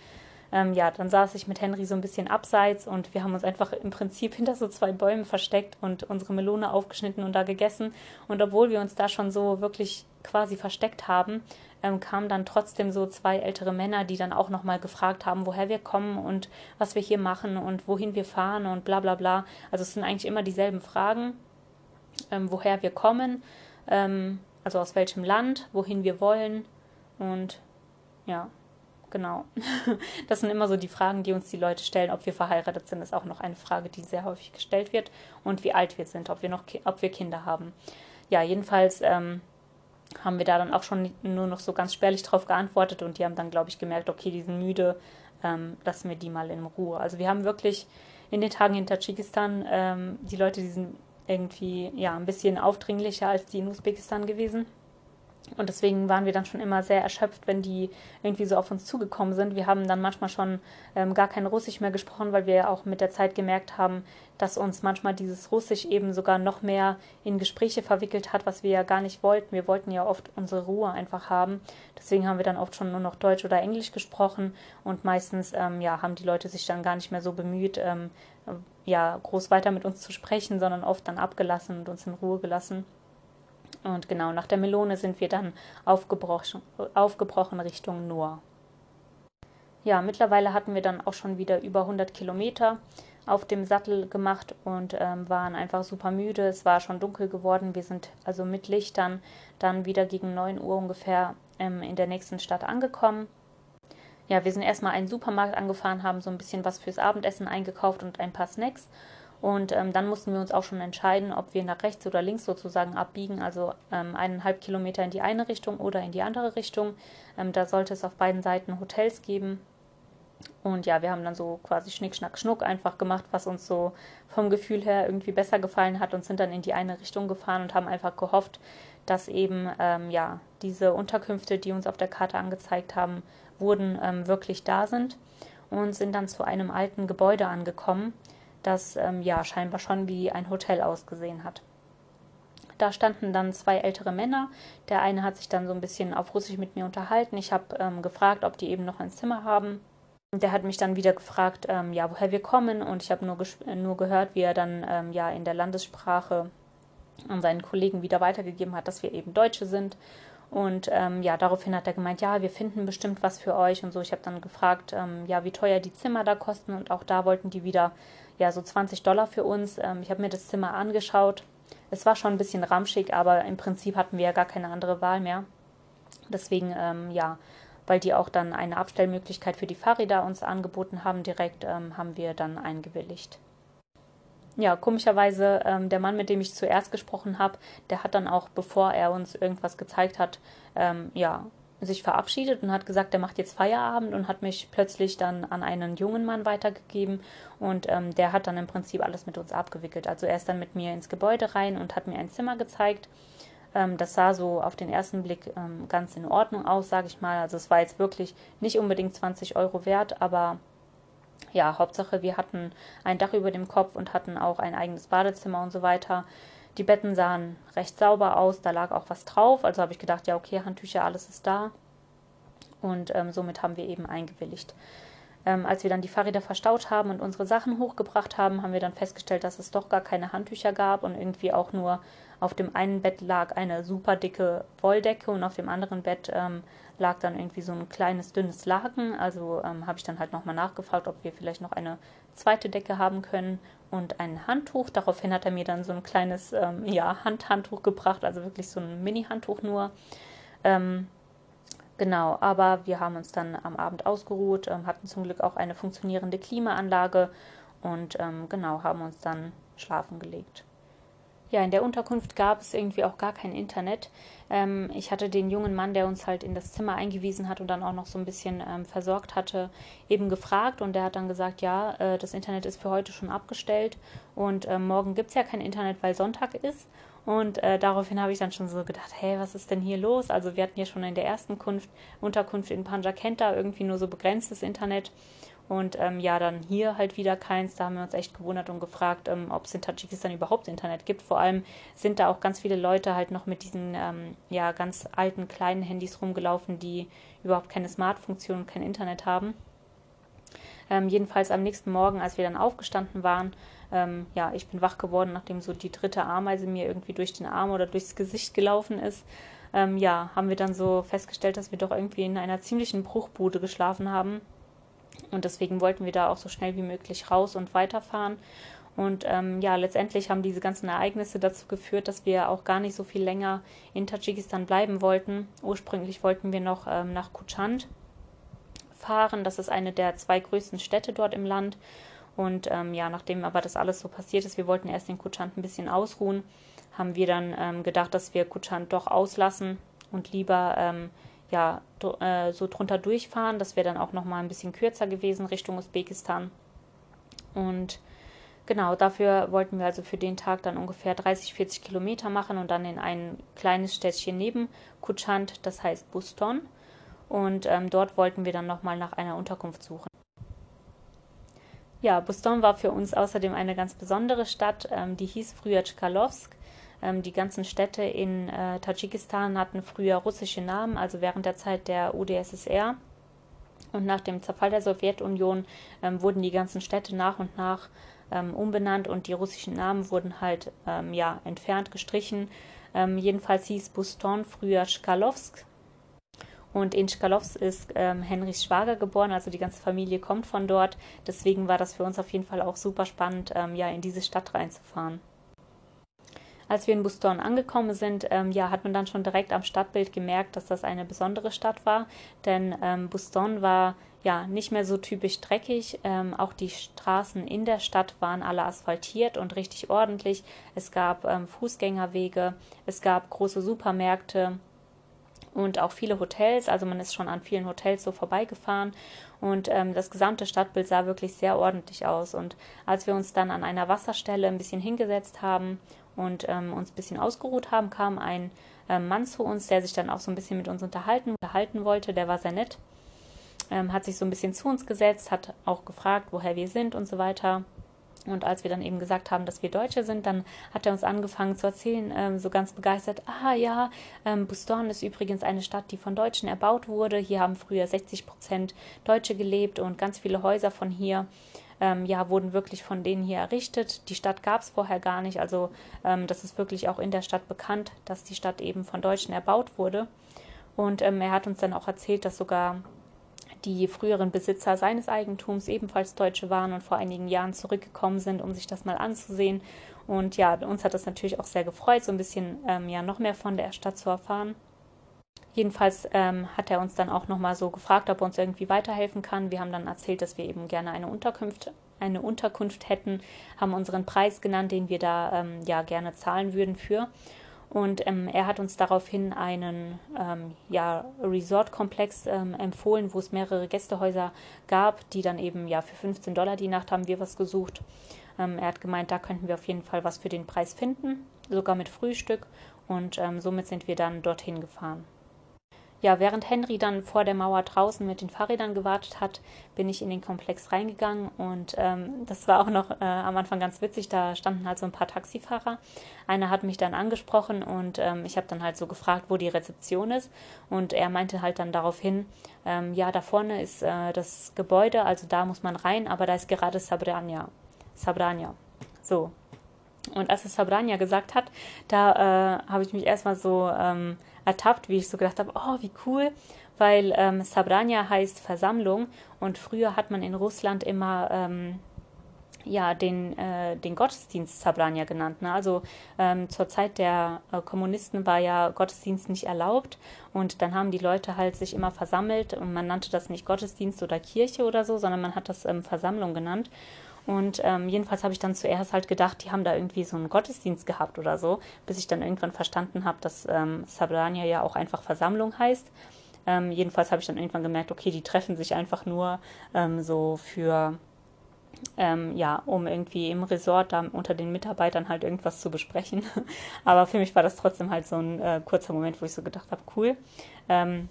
Ähm, ja, dann saß ich mit Henry so ein bisschen abseits und wir haben uns einfach im Prinzip hinter so zwei Bäumen versteckt und unsere Melone aufgeschnitten und da gegessen. Und obwohl wir uns da schon so wirklich quasi versteckt haben, ähm, kamen dann trotzdem so zwei ältere Männer, die dann auch nochmal gefragt haben, woher wir kommen und was wir hier machen und wohin wir fahren und bla bla bla. Also es sind eigentlich immer dieselben Fragen, ähm, woher wir kommen ähm, also aus welchem Land, wohin wir wollen und ja, genau. Das sind immer so die Fragen, die uns die Leute stellen. Ob wir verheiratet sind, ist auch noch eine Frage, die sehr häufig gestellt wird und wie alt wir sind, ob wir noch, ob wir Kinder haben. Ja, jedenfalls ähm, haben wir da dann auch schon nur noch so ganz spärlich drauf geantwortet und die haben dann, glaube ich, gemerkt, okay, die sind müde, ähm, lassen wir die mal in Ruhe. Also wir haben wirklich in den Tagen in Tadschikistan ähm, die Leute, die sind irgendwie ja ein bisschen aufdringlicher als die in Usbekistan gewesen. Und deswegen waren wir dann schon immer sehr erschöpft, wenn die irgendwie so auf uns zugekommen sind. Wir haben dann manchmal schon ähm, gar kein Russisch mehr gesprochen, weil wir auch mit der Zeit gemerkt haben, dass uns manchmal dieses Russisch eben sogar noch mehr in Gespräche verwickelt hat, was wir ja gar nicht wollten. Wir wollten ja oft unsere Ruhe einfach haben. Deswegen haben wir dann oft schon nur noch Deutsch oder Englisch gesprochen und meistens ähm, ja, haben die Leute sich dann gar nicht mehr so bemüht, ähm, ja, groß weiter mit uns zu sprechen, sondern oft dann abgelassen und uns in Ruhe gelassen. Und genau nach der Melone sind wir dann aufgebrochen, aufgebrochen Richtung Noor. Ja, mittlerweile hatten wir dann auch schon wieder über 100 Kilometer auf dem Sattel gemacht und ähm, waren einfach super müde. Es war schon dunkel geworden. Wir sind also mit Lichtern dann wieder gegen 9 Uhr ungefähr ähm, in der nächsten Stadt angekommen. Ja, wir sind erstmal einen Supermarkt angefahren, haben so ein bisschen was fürs Abendessen eingekauft und ein paar Snacks und ähm, dann mussten wir uns auch schon entscheiden, ob wir nach rechts oder links sozusagen abbiegen, also ähm, eineinhalb Kilometer in die eine Richtung oder in die andere Richtung. Ähm, da sollte es auf beiden Seiten Hotels geben. Und ja, wir haben dann so quasi Schnick, Schnack, Schnuck einfach gemacht, was uns so vom Gefühl her irgendwie besser gefallen hat und sind dann in die eine Richtung gefahren und haben einfach gehofft, dass eben ähm, ja diese Unterkünfte, die uns auf der Karte angezeigt haben, wurden, ähm, wirklich da sind und sind dann zu einem alten Gebäude angekommen das ähm, ja scheinbar schon wie ein Hotel ausgesehen hat. Da standen dann zwei ältere Männer. Der eine hat sich dann so ein bisschen auf Russisch mit mir unterhalten. Ich habe ähm, gefragt, ob die eben noch ein Zimmer haben. Der hat mich dann wieder gefragt, ähm, ja, woher wir kommen. Und ich habe nur, nur gehört, wie er dann ähm, ja in der Landessprache an seinen Kollegen wieder weitergegeben hat, dass wir eben Deutsche sind. Und ähm, ja, daraufhin hat er gemeint, ja, wir finden bestimmt was für euch und so. Ich habe dann gefragt, ähm, ja, wie teuer die Zimmer da kosten und auch da wollten die wieder ja so 20 Dollar für uns. Ähm, ich habe mir das Zimmer angeschaut. Es war schon ein bisschen ramschig, aber im Prinzip hatten wir ja gar keine andere Wahl mehr. Deswegen, ähm, ja, weil die auch dann eine Abstellmöglichkeit für die Fahrräder uns angeboten haben, direkt ähm, haben wir dann eingewilligt. Ja, komischerweise, ähm, der Mann, mit dem ich zuerst gesprochen habe, der hat dann auch, bevor er uns irgendwas gezeigt hat, ähm, ja, sich verabschiedet und hat gesagt, er macht jetzt Feierabend und hat mich plötzlich dann an einen jungen Mann weitergegeben und ähm, der hat dann im Prinzip alles mit uns abgewickelt. Also er ist dann mit mir ins Gebäude rein und hat mir ein Zimmer gezeigt. Ähm, das sah so auf den ersten Blick ähm, ganz in Ordnung aus, sage ich mal. Also es war jetzt wirklich nicht unbedingt 20 Euro wert, aber ja, Hauptsache wir hatten ein Dach über dem Kopf und hatten auch ein eigenes Badezimmer und so weiter. Die Betten sahen recht sauber aus, da lag auch was drauf. Also habe ich gedacht, ja, okay, Handtücher, alles ist da. Und ähm, somit haben wir eben eingewilligt. Ähm, als wir dann die Fahrräder verstaut haben und unsere Sachen hochgebracht haben, haben wir dann festgestellt, dass es doch gar keine Handtücher gab und irgendwie auch nur auf dem einen Bett lag eine super dicke Wolldecke und auf dem anderen Bett ähm, lag dann irgendwie so ein kleines dünnes Laken. Also ähm, habe ich dann halt nochmal nachgefragt, ob wir vielleicht noch eine zweite Decke haben können und ein Handtuch. Daraufhin hat er mir dann so ein kleines ähm, ja, Handhandtuch gebracht, also wirklich so ein Mini-Handtuch nur. Ähm, genau, aber wir haben uns dann am Abend ausgeruht, ähm, hatten zum Glück auch eine funktionierende Klimaanlage und ähm, genau haben uns dann schlafen gelegt. Ja, in der Unterkunft gab es irgendwie auch gar kein Internet. Ähm, ich hatte den jungen Mann, der uns halt in das Zimmer eingewiesen hat und dann auch noch so ein bisschen ähm, versorgt hatte, eben gefragt und der hat dann gesagt, ja, äh, das Internet ist für heute schon abgestellt und äh, morgen gibt es ja kein Internet, weil Sonntag ist. Und äh, daraufhin habe ich dann schon so gedacht, hey, was ist denn hier los? Also wir hatten ja schon in der ersten Kunft, Unterkunft in Panjakenta irgendwie nur so begrenztes Internet. Und ähm, ja, dann hier halt wieder keins. Da haben wir uns echt gewundert und gefragt, ähm, ob es in Tadschikistan überhaupt Internet gibt. Vor allem sind da auch ganz viele Leute halt noch mit diesen ähm, ja, ganz alten kleinen Handys rumgelaufen, die überhaupt keine Smart-Funktion und kein Internet haben. Ähm, jedenfalls am nächsten Morgen, als wir dann aufgestanden waren, ähm, ja, ich bin wach geworden, nachdem so die dritte Ameise mir irgendwie durch den Arm oder durchs Gesicht gelaufen ist. Ähm, ja, haben wir dann so festgestellt, dass wir doch irgendwie in einer ziemlichen Bruchbude geschlafen haben und deswegen wollten wir da auch so schnell wie möglich raus und weiterfahren. Und ähm, ja, letztendlich haben diese ganzen Ereignisse dazu geführt, dass wir auch gar nicht so viel länger in Tadschikistan bleiben wollten. Ursprünglich wollten wir noch ähm, nach Kuchand fahren. Das ist eine der zwei größten Städte dort im Land. Und ähm, ja, nachdem aber das alles so passiert ist, wir wollten erst in Kuchand ein bisschen ausruhen, haben wir dann ähm, gedacht, dass wir Kuchand doch auslassen und lieber ähm, ja, äh, so drunter durchfahren. Das wäre dann auch nochmal ein bisschen kürzer gewesen Richtung Usbekistan. Und genau, dafür wollten wir also für den Tag dann ungefähr 30, 40 Kilometer machen und dann in ein kleines Städtchen neben Kutschand, das heißt Buston. Und ähm, dort wollten wir dann nochmal nach einer Unterkunft suchen. Ja, Buston war für uns außerdem eine ganz besondere Stadt. Ähm, die hieß früher Tschkalovsk ähm, die ganzen Städte in äh, Tadschikistan hatten früher russische Namen, also während der Zeit der UdSSR. Und nach dem Zerfall der Sowjetunion ähm, wurden die ganzen Städte nach und nach ähm, umbenannt und die russischen Namen wurden halt ähm, ja, entfernt, gestrichen. Ähm, jedenfalls hieß Buston früher Schkalowsk. Und in Schkalowsk ist ähm, Henrys Schwager geboren, also die ganze Familie kommt von dort. Deswegen war das für uns auf jeden Fall auch super spannend, ja, in diese Stadt reinzufahren. Als wir in Buston angekommen sind, ähm, ja, hat man dann schon direkt am Stadtbild gemerkt, dass das eine besondere Stadt war, denn ähm, Buston war ja nicht mehr so typisch dreckig. Ähm, auch die Straßen in der Stadt waren alle asphaltiert und richtig ordentlich. Es gab ähm, Fußgängerwege, es gab große Supermärkte und auch viele Hotels. Also man ist schon an vielen Hotels so vorbeigefahren und ähm, das gesamte Stadtbild sah wirklich sehr ordentlich aus. Und als wir uns dann an einer Wasserstelle ein bisschen hingesetzt haben und ähm, uns ein bisschen ausgeruht haben, kam ein ähm, Mann zu uns, der sich dann auch so ein bisschen mit uns unterhalten, unterhalten wollte. Der war sehr nett, ähm, hat sich so ein bisschen zu uns gesetzt, hat auch gefragt, woher wir sind und so weiter. Und als wir dann eben gesagt haben, dass wir Deutsche sind, dann hat er uns angefangen zu erzählen, ähm, so ganz begeistert, ah ja, ähm, Buston ist übrigens eine Stadt, die von Deutschen erbaut wurde. Hier haben früher 60 Prozent Deutsche gelebt und ganz viele Häuser von hier ähm, ja, wurden wirklich von denen hier errichtet. Die Stadt gab es vorher gar nicht. Also ähm, das ist wirklich auch in der Stadt bekannt, dass die Stadt eben von Deutschen erbaut wurde. Und ähm, er hat uns dann auch erzählt, dass sogar die früheren Besitzer seines Eigentums ebenfalls Deutsche waren und vor einigen Jahren zurückgekommen sind, um sich das mal anzusehen. Und ja, uns hat das natürlich auch sehr gefreut, so ein bisschen ähm, ja noch mehr von der Stadt zu erfahren. Jedenfalls ähm, hat er uns dann auch nochmal so gefragt, ob er uns irgendwie weiterhelfen kann. Wir haben dann erzählt, dass wir eben gerne eine Unterkunft, eine Unterkunft hätten, haben unseren Preis genannt, den wir da ähm, ja gerne zahlen würden für. Und ähm, er hat uns daraufhin einen ähm, ja, Resort-Komplex ähm, empfohlen, wo es mehrere Gästehäuser gab, die dann eben ja für 15 Dollar die Nacht haben wir was gesucht. Ähm, er hat gemeint, da könnten wir auf jeden Fall was für den Preis finden, sogar mit Frühstück. Und somit sind wir dann dorthin gefahren ja, während Henry dann vor der Mauer draußen mit den Fahrrädern gewartet hat, bin ich in den Komplex reingegangen und ähm, das war auch noch äh, am Anfang ganz witzig. Da standen halt so ein paar Taxifahrer. Einer hat mich dann angesprochen und ähm, ich habe dann halt so gefragt, wo die Rezeption ist und er meinte halt dann daraufhin, ähm, ja, da vorne ist äh, das Gebäude, also da muss man rein, aber da ist gerade Sabrania. Sabrania. So. Und als es Sabrania gesagt hat, da äh, habe ich mich erstmal so ähm, ertappt, wie ich so gedacht habe, oh, wie cool, weil ähm, Sabrania heißt Versammlung und früher hat man in Russland immer ähm, ja, den, äh, den Gottesdienst Sabrania genannt. Ne? Also ähm, zur Zeit der äh, Kommunisten war ja Gottesdienst nicht erlaubt und dann haben die Leute halt sich immer versammelt und man nannte das nicht Gottesdienst oder Kirche oder so, sondern man hat das ähm, Versammlung genannt. Und ähm, jedenfalls habe ich dann zuerst halt gedacht, die haben da irgendwie so einen Gottesdienst gehabt oder so, bis ich dann irgendwann verstanden habe, dass ähm, Sabrania ja auch einfach Versammlung heißt. Ähm, jedenfalls habe ich dann irgendwann gemerkt, okay, die treffen sich einfach nur ähm, so für, ähm, ja, um irgendwie im Resort da unter den Mitarbeitern halt irgendwas zu besprechen. Aber für mich war das trotzdem halt so ein äh, kurzer Moment, wo ich so gedacht habe, cool. Ähm,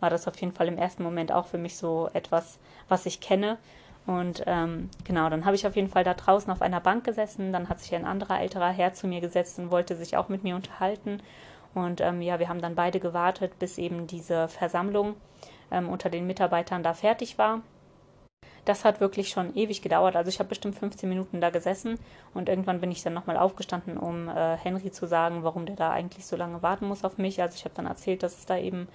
war das auf jeden Fall im ersten Moment auch für mich so etwas, was ich kenne. Und ähm, genau, dann habe ich auf jeden Fall da draußen auf einer Bank gesessen. Dann hat sich ein anderer älterer Herr zu mir gesetzt und wollte sich auch mit mir unterhalten. Und ähm, ja, wir haben dann beide gewartet, bis eben diese Versammlung ähm, unter den Mitarbeitern da fertig war. Das hat wirklich schon ewig gedauert. Also ich habe bestimmt 15 Minuten da gesessen und irgendwann bin ich dann nochmal aufgestanden, um äh, Henry zu sagen, warum der da eigentlich so lange warten muss auf mich. Also ich habe dann erzählt, dass es da eben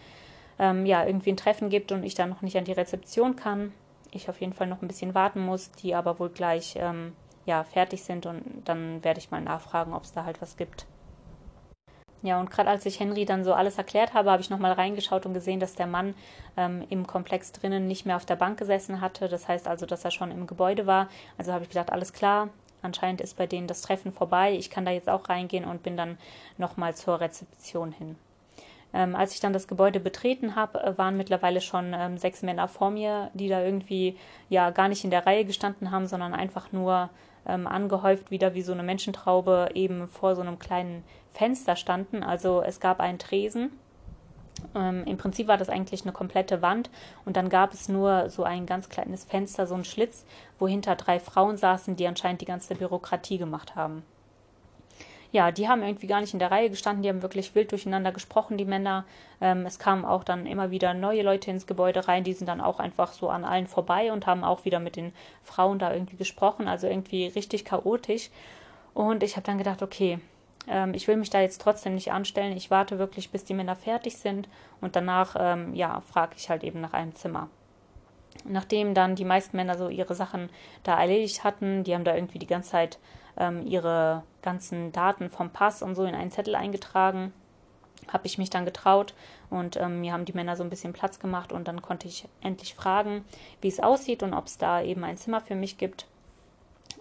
ähm, ja irgendwie ein Treffen gibt und ich dann noch nicht an die Rezeption kann ich auf jeden Fall noch ein bisschen warten muss, die aber wohl gleich ähm, ja, fertig sind und dann werde ich mal nachfragen, ob es da halt was gibt. Ja, und gerade als ich Henry dann so alles erklärt habe, habe ich nochmal reingeschaut und gesehen, dass der Mann ähm, im Komplex drinnen nicht mehr auf der Bank gesessen hatte. Das heißt also, dass er schon im Gebäude war. Also habe ich gedacht, alles klar, anscheinend ist bei denen das Treffen vorbei. Ich kann da jetzt auch reingehen und bin dann nochmal zur Rezeption hin. Ähm, als ich dann das Gebäude betreten habe, äh, waren mittlerweile schon ähm, sechs Männer vor mir, die da irgendwie ja gar nicht in der Reihe gestanden haben, sondern einfach nur ähm, angehäuft wieder wie so eine Menschentraube eben vor so einem kleinen Fenster standen. Also es gab einen Tresen. Ähm, Im Prinzip war das eigentlich eine komplette Wand und dann gab es nur so ein ganz kleines Fenster, so ein Schlitz, wo hinter drei Frauen saßen, die anscheinend die ganze Bürokratie gemacht haben ja, die haben irgendwie gar nicht in der Reihe gestanden, die haben wirklich wild durcheinander gesprochen, die Männer. Ähm, es kamen auch dann immer wieder neue Leute ins Gebäude rein, die sind dann auch einfach so an allen vorbei und haben auch wieder mit den Frauen da irgendwie gesprochen, also irgendwie richtig chaotisch. Und ich habe dann gedacht, okay, ähm, ich will mich da jetzt trotzdem nicht anstellen. Ich warte wirklich, bis die Männer fertig sind und danach, ähm, ja, frage ich halt eben nach einem Zimmer. Nachdem dann die meisten Männer so ihre Sachen da erledigt hatten, die haben da irgendwie die ganze Zeit ähm, ihre ganzen Daten vom Pass und so in einen Zettel eingetragen. Habe ich mich dann getraut und ähm, mir haben die Männer so ein bisschen Platz gemacht und dann konnte ich endlich fragen, wie es aussieht und ob es da eben ein Zimmer für mich gibt.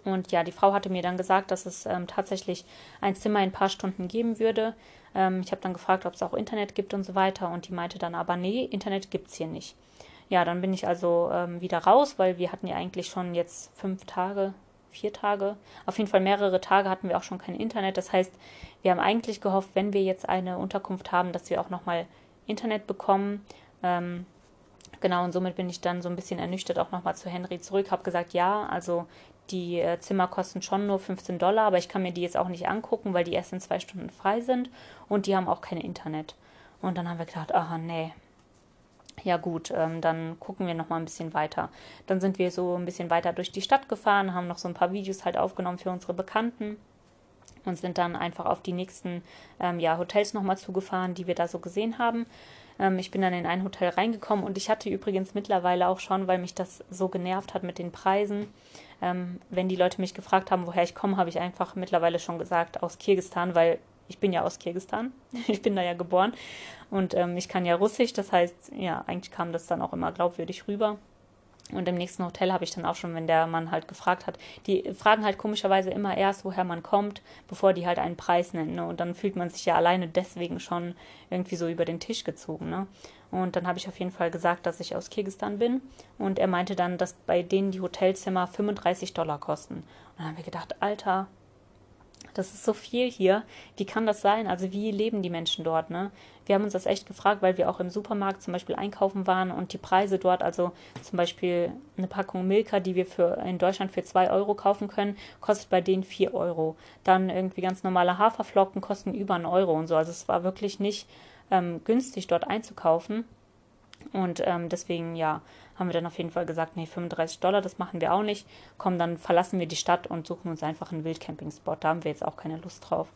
Und ja, die Frau hatte mir dann gesagt, dass es ähm, tatsächlich ein Zimmer in ein paar Stunden geben würde. Ähm, ich habe dann gefragt, ob es auch Internet gibt und so weiter. Und die meinte dann aber, nee, Internet gibt es hier nicht. Ja, dann bin ich also ähm, wieder raus, weil wir hatten ja eigentlich schon jetzt fünf Tage, vier Tage, auf jeden Fall mehrere Tage hatten wir auch schon kein Internet. Das heißt, wir haben eigentlich gehofft, wenn wir jetzt eine Unterkunft haben, dass wir auch nochmal Internet bekommen. Ähm, genau, und somit bin ich dann so ein bisschen ernüchtert auch nochmal zu Henry zurück, habe gesagt, ja, also die äh, Zimmer kosten schon nur 15 Dollar, aber ich kann mir die jetzt auch nicht angucken, weil die erst in zwei Stunden frei sind und die haben auch kein Internet. Und dann haben wir gedacht, aha, nee, ja gut, ähm, dann gucken wir noch mal ein bisschen weiter. Dann sind wir so ein bisschen weiter durch die Stadt gefahren, haben noch so ein paar Videos halt aufgenommen für unsere Bekannten und sind dann einfach auf die nächsten ähm, ja, Hotels nochmal zugefahren, die wir da so gesehen haben. Ähm, ich bin dann in ein Hotel reingekommen und ich hatte übrigens mittlerweile auch schon, weil mich das so genervt hat mit den Preisen, ähm, wenn die Leute mich gefragt haben, woher ich komme, habe ich einfach mittlerweile schon gesagt aus Kirgistan, weil ich bin ja aus Kirgistan, ich bin da ja geboren und ähm, ich kann ja Russisch, das heißt, ja, eigentlich kam das dann auch immer glaubwürdig rüber. Und im nächsten Hotel habe ich dann auch schon, wenn der Mann halt gefragt hat, die fragen halt komischerweise immer erst, woher man kommt, bevor die halt einen Preis nennen. Ne? Und dann fühlt man sich ja alleine deswegen schon irgendwie so über den Tisch gezogen. Ne? Und dann habe ich auf jeden Fall gesagt, dass ich aus Kirgistan bin. Und er meinte dann, dass bei denen die Hotelzimmer 35 Dollar kosten. Und dann haben wir gedacht, Alter, das ist so viel hier. Wie kann das sein? Also wie leben die Menschen dort? Ne? Wir haben uns das echt gefragt, weil wir auch im Supermarkt zum Beispiel einkaufen waren und die Preise dort, also zum Beispiel eine Packung Milka, die wir für in Deutschland für 2 Euro kaufen können, kostet bei denen 4 Euro. Dann irgendwie ganz normale Haferflocken kosten über einen Euro und so. Also es war wirklich nicht ähm, günstig dort einzukaufen. Und ähm, deswegen, ja, haben wir dann auf jeden Fall gesagt, nee, 35 Dollar, das machen wir auch nicht. Komm, dann verlassen wir die Stadt und suchen uns einfach einen Wildcamping-Spot. Da haben wir jetzt auch keine Lust drauf.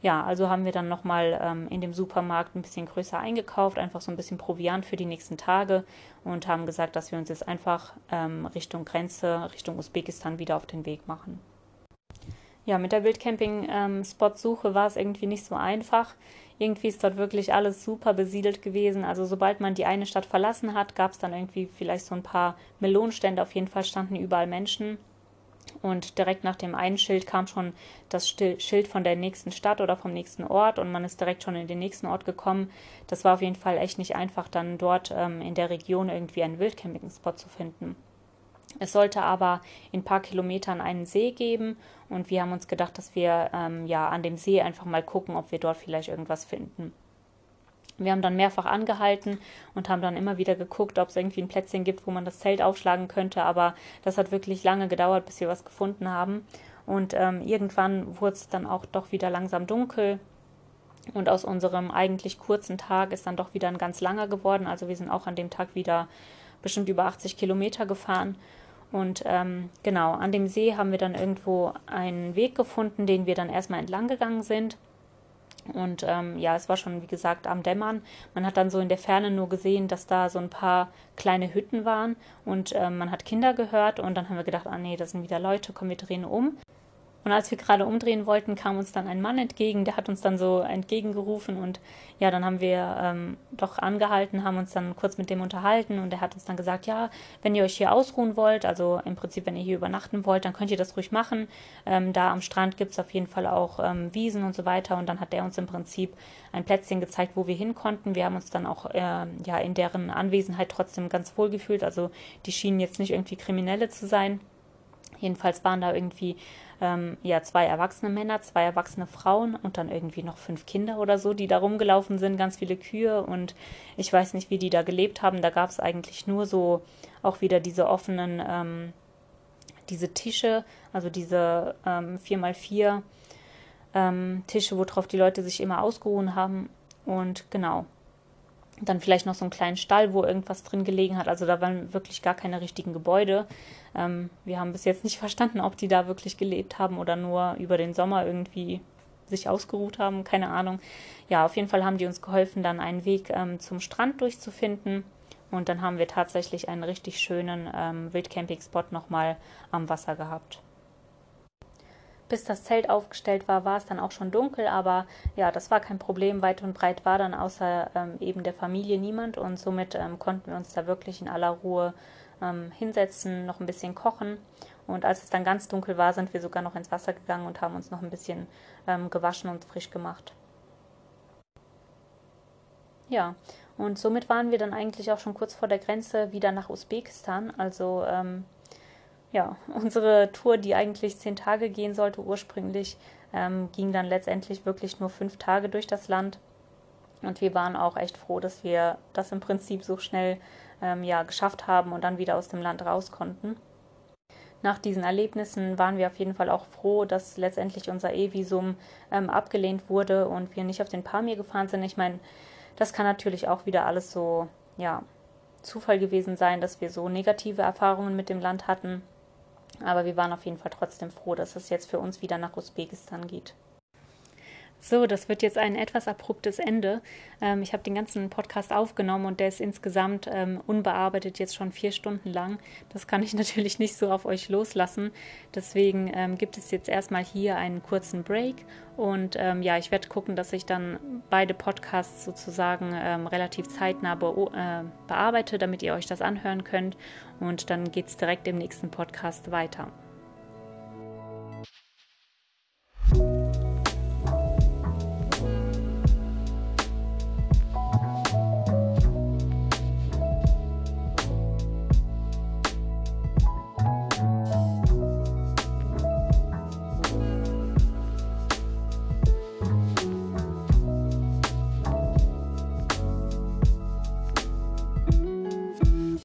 Ja, also haben wir dann nochmal ähm, in dem Supermarkt ein bisschen größer eingekauft, einfach so ein bisschen Proviant für die nächsten Tage und haben gesagt, dass wir uns jetzt einfach ähm, Richtung Grenze, Richtung Usbekistan wieder auf den Weg machen. Ja, mit der Wildcamping-Spot-Suche ähm, war es irgendwie nicht so einfach. Irgendwie ist dort wirklich alles super besiedelt gewesen. Also sobald man die eine Stadt verlassen hat, gab es dann irgendwie vielleicht so ein paar Melonenstände. Auf jeden Fall standen überall Menschen. Und direkt nach dem einen Schild kam schon das Schild von der nächsten Stadt oder vom nächsten Ort und man ist direkt schon in den nächsten Ort gekommen. Das war auf jeden Fall echt nicht einfach, dann dort ähm, in der Region irgendwie einen Wildcamping-Spot zu finden. Es sollte aber in ein paar Kilometern einen See geben und wir haben uns gedacht, dass wir ähm, ja an dem See einfach mal gucken, ob wir dort vielleicht irgendwas finden. Wir haben dann mehrfach angehalten und haben dann immer wieder geguckt, ob es irgendwie ein Plätzchen gibt, wo man das Zelt aufschlagen könnte. Aber das hat wirklich lange gedauert, bis wir was gefunden haben. Und ähm, irgendwann wurde es dann auch doch wieder langsam dunkel. Und aus unserem eigentlich kurzen Tag ist dann doch wieder ein ganz langer geworden. Also wir sind auch an dem Tag wieder bestimmt über 80 Kilometer gefahren. Und ähm, genau, an dem See haben wir dann irgendwo einen Weg gefunden, den wir dann erstmal entlang gegangen sind. Und ähm, ja, es war schon, wie gesagt, am Dämmern. Man hat dann so in der Ferne nur gesehen, dass da so ein paar kleine Hütten waren und ähm, man hat Kinder gehört. Und dann haben wir gedacht, ah nee, das sind wieder Leute, komm, wir drehen um. Und als wir gerade umdrehen wollten, kam uns dann ein Mann entgegen, der hat uns dann so entgegengerufen und ja, dann haben wir ähm, doch angehalten, haben uns dann kurz mit dem unterhalten und er hat uns dann gesagt, ja, wenn ihr euch hier ausruhen wollt, also im Prinzip, wenn ihr hier übernachten wollt, dann könnt ihr das ruhig machen. Ähm, da am Strand gibt es auf jeden Fall auch ähm, Wiesen und so weiter und dann hat er uns im Prinzip ein Plätzchen gezeigt, wo wir hin konnten. Wir haben uns dann auch äh, ja in deren Anwesenheit trotzdem ganz wohl gefühlt, also die schienen jetzt nicht irgendwie Kriminelle zu sein. Jedenfalls waren da irgendwie ähm, ja zwei erwachsene Männer, zwei erwachsene Frauen und dann irgendwie noch fünf Kinder oder so, die da rumgelaufen sind, ganz viele Kühe und ich weiß nicht, wie die da gelebt haben. Da gab es eigentlich nur so auch wieder diese offenen, ähm, diese Tische, also diese ähm, 4x4 ähm, Tische, worauf die Leute sich immer ausgeruhen haben. Und genau, dann vielleicht noch so einen kleinen Stall, wo irgendwas drin gelegen hat. Also da waren wirklich gar keine richtigen Gebäude. Ähm, wir haben bis jetzt nicht verstanden, ob die da wirklich gelebt haben oder nur über den Sommer irgendwie sich ausgeruht haben. Keine Ahnung. Ja, auf jeden Fall haben die uns geholfen, dann einen Weg ähm, zum Strand durchzufinden. Und dann haben wir tatsächlich einen richtig schönen ähm, Wildcamping-Spot nochmal am Wasser gehabt bis das Zelt aufgestellt war, war es dann auch schon dunkel, aber ja, das war kein Problem. Weit und breit war dann außer ähm, eben der Familie niemand und somit ähm, konnten wir uns da wirklich in aller Ruhe ähm, hinsetzen, noch ein bisschen kochen. Und als es dann ganz dunkel war, sind wir sogar noch ins Wasser gegangen und haben uns noch ein bisschen ähm, gewaschen und frisch gemacht. Ja, und somit waren wir dann eigentlich auch schon kurz vor der Grenze wieder nach Usbekistan. Also ähm, ja, unsere Tour, die eigentlich zehn Tage gehen sollte ursprünglich, ähm, ging dann letztendlich wirklich nur fünf Tage durch das Land. Und wir waren auch echt froh, dass wir das im Prinzip so schnell ähm, ja, geschafft haben und dann wieder aus dem Land raus konnten. Nach diesen Erlebnissen waren wir auf jeden Fall auch froh, dass letztendlich unser E-Visum ähm, abgelehnt wurde und wir nicht auf den Pamir gefahren sind. Ich meine, das kann natürlich auch wieder alles so, ja, Zufall gewesen sein, dass wir so negative Erfahrungen mit dem Land hatten. Aber wir waren auf jeden Fall trotzdem froh, dass es jetzt für uns wieder nach Usbekistan geht. So, das wird jetzt ein etwas abruptes Ende. Ähm, ich habe den ganzen Podcast aufgenommen und der ist insgesamt ähm, unbearbeitet jetzt schon vier Stunden lang. Das kann ich natürlich nicht so auf euch loslassen. Deswegen ähm, gibt es jetzt erstmal hier einen kurzen Break und ähm, ja, ich werde gucken, dass ich dann beide Podcasts sozusagen ähm, relativ zeitnah be äh, bearbeite, damit ihr euch das anhören könnt. Und dann geht es direkt im nächsten Podcast weiter.